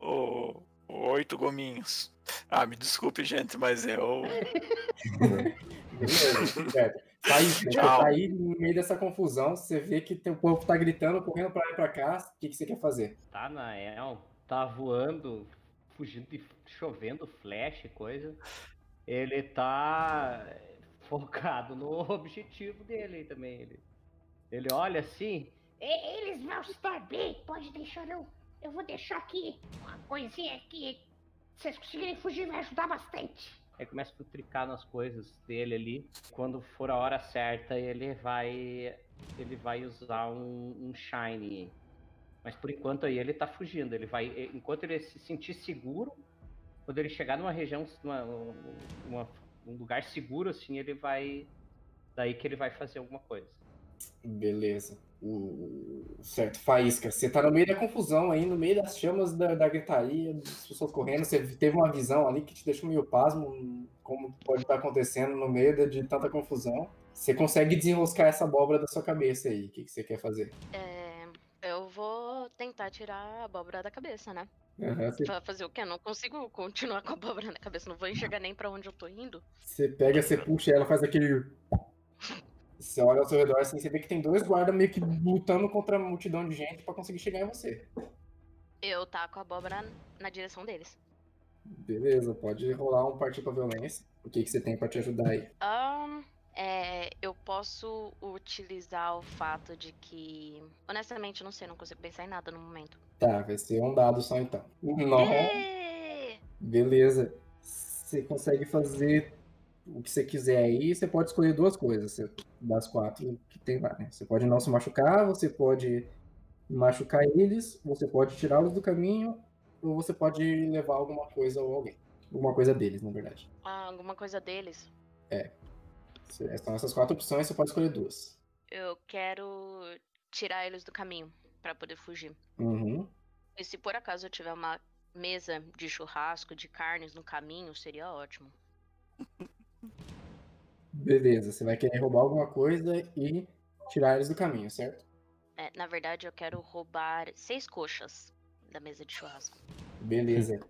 o, o oito gominhos. Ah, me desculpe, gente, mas eu. (laughs) (laughs) Tchau. tá aí no meio dessa confusão, você vê que teu povo tá gritando, correndo pra lá e pra cá. O que, que você quer fazer? Tá, Nael, tá voando, fugindo de chovendo flash e coisa. Ele tá focado no (laughs) objetivo dele também. Ele, ele olha assim, Eles vão estar bem, pode deixar não. Eu vou deixar aqui uma coisinha que se vocês conseguirem fugir vai ajudar bastante. Aí começa a futricar nas coisas dele ali. Quando for a hora certa, ele vai ele vai usar um, um shine. Mas por enquanto aí ele tá fugindo. Ele vai. Enquanto ele se sentir seguro, quando ele chegar numa região, numa, uma- um lugar seguro, assim, ele vai. Daí que ele vai fazer alguma coisa. Beleza. O... Certo, Faísca, você tá no meio da confusão aí, no meio das chamas da, da gritaria, das pessoas correndo. Você teve uma visão ali que te deixou meio pasmo, como pode estar acontecendo no meio de, de tanta confusão. Você consegue desenroscar essa abóbora da sua cabeça aí. O que, que você quer fazer? É, eu vou tentar tirar a abóbora da cabeça, né? Aham, você, fazer o quê? Eu não consigo continuar (laughs) com a abóbora na cabeça. Não vou enxergar nem pra onde eu tô indo. você pega, você puxa ela, faz aquele. Você olha ao seu redor assim, você vê que tem dois guardas meio que lutando contra a multidão de gente pra conseguir chegar em você. Eu taco a abóbora na direção deles. Beleza, pode rolar um partir pra violência. O que, que você tem pra te ajudar aí? Ahn, é, eu posso utilizar o fato de que. Honestamente, eu não sei, não consigo pensar em nada no momento. Tá, vai ser um dado só então. Não. Beleza. Você consegue fazer o que você quiser aí. Você pode escolher duas coisas você- das quatro que tem lá, né? Você pode não se machucar, você pode machucar eles, você pode tirá-los do caminho, ou você pode levar alguma coisa ou alguém. Alguma coisa deles, na verdade. Ah, alguma coisa deles. Cê- São essas quatro opções, você pode escolher duas. Eu quero tirar eles do caminho pra poder fugir. Uhum. E se por acaso eu tiver uma mesa de churrasco, de carnes no caminho, seria ótimo. (laughs) Beleza, você vai querer roubar alguma coisa e tirar eles do caminho, certo? É, na verdade, eu quero roubar seis coxas da mesa de churrasco. Beleza.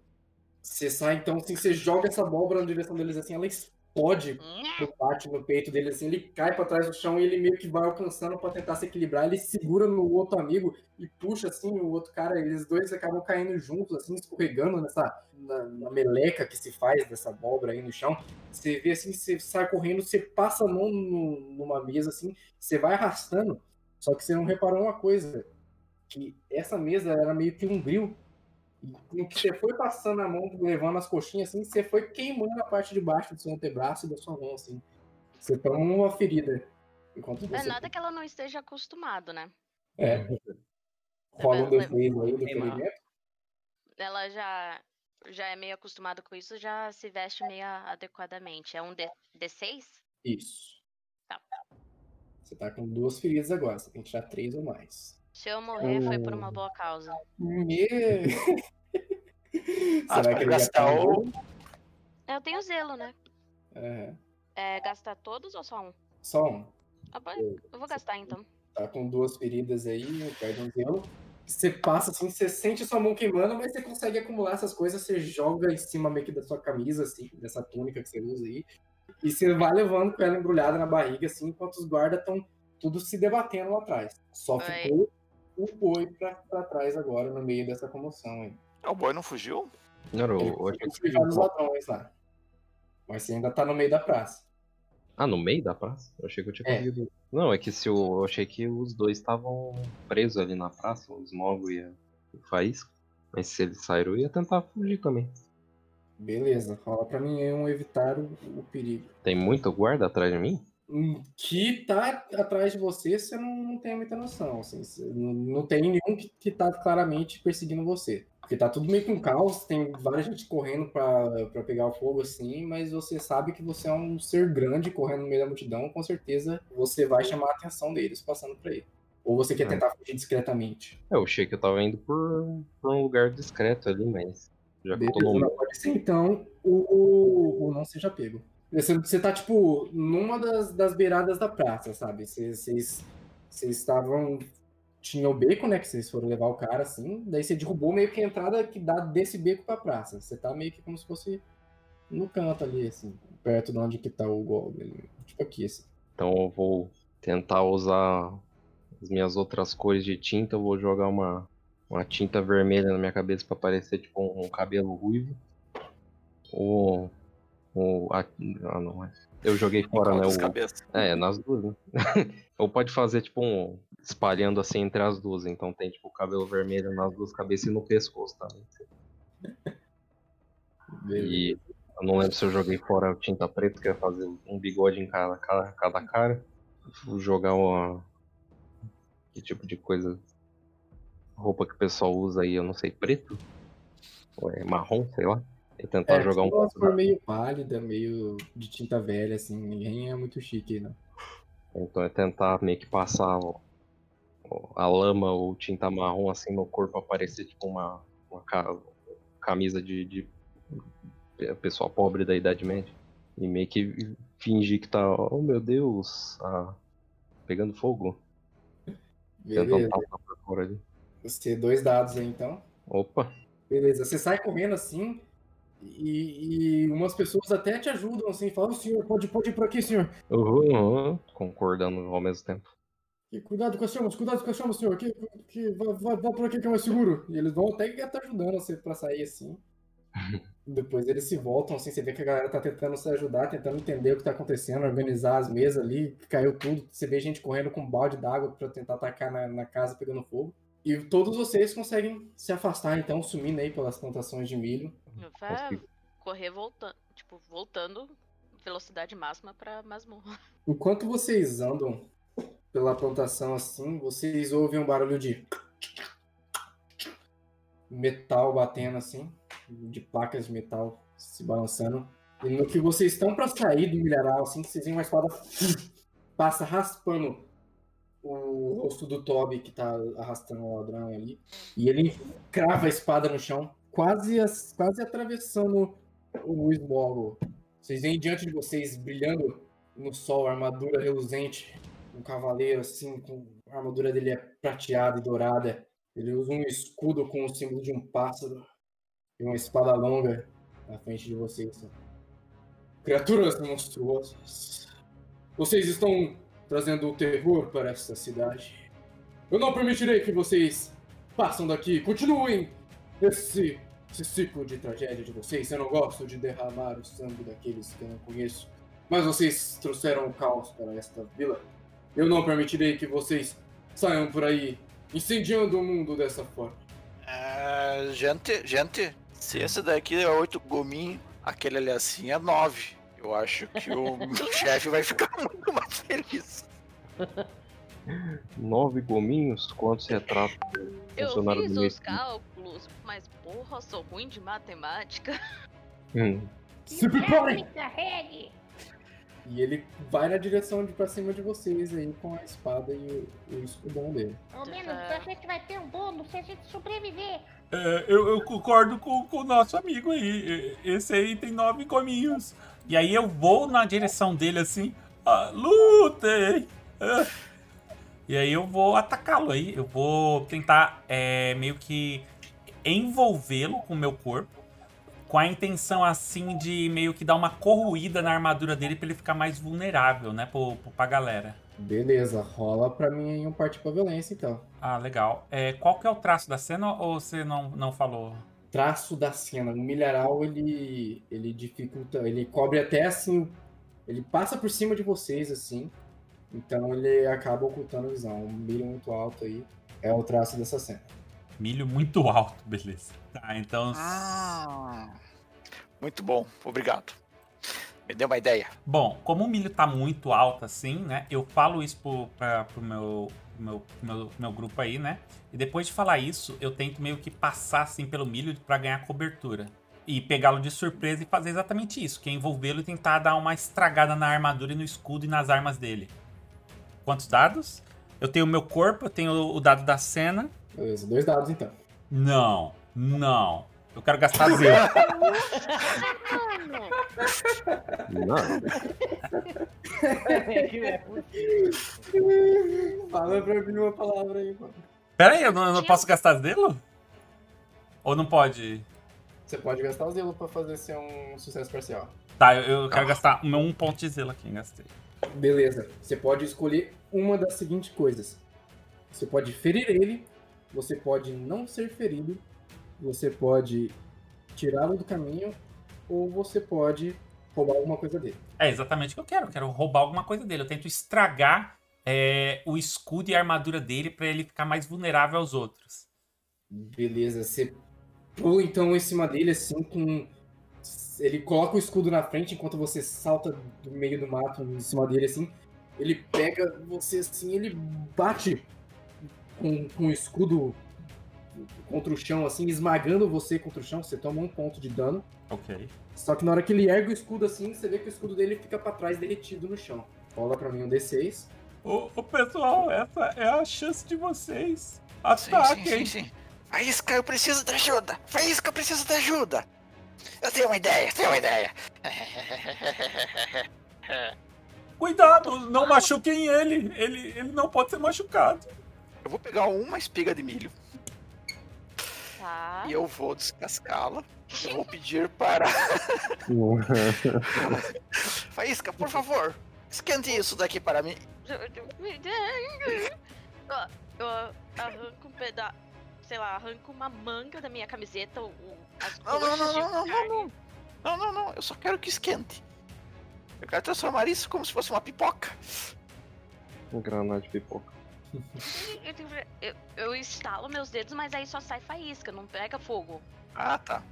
Você sai então, assim, você joga essa abóbora na direção deles assim, ela explode no bate no peito dele assim, ele cai pra trás do chão e ele meio que vai alcançando pra tentar se equilibrar, ele segura no outro amigo e puxa assim o outro cara, eles dois acabam caindo juntos assim, escorregando nessa na, na meleca que se faz dessa abóbora aí no chão. Você vê assim, você sai correndo, você passa a mão no- numa mesa assim, você vai arrastando, só que você não reparou uma coisa, que essa mesa era meio que um grill e que você foi passando a mão, levando as coxinhas, assim, você foi queimando a parte de baixo do seu antebraço e da sua mão, assim. Você toma uma ferida. Enquanto Não é nada que ela não esteja acostumado, né? É. Rola um D6 aí do ferimento. Ela já, já é meio acostumada com isso, já se veste meio adequadamente. É um D, D6? Isso. Tá. Você tá com duas feridas agora, você tem que tirar três ou mais. Se eu morrer, foi por uma boa causa. Me... Ah, Será que gastar o-? Eu tenho zelo, né? É, É gastar todos ou só um? Só um. Ah, eu vou gastar então. Tá com duas feridas aí, perde um zelo. Você passa assim, você sente sua mão queimando, mas você consegue acumular essas coisas, você joga em cima meio que da sua camisa, assim, dessa túnica que você usa aí. E você vai levando com ela embrulhada na barriga, assim, enquanto os guardas estão tudo se debatendo lá atrás. Só Oi. ficou o boi pra, pra trás agora, no meio dessa comoção aí. O boi não fugiu? Não, eu, eu achei que esquivar dos ladrões lá. Mas você ainda tá no meio da praça. Ah, no meio da praça? Eu achei que eu tinha É. conseguido. Não, é que se o... eu achei que os dois estavam presos ali na praça, o Smogo e o Faísca. Mas se eles saíram, eu ia tentar fugir também. Beleza, rola pra mim aí um evitar o, o perigo. Tem muito guarda atrás de mim? Que tá atrás de você, você não, não tem muita noção. Assim, não, não tem nenhum que, que tá claramente perseguindo você. Porque tá tudo meio que um caos, tem várias gente correndo pra pegar o fogo assim, mas você sabe que você é um ser grande correndo no meio da multidão, com certeza você vai chamar a atenção deles passando por aí. Ou você quer Ah. tentar fugir discretamente. É, Eu achei que eu tava indo por, por um lugar discreto ali, mas. Já Beleza, não pode ser então o, o não seja pego. Você, você tá, tipo, numa das, das beiradas da praça, sabe? Vocês estavam. Tinha o beco, né? Que vocês foram levar o cara assim. Daí você derrubou meio que a entrada que dá desse beco pra praça. Você tá meio que como se fosse no canto ali, assim, perto de onde que tá o Goblin. Tipo aqui, assim. Então eu vou tentar usar as minhas outras cores de tinta. Eu vou jogar uma, uma tinta vermelha na minha cabeça pra parecer tipo um, um cabelo ruivo. O. o a- ah, não. é. Eu joguei fora, né? O, cabeças? é, nas duas, né? (laughs) Ou pode fazer tipo um. espalhando assim entre as duas. Então tem tipo o cabelo vermelho nas duas cabeças e no pescoço também. (laughs) E eu não lembro se eu joguei fora a tinta preta, que ia fazer um bigode em cada, cada, cada cara. Vou jogar uma. Que tipo de coisa. roupa que o pessoal usa aí, eu não sei, preto? Ou é marrom, sei lá. E tentar É, jogar um pouco da- meio pálida, meio de tinta velha, assim. Ninguém é muito chique, não. Então é tentar meio que passar o- a lama ou tinta marrom assim no corpo, aparecer tipo uma, uma ca- camisa de, de pessoal pobre da Idade Média. E meio que fingir que tá, oh meu Deus, ah, pegando fogo. Tentando Beleza. passar por fora ali. Você dois dados aí, então. Opa, Beleza, você sai correndo assim e, e umas pessoas até te ajudam, assim, falam, "Ô, senhor, pode, pode ir por aqui, senhor. uhum, uhum, concordando ao mesmo tempo. E cuidado com as chamas, cuidado com as chamas, senhor. Que, que, vá, vá, vá por aqui que é mais seguro. E eles vão até tá ajudando você pra sair assim. (laughs) Depois eles se voltam, assim, você vê que a galera tá tentando se ajudar, tentando entender o que tá acontecendo, organizar as mesas ali, caiu tudo. Você vê gente correndo com um balde d'água pra tentar atacar na, na casa pegando fogo. E todos vocês conseguem se afastar, então, sumindo aí pelas plantações de milho. Vai Consigo. correr voltando, tipo, voltando velocidade máxima pra masmorra. (laughs) Enquanto vocês andam pela plantação assim, vocês ouvem um barulho de metal batendo assim, de placas de metal se balançando. E no que vocês estão para sair do milharal, assim, vocês veem uma espada passa raspando o rosto do Toby que tá arrastando o ladrão ali. E ele crava a espada no chão, quase, as- quase atravessando o Smoggle. Vocês veem diante de vocês, brilhando no sol, armadura reluzente, um cavaleiro assim, com a armadura dele é prateada e dourada. Ele usa um escudo com o símbolo de um pássaro e uma espada longa na frente de vocês. Criaturas monstruosas. Vocês estão trazendo o terror para esta cidade. Eu não permitirei que vocês passem daqui. Continuem esse, esse ciclo de tragédia de vocês. Eu não gosto de derramar o sangue daqueles que eu não conheço. Mas vocês trouxeram o caos para esta vila. Eu não permitirei que vocês saiam por aí incendiando o mundo dessa forma. É, gente, gente, se esse daqui é oito gominhos, aquele ali assim é nove. Eu acho que o (laughs) meu chefe vai ficar muito mais feliz. Nove gominhos? Quantos retratos do Eu funcionário fiz do os mês? Mas porra, eu sou ruim de matemática. (laughs) Hum, Se Me preparem! carregue! E ele vai na direção de pra cima de vocês aí com a espada e o, o escudão dele. Ao menos a gente vai ter um bônus se a gente sobreviver. É, eu, eu concordo com, com o nosso amigo aí. Esse aí tem nove gominhos. E aí eu vou na direção dele assim, ah, lutem! Ah. E aí eu vou atacá-lo aí. Eu vou tentar é, meio que envolvê-lo com o meu corpo. Com a intenção assim de meio que dar uma corroída na armadura dele pra ele ficar mais vulnerável, né? Pro, pro, pra galera. Beleza, rola pra mim aí um parte pra violência então. Ah, legal. É, qual que é o traço da cena ou você não, não falou? Traço da cena. O milharal ele, ele dificulta, ele cobre até assim, ele passa por cima de vocês assim. Então ele acaba ocultando a visão. Um milho muito alto aí é o traço dessa cena. Milho muito (laughs) alto, beleza. Tá, então. Ah, muito bom, obrigado. Me deu uma ideia. Bom, como o milho tá muito alto assim, né? Eu falo isso pro, pra, pro meu, meu, meu, meu grupo aí, né? E depois de falar isso, eu tento meio que passar assim pelo milho pra ganhar cobertura. E pegá-lo de surpresa e fazer exatamente isso, que é envolvê-lo e tentar dar uma estragada na armadura e no escudo e nas armas dele. Quantos dados? Eu tenho o meu corpo, eu tenho o dado da cena. Beleza, dois dados então. Não, não. Eu quero gastar zero. (laughs) não. Fala pra mim uma palavra aí, mano. Pera aí, eu não, eu não posso gastar zelo? Ou não pode? Você pode gastar o zelo pra fazer ser um sucesso parcial. Tá, eu, eu quero gastar meu um ponto de zelo aqui, gastei. Beleza. Você pode escolher uma das seguintes coisas. Você pode ferir ele, você pode não ser ferido, você pode tirá-lo do caminho, ou você pode roubar alguma coisa dele. É exatamente o que eu quero. Eu quero roubar alguma coisa dele. Eu tento estragar é, o escudo e a armadura dele pra ele ficar mais vulnerável aos outros. Beleza, você pula então em cima dele assim com. Ele coloca o escudo na frente enquanto você salta do meio do mato em cima dele assim. Ele pega você assim, ele bate com, com o escudo contra o chão, assim, esmagando você contra o chão. Você toma um ponto de dano. Ok. Só que na hora que ele ergue o escudo assim, você vê que o escudo dele fica pra trás derretido no chão. Rola pra mim um D6. Ô, ô, pessoal, essa é a chance de vocês. Sim, Ataquem. sim, sim, sim. Faísca, eu preciso de ajuda! Faísca, eu preciso de ajuda! Eu tenho uma ideia, tenho uma ideia! (laughs) Cuidado, não machuquem ele. ele. Ele não pode ser machucado. Eu vou pegar uma espiga de milho Tá. e eu vou descascá-la. Eu vou pedir para. (laughs) Faísca, por favor, esquente isso daqui para mim. Eu arranco um pedaço. Sei lá, arranco uma manga da minha camiseta, o, o- as Não, não, não, não, não, não, não. Não, não, não. Eu só quero que esquente. Eu quero transformar isso como se fosse uma pipoca. Um granada de pipoca. Eu, tenho- eu, eu estalo meus dedos, mas aí só sai faísca, não pega fogo. Ah, tá.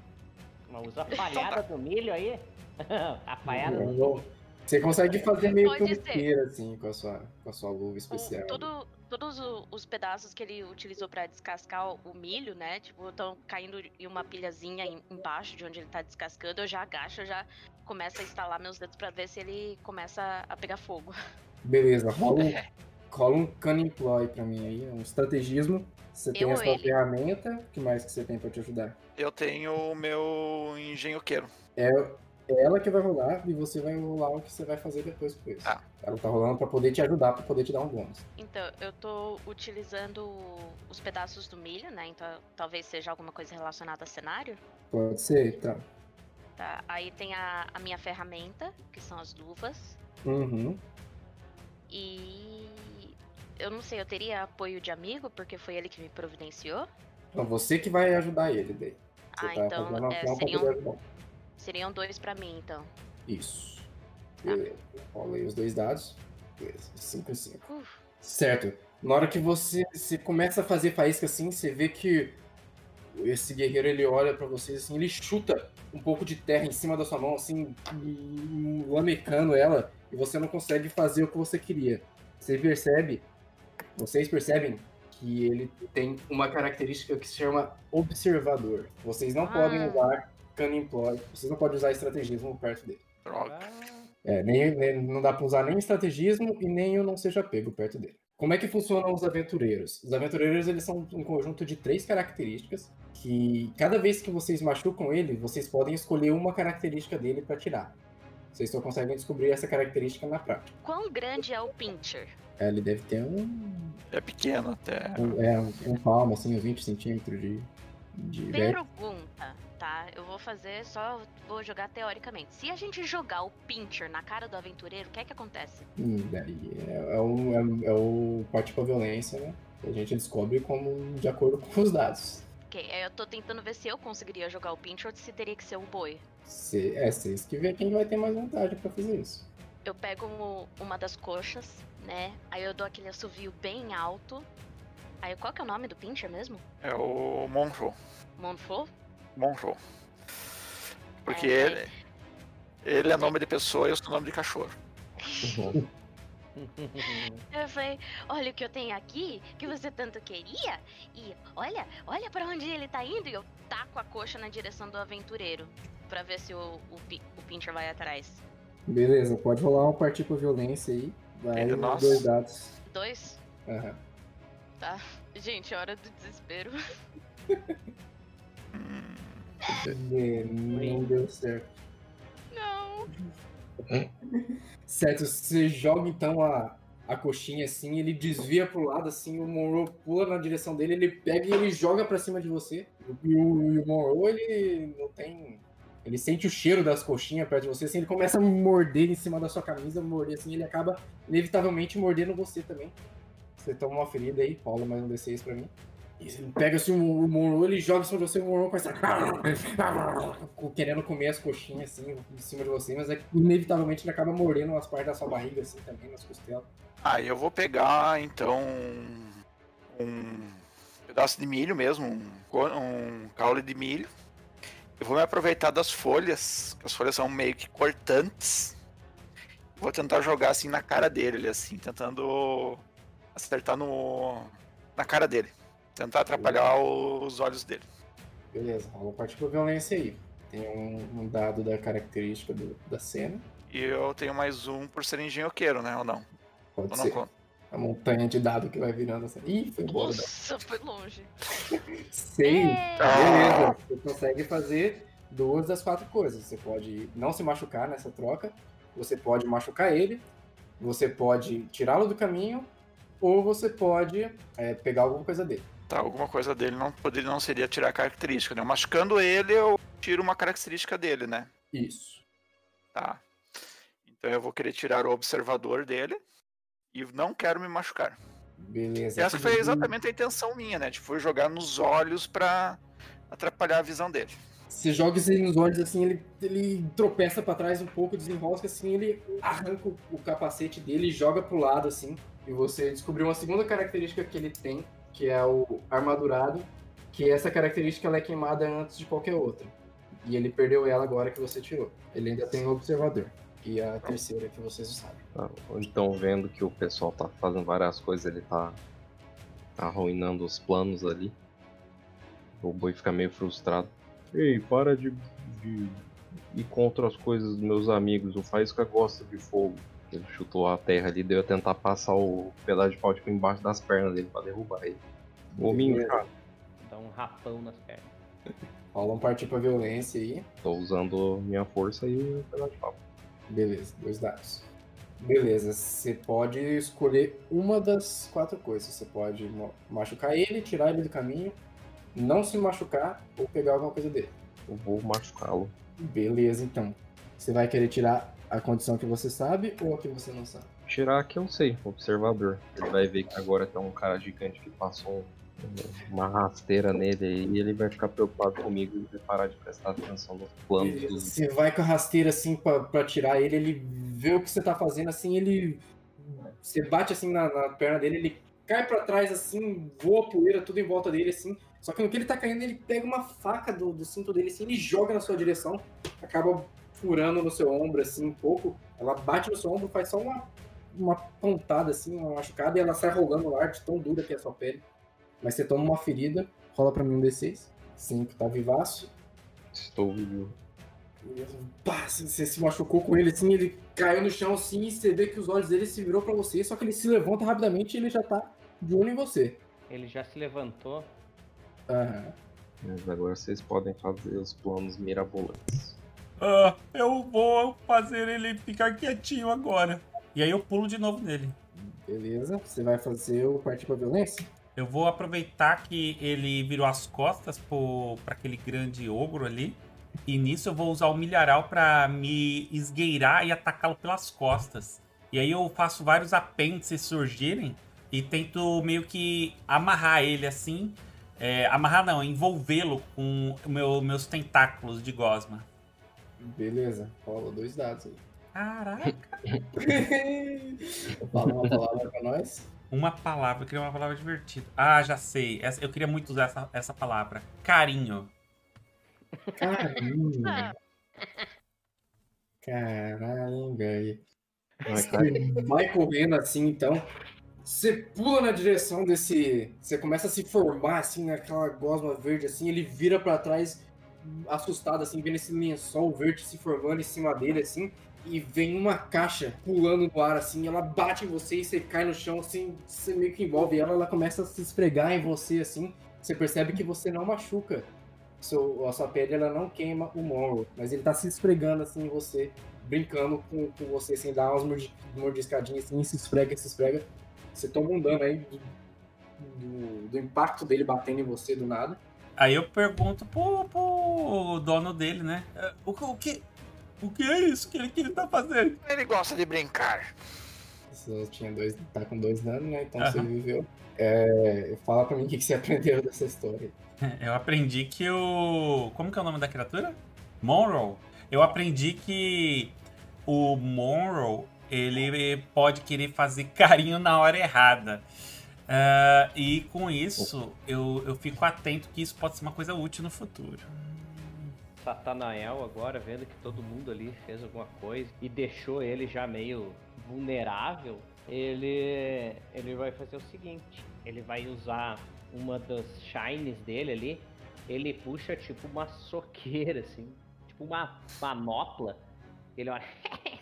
Mas usa a palhada do milho aí? (laughs) a palhada do milho. Você consegue fazer meio que um ser. assim, com a sua, com a sua luva O- especial. todo- todos o- os pedaços que ele utilizou pra descascar o, o milho, né? Tipo, estão caindo em uma pilhazinha em- embaixo de onde ele tá descascando. Eu já agacho, eu já começo a instalar meus dedos pra ver se ele começa a pegar fogo. Beleza, rola um, (laughs) rola um cunning ploy pra mim aí, um estrategismo. Você tem Eu a sua ele? ferramenta, o que mais que você tem pra te ajudar? Eu tenho o meu engenhoqueiro. É, é ela que vai rolar e você vai rolar o que você vai fazer depois com isso. Tá. Ela tá rolando pra poder te ajudar, pra poder te dar um bônus. Então, eu tô utilizando os pedaços do milho, né? Então, talvez seja alguma coisa relacionada a cenário. Pode ser, então. Tá? Aí tem a, a minha ferramenta, que são as luvas. Uhum. E eu não sei, eu teria apoio de amigo, porque foi ele que me providenciou. Então você que vai ajudar ele daí. Você Ah, tá então, é, seriam-. Seriam dois pra mim, então. Isso. Rola aí os dois dados. Beleza. 5 e 5. Uf. Certo. Na hora que você, você começa a fazer faísca assim, você vê que esse guerreiro ele olha pra vocês assim, ele chuta um pouco de terra em cima da sua mão, assim, lamecando ela, e você não consegue fazer o que você queria. Você percebe, vocês percebem que ele tem uma característica que se chama observador. Vocês não podem Ah. usar cunning ploy, vocês não podem usar estrategismo perto dele. Droga. É, nem, nem- não dá pra usar nem estrategismo e nem o não seja pego perto dele. Como é que funcionam os aventureiros? Os aventureiros eles são um conjunto de três características que cada vez que vocês machucam ele, vocês podem escolher uma característica dele pra tirar. Vocês só conseguem descobrir essa característica na prática. Quão grande é o Pincher? É, Ele deve ter um, É pequeno até. um, é, um, um palmo, assim, uns 20 centímetros de, de. Pergunta, tá? Eu vou fazer, só vou jogar teoricamente. Se a gente jogar o Pincher na cara do aventureiro, o que é que acontece? Hum, daí é, é, o, é, é o parte com a violência, né? Que a gente descobre como de acordo com os dados. Ok, aí eu tô tentando ver se eu conseguiria jogar o Pincher ou se teria que ser o boi. Cê, é, vocês que vê quem vai ter mais vantagem pra fazer isso. Eu pego um- uma das coxas, né? Aí eu dou aquele assovio bem alto. Aí qual que é o nome do Pincher mesmo? É o Monro. Monfort? Monro. Porque É, ele, ele é nome de pessoa e eu sou nome de cachorro. (laughs) Eu falei, olha o que eu tenho aqui, que você tanto queria. E olha, olha pra onde ele tá indo. E eu taco a coxa na direção do aventureiro. Pra ver se o, o, o Pincher vai atrás. Beleza, pode rolar uma partida com violência aí. Vai Ainda os nós? dois dados. Dois? Aham. Tá. Gente, é hora do desespero. É, Não deu certo. Não. Certo, você joga então a, a coxinha assim, ele desvia pro lado assim, o Monroe pula na direção dele, ele pega e ele joga pra cima de você. E o, e o Monroe, ele não tem. Ele sente o cheiro das coxinhas perto de você, assim, ele começa a morder em cima da sua camisa, morder assim, ele acaba inevitavelmente mordendo você também. Você toma uma ferida aí, Paulo, mais um D6 pra mim. E pega assim o, o Monroe, ele joga em cima de você, o Monroe começa (laughs) querendo comer as coxinhas assim, em cima de você, mas é inevitavelmente ele acaba mordendo umas partes da sua barriga assim também, nas costelas. Ah, eu vou pegar então um pedaço de milho mesmo, um, um caule de milho. Eu vou me aproveitar das folhas, as folhas são meio que cortantes. Vou tentar jogar assim na cara dele, assim, tentando acertar no na cara dele. Tentar atrapalhar os olhos dele. Beleza, rola parte pra violência aí. Tem um, um dado da característica do- da cena. E eu tenho mais um por ser engenhoqueiro, né? Ou não? Pode Ou não ser. conta? A montanha de dado que vai virando assim. Ih, foi embora. o dado. Nossa, foi longe. Sei. É. Beleza. Você consegue fazer duas das quatro coisas. Você pode não se machucar nessa troca. Você pode machucar ele. Você pode tirá-lo do caminho. Ou você pode é, pegar alguma coisa dele. Tá, alguma coisa dele não poderia não seria tirar a característica, né? Machucando ele, eu tiro uma característica dele, né? Isso. Tá. Então eu vou querer tirar o observador dele e não quero me machucar. Beleza. Essa foi exatamente a intenção minha, né? Tipo, foi jogar nos olhos pra atrapalhar a visão dele. Você joga aí nos olhos assim, ele, ele tropeça pra trás um pouco, desenrosca assim, ele arranca o, o capacete dele e joga pro lado assim. E você descobriu uma segunda característica que ele tem, que é o armadurado, que essa característica ela é queimada antes de qualquer outra. E ele perdeu ela agora que você tirou. Ele ainda tem o observador. E a terceira que vocês sabem. Ou Então, vendo que o pessoal tá fazendo várias coisas, ele tá, tá arruinando os planos ali. O boi fica meio frustrado. Ei, para de, de ir contra as coisas dos meus amigos. O Faísca gosta de fogo. Ele chutou a terra ali, deu a tentar passar o pedaço de pau tipo, embaixo das pernas dele pra derrubar ele. Ô, minho, cara. Dá um rapão nas pernas. Rola um partir pra violência aí. Tô usando minha força e o pedaço de pau. Beleza, dois dados. Beleza, você pode escolher uma das quatro coisas. Você pode ma- machucar ele, tirar ele do caminho, não se machucar ou pegar alguma coisa dele. Eu vou machucá-lo. Beleza, então. Você vai querer tirar a condição que você sabe ou a que você não sabe? Tirar que eu sei, observador. Ele vai ver que agora tem um cara gigante que passou um- uma rasteira nele aí e ele vai ficar preocupado comigo e vai parar de prestar atenção nos planos dos. Você vai com a rasteira assim pra, pra tirar ele, ele vê o que você tá fazendo assim, ele. Você bate assim na, na perna dele, ele cai pra trás assim, voa poeira tudo em volta dele assim. Só que no que ele tá caindo, ele pega uma faca do, do cinto dele assim, ele joga na sua direção, acaba furando no seu ombro assim um pouco. Ela bate no seu ombro, faz só uma, uma pontada assim, uma machucada, e ela sai rolando no ar de tão dura que é a sua pele. Mas você toma uma ferida, rola pra mim um D6. 5 tá vivaço. Estou vivo. Pá, você se machucou com ele assim, ele caiu no chão assim, e você vê que os olhos dele se virou pra você, só que ele se levanta rapidamente e ele já tá de olho em você. Ele já se levantou. Aham. Mas agora vocês podem fazer os planos mirabolantes. Ah, eu vou fazer ele ficar quietinho agora. E aí eu pulo de novo nele. Beleza, você vai fazer o partir pra violência? Eu vou aproveitar que ele virou as costas pro, pra aquele grande ogro ali. E nisso eu vou usar o milharal pra me esgueirar e atacá-lo pelas costas. E aí eu faço vários apêndices surgirem e tento meio que amarrar ele assim. É, amarrar não, envolvê-lo com meu- meus tentáculos de gosma. Beleza, rola dois dados aí. Caraca! (laughs) Fala uma palavra pra nós. Uma palavra, eu queria uma palavra divertida. Ah, já sei. Essa- eu queria muito usar essa, essa palavra. Carinho. Carinho. Caralho, velho. Vai correndo assim, então. Você pula na direção desse. Você começa a se formar assim naquela gosma verde assim. Ele vira pra trás, assustado assim, vendo esse lençol verde se formando em cima dele assim. E vem uma caixa pulando no ar assim. Ela bate em você e você cai no chão assim. Você meio que envolve ela. Ela começa a se esfregar em você assim. Você percebe que você não machuca. Seu, a sua pele ela não queima o Monroe, mas ele tá se esfregando assim em você, brincando com, com você, sem dar umas mordi- mordiscadinhas assim, se esfrega, se esfrega. Você toma um dano aí do, do, impacto dele batendo em você do nada. Aí eu pergunto pro, pro dono dele, né? "É, O, que- o que. O que é isso que ele, que ele tá fazendo? Ele gosta de brincar. Você tinha dois, tá com dois danos, né? Então você Aham. viveu. É, fala pra mim o que, que você (laughs) aprendeu dessa história. Eu aprendi que o. Como que é o nome da criatura? Monroe. Eu aprendi que o Monroe ele pode querer fazer carinho na hora errada. Ah, e com isso, eu, eu fico atento que isso pode ser uma coisa útil no futuro. Satanael agora, vendo que todo mundo ali fez alguma coisa e deixou ele já meio vulnerável, ele, ele vai fazer o seguinte: ele vai usar uma das shines dele ali, ele puxa tipo uma soqueira, assim, tipo uma manopla. Ele olha,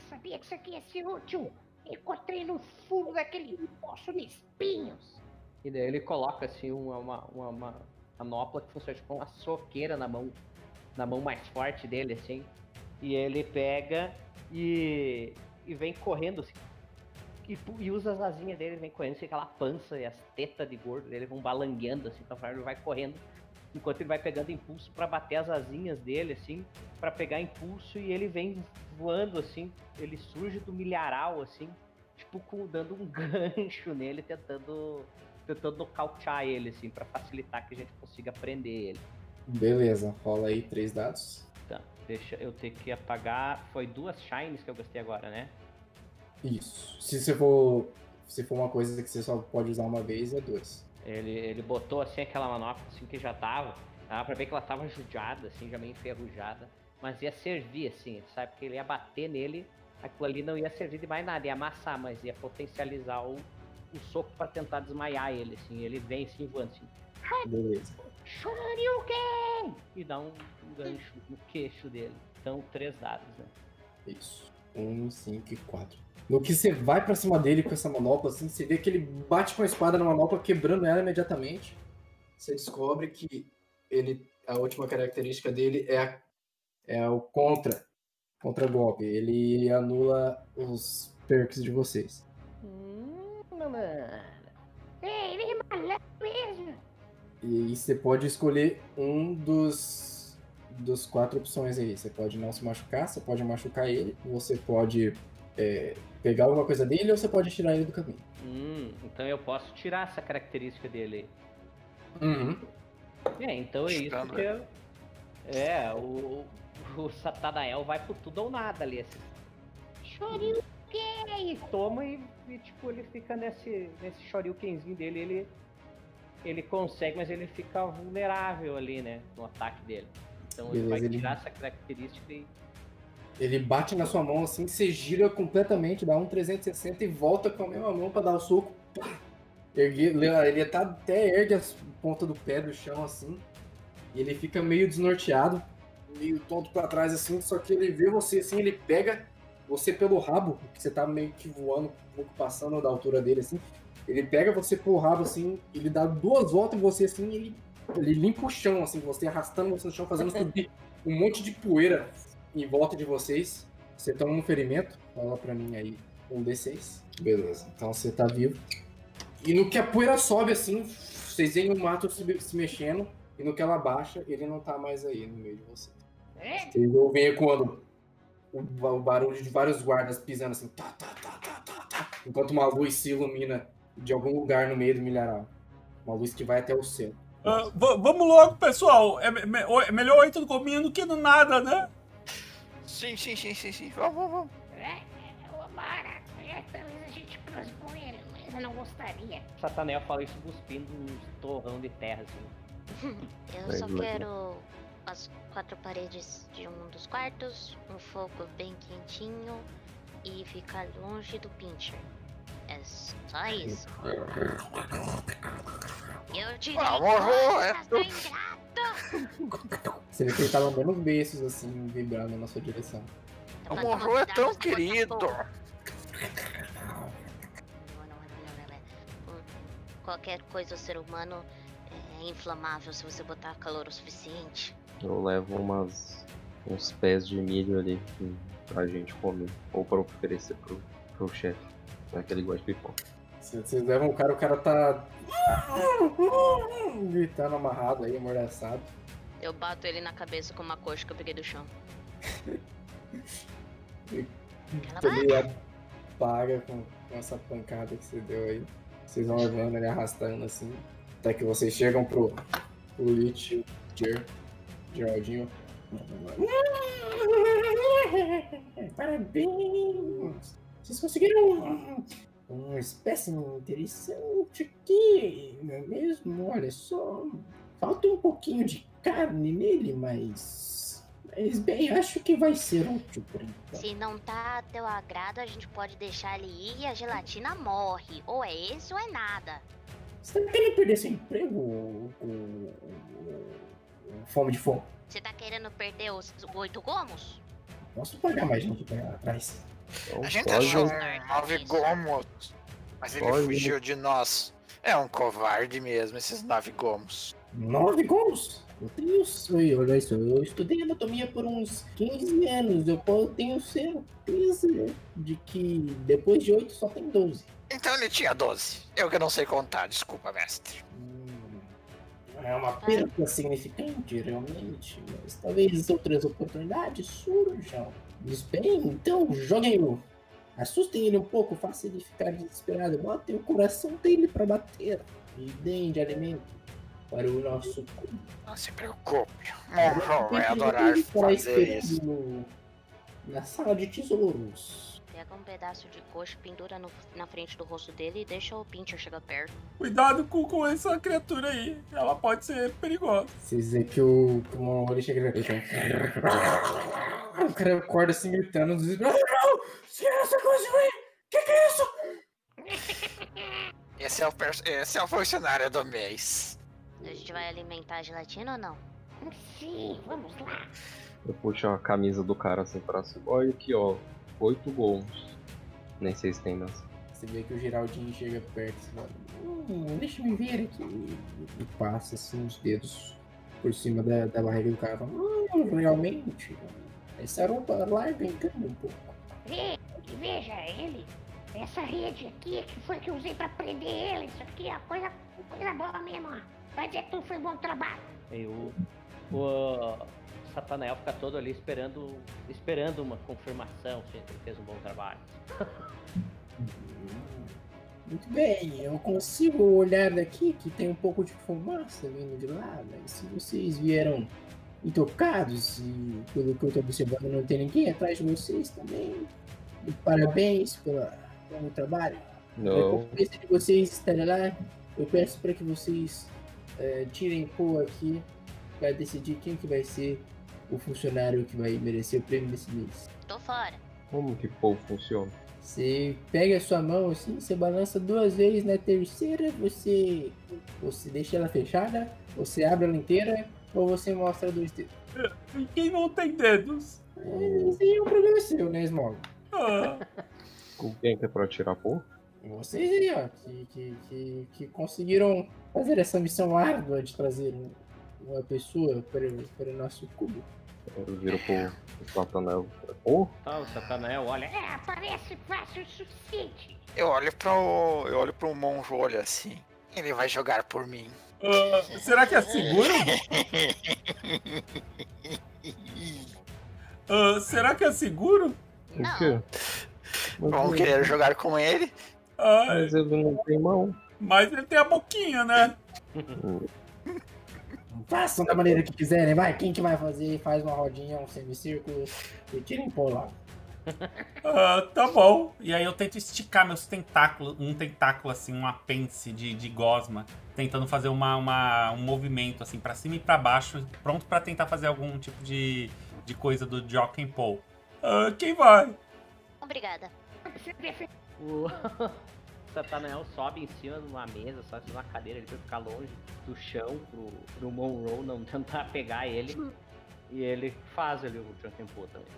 Sabia que isso aqui ia ser útil. Encontrei no fundo daquele poço de espinhos. e daí ele coloca assim uma, uma, uma, uma manopla que funciona tipo uma soqueira na mão, na mão mais forte dele, assim. E ele pega e, e vem correndo assim. E, e usa as asinhas dele, vem correndo, assim, aquela pança e as tetas de gordo dele vão balangueando, assim, então ele vai correndo, enquanto ele vai pegando impulso pra bater as asinhas dele, assim, pra pegar impulso, e ele vem voando, assim, ele surge do milharal, assim, tipo, com, dando um (laughs) gancho nele, tentando, tentando nocautear ele, assim, pra facilitar que a gente consiga prender ele. Beleza, rola aí três dados. Tá, deixa eu ter que apagar, foi duas shines que eu gastei agora, né? Isso. Se você for. Se for uma coisa que você só pode usar uma vez, é dois. Ele, ele botou assim aquela manopla assim que já tava. Dava pra ver que ela tava judiada, assim, já meio enferrujada. Mas ia servir, assim, sabe? Porque ele ia bater nele, aquilo ali não ia servir de mais nada, ia amassar, mas ia potencializar o, o soco pra tentar desmaiar ele, assim. Ele vem assim voando assim. Beleza. Shoryuken! E dá um, um gancho no queixo dele. Então, três dados, né? Isso. Um, cinco e quatro. No que você vai pra cima dele com essa manopla, assim, você vê que ele bate com a espada na manopla, quebrando ela imediatamente. Você descobre que ele, a última característica dele é, a- é o contra, contra golpe. Ele anula os perks de vocês. Hum, mano. Ele é malandro mesmo. E aí você pode escolher um dos, dos quatro opções aí. Você pode não se machucar, você pode machucar ele, você pode é, pegar alguma coisa dele ou você pode tirar ele do caminho. Hum, então eu posso tirar essa característica dele. Uhum. É, então é isso que eu... É, o, o Satanael vai pro tudo ou nada ali. Assim. Shoryuken! E toma e, e, tipo, ele fica nesse, nesse shoryukenzinho dele, ele, ele consegue, mas ele fica vulnerável ali, né, no ataque dele. Então ele Beleza, vai ele- tirar essa característica e... Ele bate na sua mão assim, você gira completamente, dá um 360 e volta com a mesma mão pra dar o soco. Ergue, ele tá, até ergue a ponta do pé do chão assim. E ele fica meio desnorteado, meio tonto pra trás assim, só que ele vê você assim, ele pega você pelo rabo, que você tá meio que voando, um pouco passando da altura dele assim. Ele pega você pelo rabo assim, ele dá duas voltas em você assim, e ele, ele limpa o chão assim, você arrastando você no chão, fazendo subir um monte de poeira em volta de vocês. Você toma um ferimento. Fala pra mim aí um D6. Beleza. Então você tá vivo. E no que a poeira sobe assim, vocês veem o mato se, se mexendo. E no que ela baixa, ele não tá mais aí no meio de vocês. É, Vocês ouvem ecoando o, o barulho de vários guardas pisando assim. Tá, tá, tá, tá, tá, tá, enquanto uma luz se ilumina de algum lugar no meio do milharal. Uma luz que vai até o céu. Va- vamos logo, pessoal. É, me- é melhor oito do gominho do que no nada, né? Sim, sim, sim, sim, sim. Vamos, vamos, vamos. é, ô Mara, é, talvez a gente ele, mas eu não gostaria. O Satanael fala isso cuspindo uns torrão de terra, assim. (laughs) Eu só quero as quatro paredes de um dos quartos, um fogo bem quentinho e ficar longe do pincher. É só isso. Eu te Ah, morrou, é seu ingrato! Você vê que ele tá lambendo beijos assim, vibrando na sua direção. O Mas Morro uma é tão querido. Botafogo. Hum, Qualquer coisa, o ser humano é inflamável se você botar calor o suficiente. Eu levo umas, uns pés de milho ali pra gente comer. Ou pra oferecer pro, pro chefe. Já que ele gosta de pipoca. Vocês levam o cara, o cara tá. (laughs) gritando amarrado aí, amordaçado. Eu bato ele na cabeça com uma coxa que eu peguei do chão. (laughs) Ele apaga com, com essa pancada que você deu aí. Vocês vão levando ele arrastando assim. Até que vocês chegam pro, pro Lich, o Ger, Geraldinho. (laughs) Parabéns! Vocês conseguiram um, espécime interessante aqui, não é mesmo? Olha só. Falta um pouquinho de carne nele, mas. Mas bem, acho que vai ser útil por enquanto. Se não tá a teu agrado, a gente pode deixar ele ir e a gelatina morre. Ou é esse ou é nada. Você tá querendo perder seu emprego com fome de fome? Você tá querendo perder os oito gomos? Posso pagar mais gente pra atrás. A gente pode- achou um nove gomos, mas ele Pode. fugiu de nós. É um covarde mesmo, esses nove gomos. Nove gols? Eu tenho. Oi, olha isso. Eu estudei anatomia por uns 15 anos. Eu tenho certeza de que depois de oito só tem 12. Então ele tinha 12. Eu que não sei contar, desculpa, mestre. Hum, É uma perda significante, realmente. Mas talvez outras oportunidades surjam. Esperem, então, joguem o. Assustem ele um pouco, façam ele ficar desesperado. Botem o coração dele pra bater. E deem de alimento para o nosso. Não se preocupe. Monroe vai adorar fazer isso. Na sala de tesouros. Pega um pedaço de coxa, pendura no- na frente do rosto dele e deixa o Pincher chegar perto. Cuidado com, com essa criatura aí. Ela pode ser perigosa. Vocês veem que o, que o Monroe chega O cara acorda assim gritando, desesperado. Não! Tira essa coisa aí! Que que é isso? (laughs) Esse é o, esse é o funcionário do mês. A gente vai alimentar a gelatina ou não? Sim, vamos lá. Eu puxo a camisa do cara assim pra cima. Olha aqui, ó. Oito gols. Nem sei se tem nessa. Você vê que o Geraldinho chega perto e fala, hum, deixa eu me ver aqui. E passa assim os dedos por cima da, da barriga do cara. Fala, Hum, realmente. Essa roupa larga engana um pouco. Vê, veja ele. Essa rede aqui que foi que eu usei pra prender ele. Isso aqui é coisa, coisa boa mesmo, ó. Vai dizer que tu foi bom trabalho. E o, o Satanael fica todo ali esperando, esperando uma confirmação se ele fez um bom trabalho. (laughs) Muito bem, eu consigo olhar daqui que tem um pouco de fumaça vindo de lá, mas se vocês vieram intocados e pelo que eu tô observando não tem ninguém atrás de vocês também, e parabéns pela, pelo trabalho. A Não. recompensa de vocês estará lá. Eu peço para que vocês eh, tirem pô aqui para decidir quem que vai ser o funcionário que vai merecer o prêmio desse mês. Tô fora. Como que povo funciona? Você pega a sua mão assim, você balança duas vezes, na terceira você você deixa ela fechada, você abre ela inteira ou você mostra dois dedos. E quem não tem dedos? É, Isso aí é um problema seu, né, Smog? Ah, Com quem que é pra tirar povo? Vocês aí, ó, que, que, que, que conseguiram fazer essa missão árdua de trazer um- uma pessoa para, para o nosso cubo. Eu viro pro, pro Satanel. Pô, Tá, o Satanael olha. É, parece fácil o suficiente. Eu olho pro. Eu olho pro Monroe assim. Ele vai jogar por mim. ah, será que é seguro? (laughs) Ah, será que é seguro? o quê? Vão querer jogar com ele? Ah, mas ele não tem mão. mas ele tem a boquinha, né? Façam da maneira que quiserem, vai. Quem que vai fazer? Faz uma rodinha, um semicírculo e tirem pô lá. (laughs) Ah, tá bom. E aí eu tento esticar meus tentáculos, um tentáculo assim, um apêndice de, de gosma, tentando fazer uma, uma- um movimento assim pra cima e pra baixo, pronto pra tentar fazer algum tipo de, de coisa do Jock and Paul. Ah, quem vai? Obrigada. (laughs) Não precisa defender. O Satanael sobe em cima de uma mesa, sobe em cima de uma cadeira, ele vai ficar longe do chão pro, pro Monroe não tentar (laughs) pegar ele. E ele faz ali o Drunken Pool também.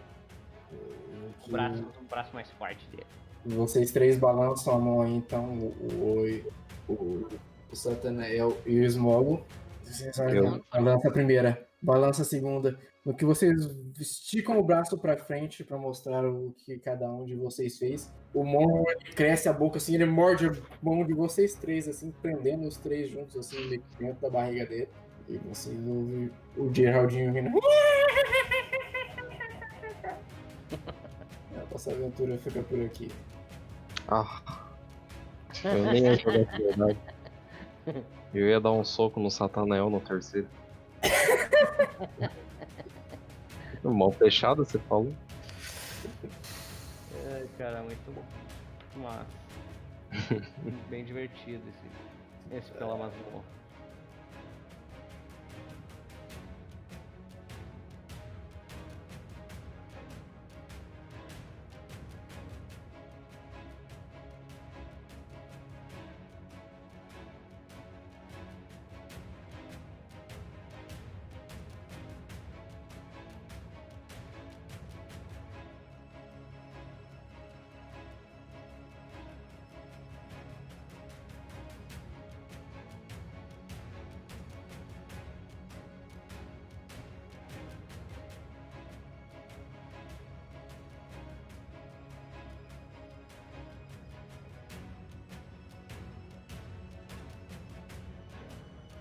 O braço, o braço mais forte dele. Vocês três balançam a mão aí, então, o, o, o, o Satanael e o Smog. Vocês Eu- Balança a primeira, balança a segunda. No que vocês esticam o braço pra frente pra mostrar o que cada um de vocês fez, o Mon ele cresce a boca assim, ele morde a mão de vocês três, assim, prendendo os três juntos, assim, dentro da barriga dele. E vocês ouvem o Geraldinho vindo. (laughs) A nossa aventura fica por aqui. Ah. Eu nem ia jogar de verdade. Eu ia dar um soco no Satanael no terceiro. (laughs) Mão fechada, você falou? Ai, cara, muito bom. Mas. (laughs) Bem divertido esse, esse pela masmorra.